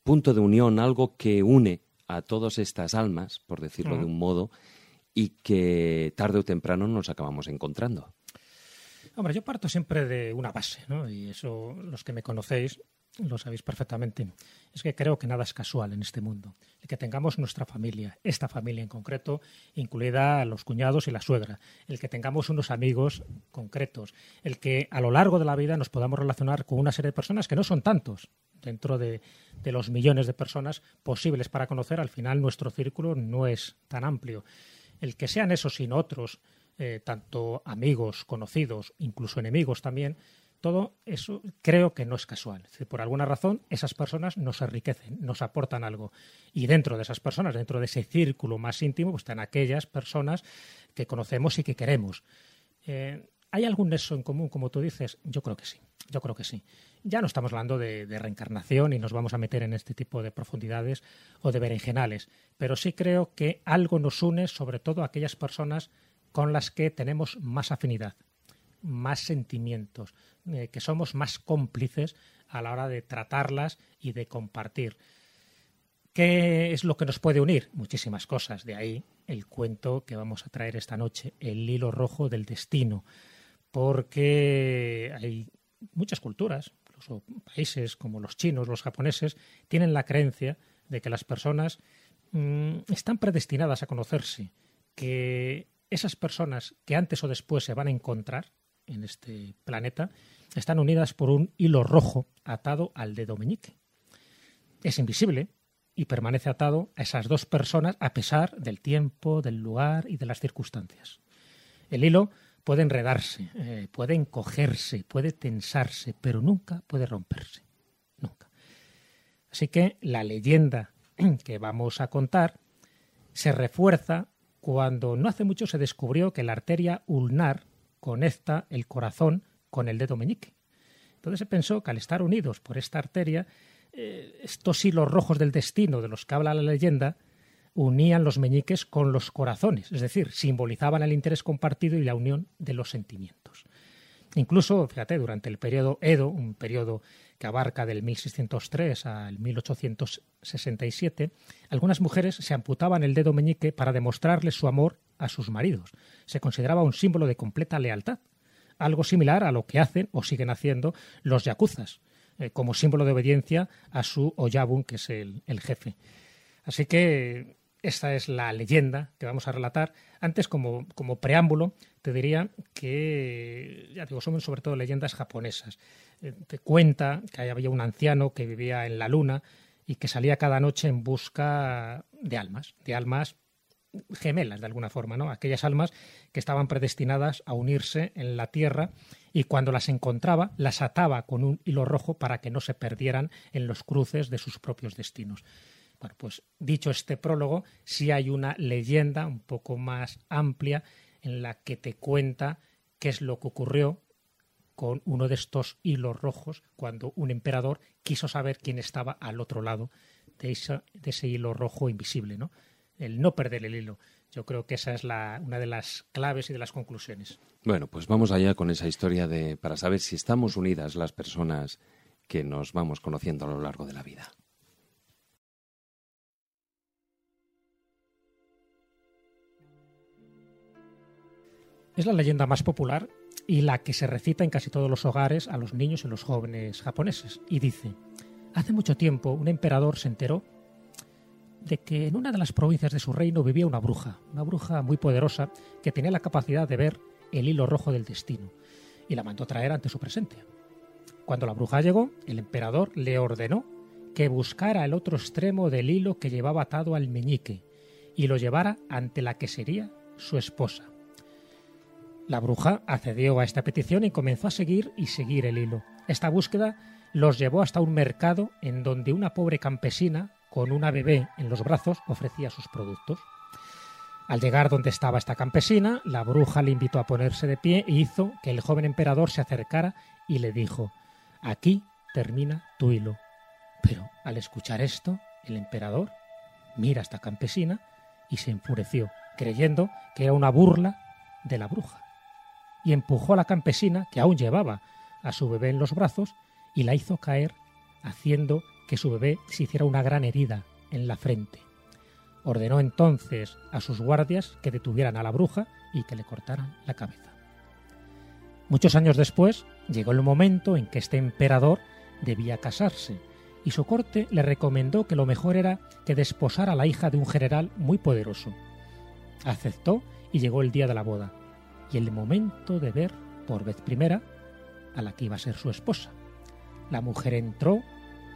punto de unión, algo que une a todas estas almas, por decirlo de un modo, y que tarde o temprano nos acabamos encontrando. Hombre, yo parto siempre de una base, ¿no? Y eso los que me conocéis lo sabéis perfectamente. Es que creo que nada es casual en este mundo. El que tengamos nuestra familia, esta familia en concreto, incluida los cuñados y la suegra, el que tengamos unos amigos concretos, el que a lo largo de la vida nos podamos relacionar con una serie de personas que no son tantos, dentro de, los millones de personas posibles para conocer, al final nuestro círculo no es tan amplio. El que sean esos sin otros, eh, tanto amigos, conocidos, incluso enemigos también, todo eso creo que no es casual. Por alguna razón, esas personas nos enriquecen, nos aportan algo. Y dentro de esas personas, dentro de ese círculo más íntimo, pues están aquellas personas que conocemos y que queremos. Eh, ¿Hay algún nexo en común, como tú dices? Yo creo que sí. Yo creo que sí. Ya no estamos hablando de, reencarnación y nos vamos a meter en este tipo de profundidades o de berenjenales, pero sí creo que algo nos une, sobre todo a aquellas personas con las que tenemos más afinidad, más sentimientos, eh, que somos más cómplices a la hora de tratarlas y de compartir. ¿Qué es lo que nos puede unir? Muchísimas cosas. De ahí el cuento que vamos a traer esta noche, El hilo rojo del destino. Porque hay muchas culturas, países como los chinos, los japoneses, tienen la creencia de que las personas mm, están predestinadas a conocerse, que esas personas que antes o después se van a encontrar en este planeta están unidas por un hilo rojo atado al dedo meñique. Es invisible y permanece atado a esas dos personas a pesar del tiempo, del lugar y de las circunstancias. El hilo puede enredarse, eh, puede encogerse, puede tensarse, pero nunca puede romperse. Nunca. Así que la leyenda que vamos a contar se refuerza cuando no hace mucho se descubrió que la arteria ulnar conecta el corazón con el dedo meñique. Entonces se pensó que al estar unidos por esta arteria, eh, estos hilos rojos del destino de los que habla la leyenda unían los meñiques con los corazones, es decir, simbolizaban el interés compartido y la unión de los sentimientos. Incluso, fíjate, durante el periodo Edo, un periodo que abarca del 1603 al 1867, algunas mujeres se amputaban el dedo meñique para demostrarles su amor a sus maridos. Se consideraba un símbolo de completa lealtad, algo similar a lo que hacen o siguen haciendo los yakuzas, eh, como símbolo de obediencia a su oyabun, que es el jefe. Así que esta es la leyenda que vamos a relatar. Antes, como, como preámbulo, te diría que, ya digo, son sobre todo leyendas japonesas. Eh, te cuenta que había un anciano que vivía en la luna y que salía cada noche en busca de almas, de almas gemelas de alguna forma, ¿no? Aquellas almas que estaban predestinadas a unirse en la tierra y cuando las encontraba las ataba con un hilo rojo para que no se perdieran en los cruces de sus propios destinos. Bueno, pues dicho este prólogo, sí hay una leyenda un poco más amplia en la que te cuenta qué es lo que ocurrió con uno de estos hilos rojos cuando un emperador quiso saber quién estaba al otro lado de, de ese hilo rojo invisible, ¿no? El no perder el hilo. Yo creo que esa es la, una de las claves y de las conclusiones. Bueno, pues vamos allá con esa historia de para saber si estamos unidas las personas que nos vamos conociendo a lo largo de la vida. Es la leyenda más popular y la que se recita en casi todos los hogares a los niños y los jóvenes japoneses. Y dice, hace mucho tiempo un emperador se enteró de que en una de las provincias de su reino vivía una bruja, una bruja muy poderosa que tenía la capacidad de ver el hilo rojo del destino y la mandó traer ante su presencia. Cuando la bruja llegó, el emperador le ordenó que buscara el otro extremo del hilo que llevaba atado al meñique y lo llevara ante la que sería su esposa. La bruja accedió a esta petición y comenzó a seguir y seguir el hilo. Esta búsqueda los llevó hasta un mercado en donde una pobre campesina con una bebé en los brazos ofrecía sus productos. Al llegar donde estaba esta campesina, la bruja le invitó a ponerse de pie e hizo que el joven emperador se acercara y le dijo, aquí termina tu hilo. Pero al escuchar esto, el emperador mira a esta campesina y se enfureció, creyendo que era una burla de la bruja. Y empujó a la campesina, que aún llevaba a su bebé en los brazos, y la hizo caer, haciendo que su bebé se hiciera una gran herida en la frente. Ordenó entonces a sus guardias que detuvieran a la bruja y que le cortaran la cabeza. Muchos años después llegó el momento en que este emperador debía casarse, y su corte le recomendó que lo mejor era que desposara a la hija de un general muy poderoso. Aceptó y llegó el día de la boda, y el momento de ver por vez primera a la que iba a ser su esposa. La mujer entró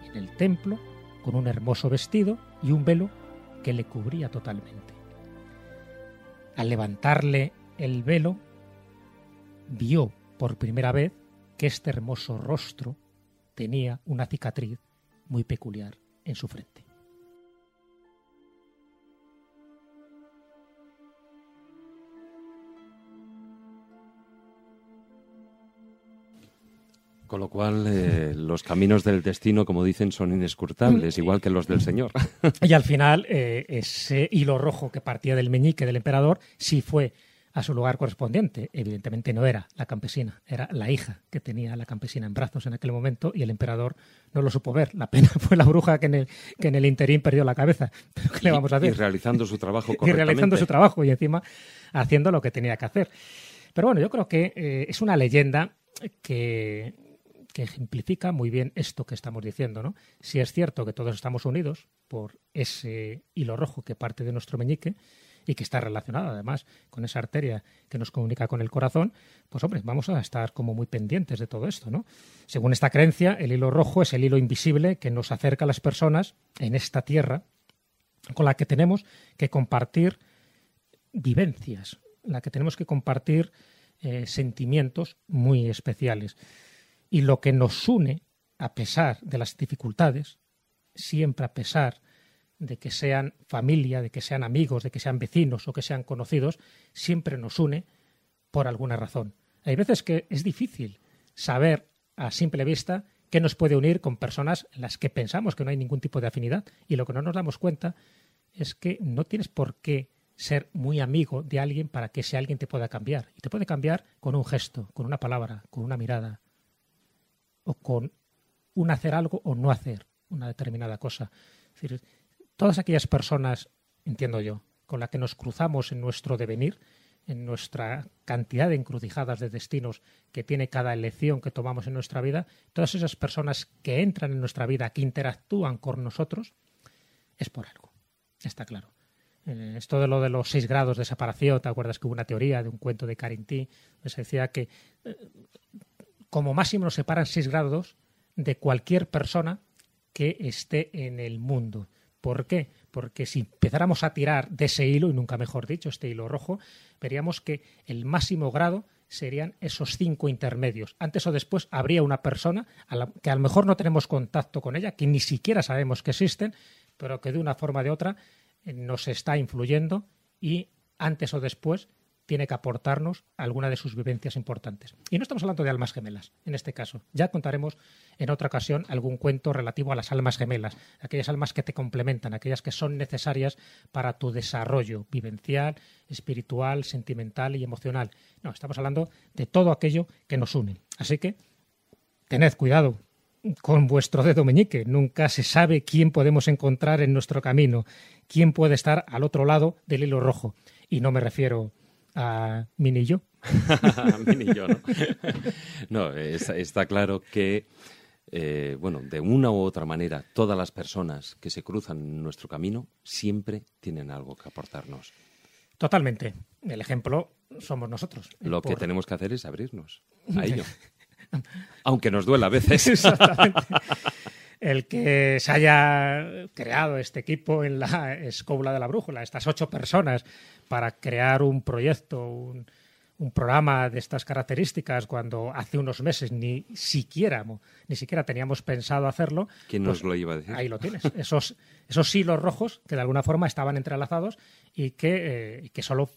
en el templo con un hermoso vestido y un velo que le cubría totalmente. Al levantarle el velo, vio por primera vez que este hermoso rostro tenía una cicatriz muy peculiar en su frente. Con lo cual, eh, los caminos del destino, como dicen, son inescrutables, igual que los del Señor. Y al final, eh, ese hilo rojo que partía del meñique del emperador sí fue a su lugar correspondiente. Evidentemente no era la campesina, era la hija que tenía la campesina en brazos en aquel momento y el emperador no lo supo ver. La pena fue la bruja que en el, que en el interín perdió la cabeza. ¿Pero ¿Qué le vamos a hacer? Y realizando su trabajo y correctamente. realizando su trabajo y encima haciendo lo que tenía que hacer. Pero bueno, yo creo que eh, es una leyenda que, que ejemplifica muy bien esto que estamos diciendo. ¿no? Si es cierto que todos estamos unidos por ese hilo rojo que parte de nuestro meñique y que está relacionado además con esa arteria que nos comunica con el corazón, pues hombre, vamos a estar como muy pendientes de todo esto, ¿no? Según esta creencia, el hilo rojo es el hilo invisible que nos acerca a las personas en esta tierra con la que tenemos que compartir vivencias, la que tenemos que compartir eh, sentimientos muy especiales. Y lo que nos une, a pesar de las dificultades, siempre a pesar de que sean familia, de que sean amigos, de que sean vecinos o que sean conocidos, siempre nos une por alguna razón. Hay veces que es difícil saber a simple vista qué nos puede unir con personas en las que pensamos que no hay ningún tipo de afinidad y lo que no nos damos cuenta es que no tienes por qué ser muy amigo de alguien para que ese alguien te pueda cambiar. Y te puede cambiar con un gesto, con una palabra, con una mirada o con un hacer algo o no hacer una determinada cosa. Todas aquellas personas, entiendo yo, con las que nos cruzamos en nuestro devenir, en nuestra cantidad de encrucijadas de destinos que tiene cada elección que tomamos en nuestra vida, todas esas personas que entran en nuestra vida, que interactúan con nosotros, es por algo. Está claro. Eh, esto de lo de los seis grados de separación, ¿te acuerdas que hubo una teoría de un cuento de Carinti? donde se decía que eh, como máximo nos separan seis grados de cualquier persona que esté en el mundo. ¿Por qué? Porque si empezáramos a tirar de ese hilo, y nunca mejor dicho, este hilo rojo, veríamos que el máximo grado serían esos cinco intermedios. Antes o después habría una persona que a lo mejor no tenemos contacto con ella, que ni siquiera sabemos que existen, pero que de una forma o de otra eh, nos está influyendo y antes o después tiene que aportarnos alguna de sus vivencias importantes. Y no estamos hablando de almas gemelas, en este caso. Ya contaremos en otra ocasión algún cuento relativo a las almas gemelas, aquellas almas que te complementan, aquellas que son necesarias para tu desarrollo vivencial, espiritual, sentimental y emocional. No, estamos hablando de todo aquello que nos une. Así que tened cuidado con vuestro dedo meñique. Nunca se sabe quién podemos encontrar en nuestro camino, quién puede estar al otro lado del hilo rojo. Y no me refiero a Mini yo. Mini yo, ¿no? no, está, está claro que eh, bueno, de una u otra manera, todas las personas que se cruzan en nuestro camino siempre tienen algo que aportarnos. Totalmente. El ejemplo somos nosotros. Lo que Por- tenemos que hacer es abrirnos a ello. Aunque nos duela a veces. Exactamente. El que se haya creado este equipo en la escóbula de la brújula, estas ocho personas, para crear un proyecto, un, un programa de estas características, cuando hace unos meses ni siquiera, ni siquiera teníamos pensado hacerlo. ¿Quién pues nos lo iba a decir? Ahí lo tienes. Esos, esos hilos rojos que de alguna forma estaban entrelazados y que, eh, que solo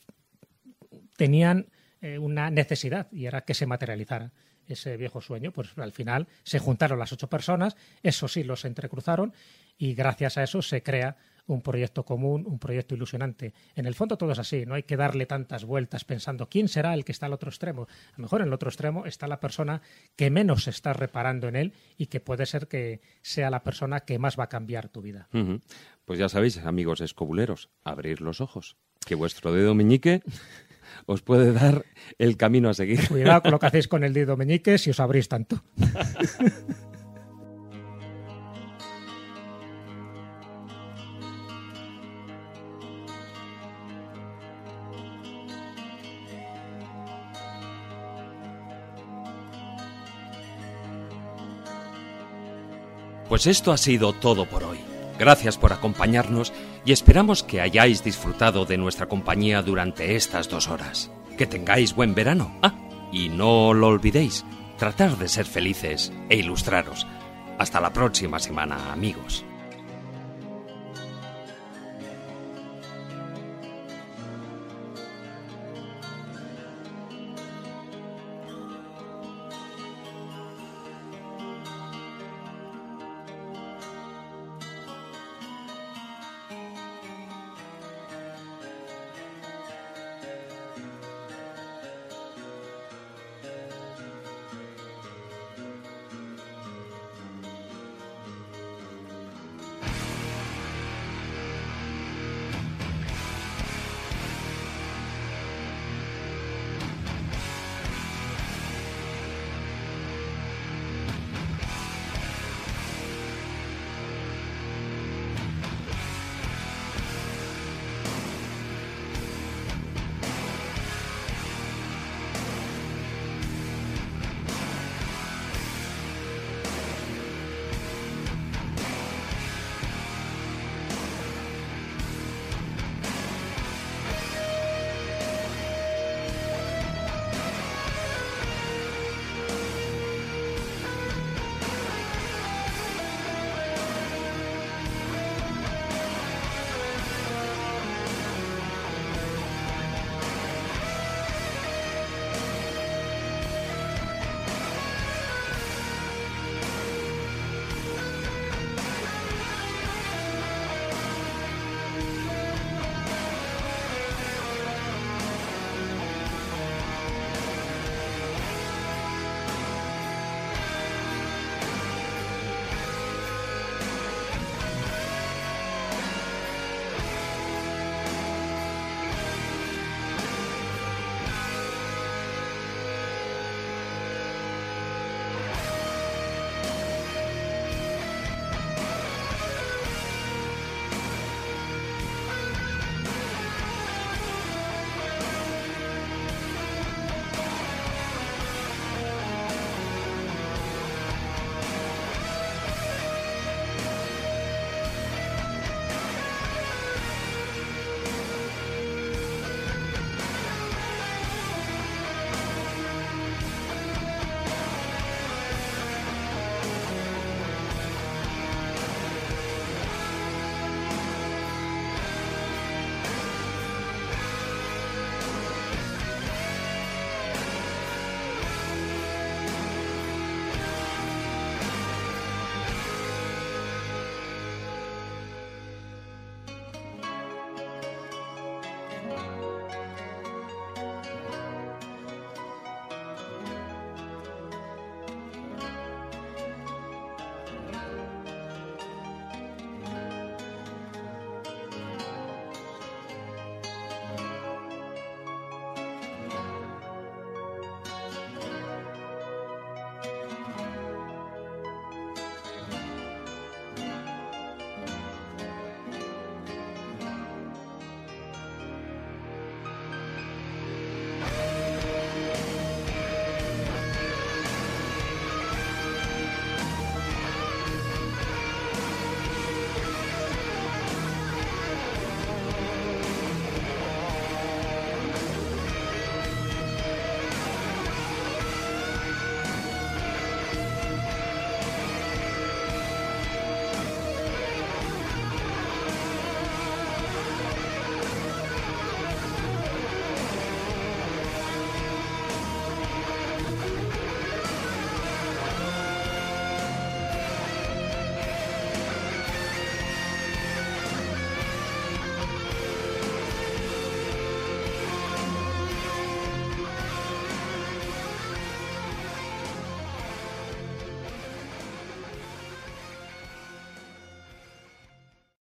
tenían eh, una necesidad y era que se materializara ese viejo sueño. Pues al final se juntaron las ocho personas, esos hilos se entrecruzaron y gracias a eso se crea un proyecto común, un proyecto ilusionante. En el fondo todo es así, no hay que darle tantas vueltas pensando quién será el que está al otro extremo. A lo mejor en el otro extremo está la persona que menos está reparando en él y que puede ser que sea la persona que más va a cambiar tu vida. Pues ya sabéis, amigos escobuleros, abrir los ojos, que vuestro dedo meñique os puede dar el camino a seguir. Cuidado con lo que hacéis con el dedo meñique si os abrís tanto. Pues esto ha sido todo por hoy. Gracias por acompañarnos y esperamos que hayáis disfrutado de nuestra compañía durante estas dos horas. Que tengáis buen verano. Ah, y no lo olvidéis, tratar de ser felices e ilustraros. Hasta la próxima semana, amigos.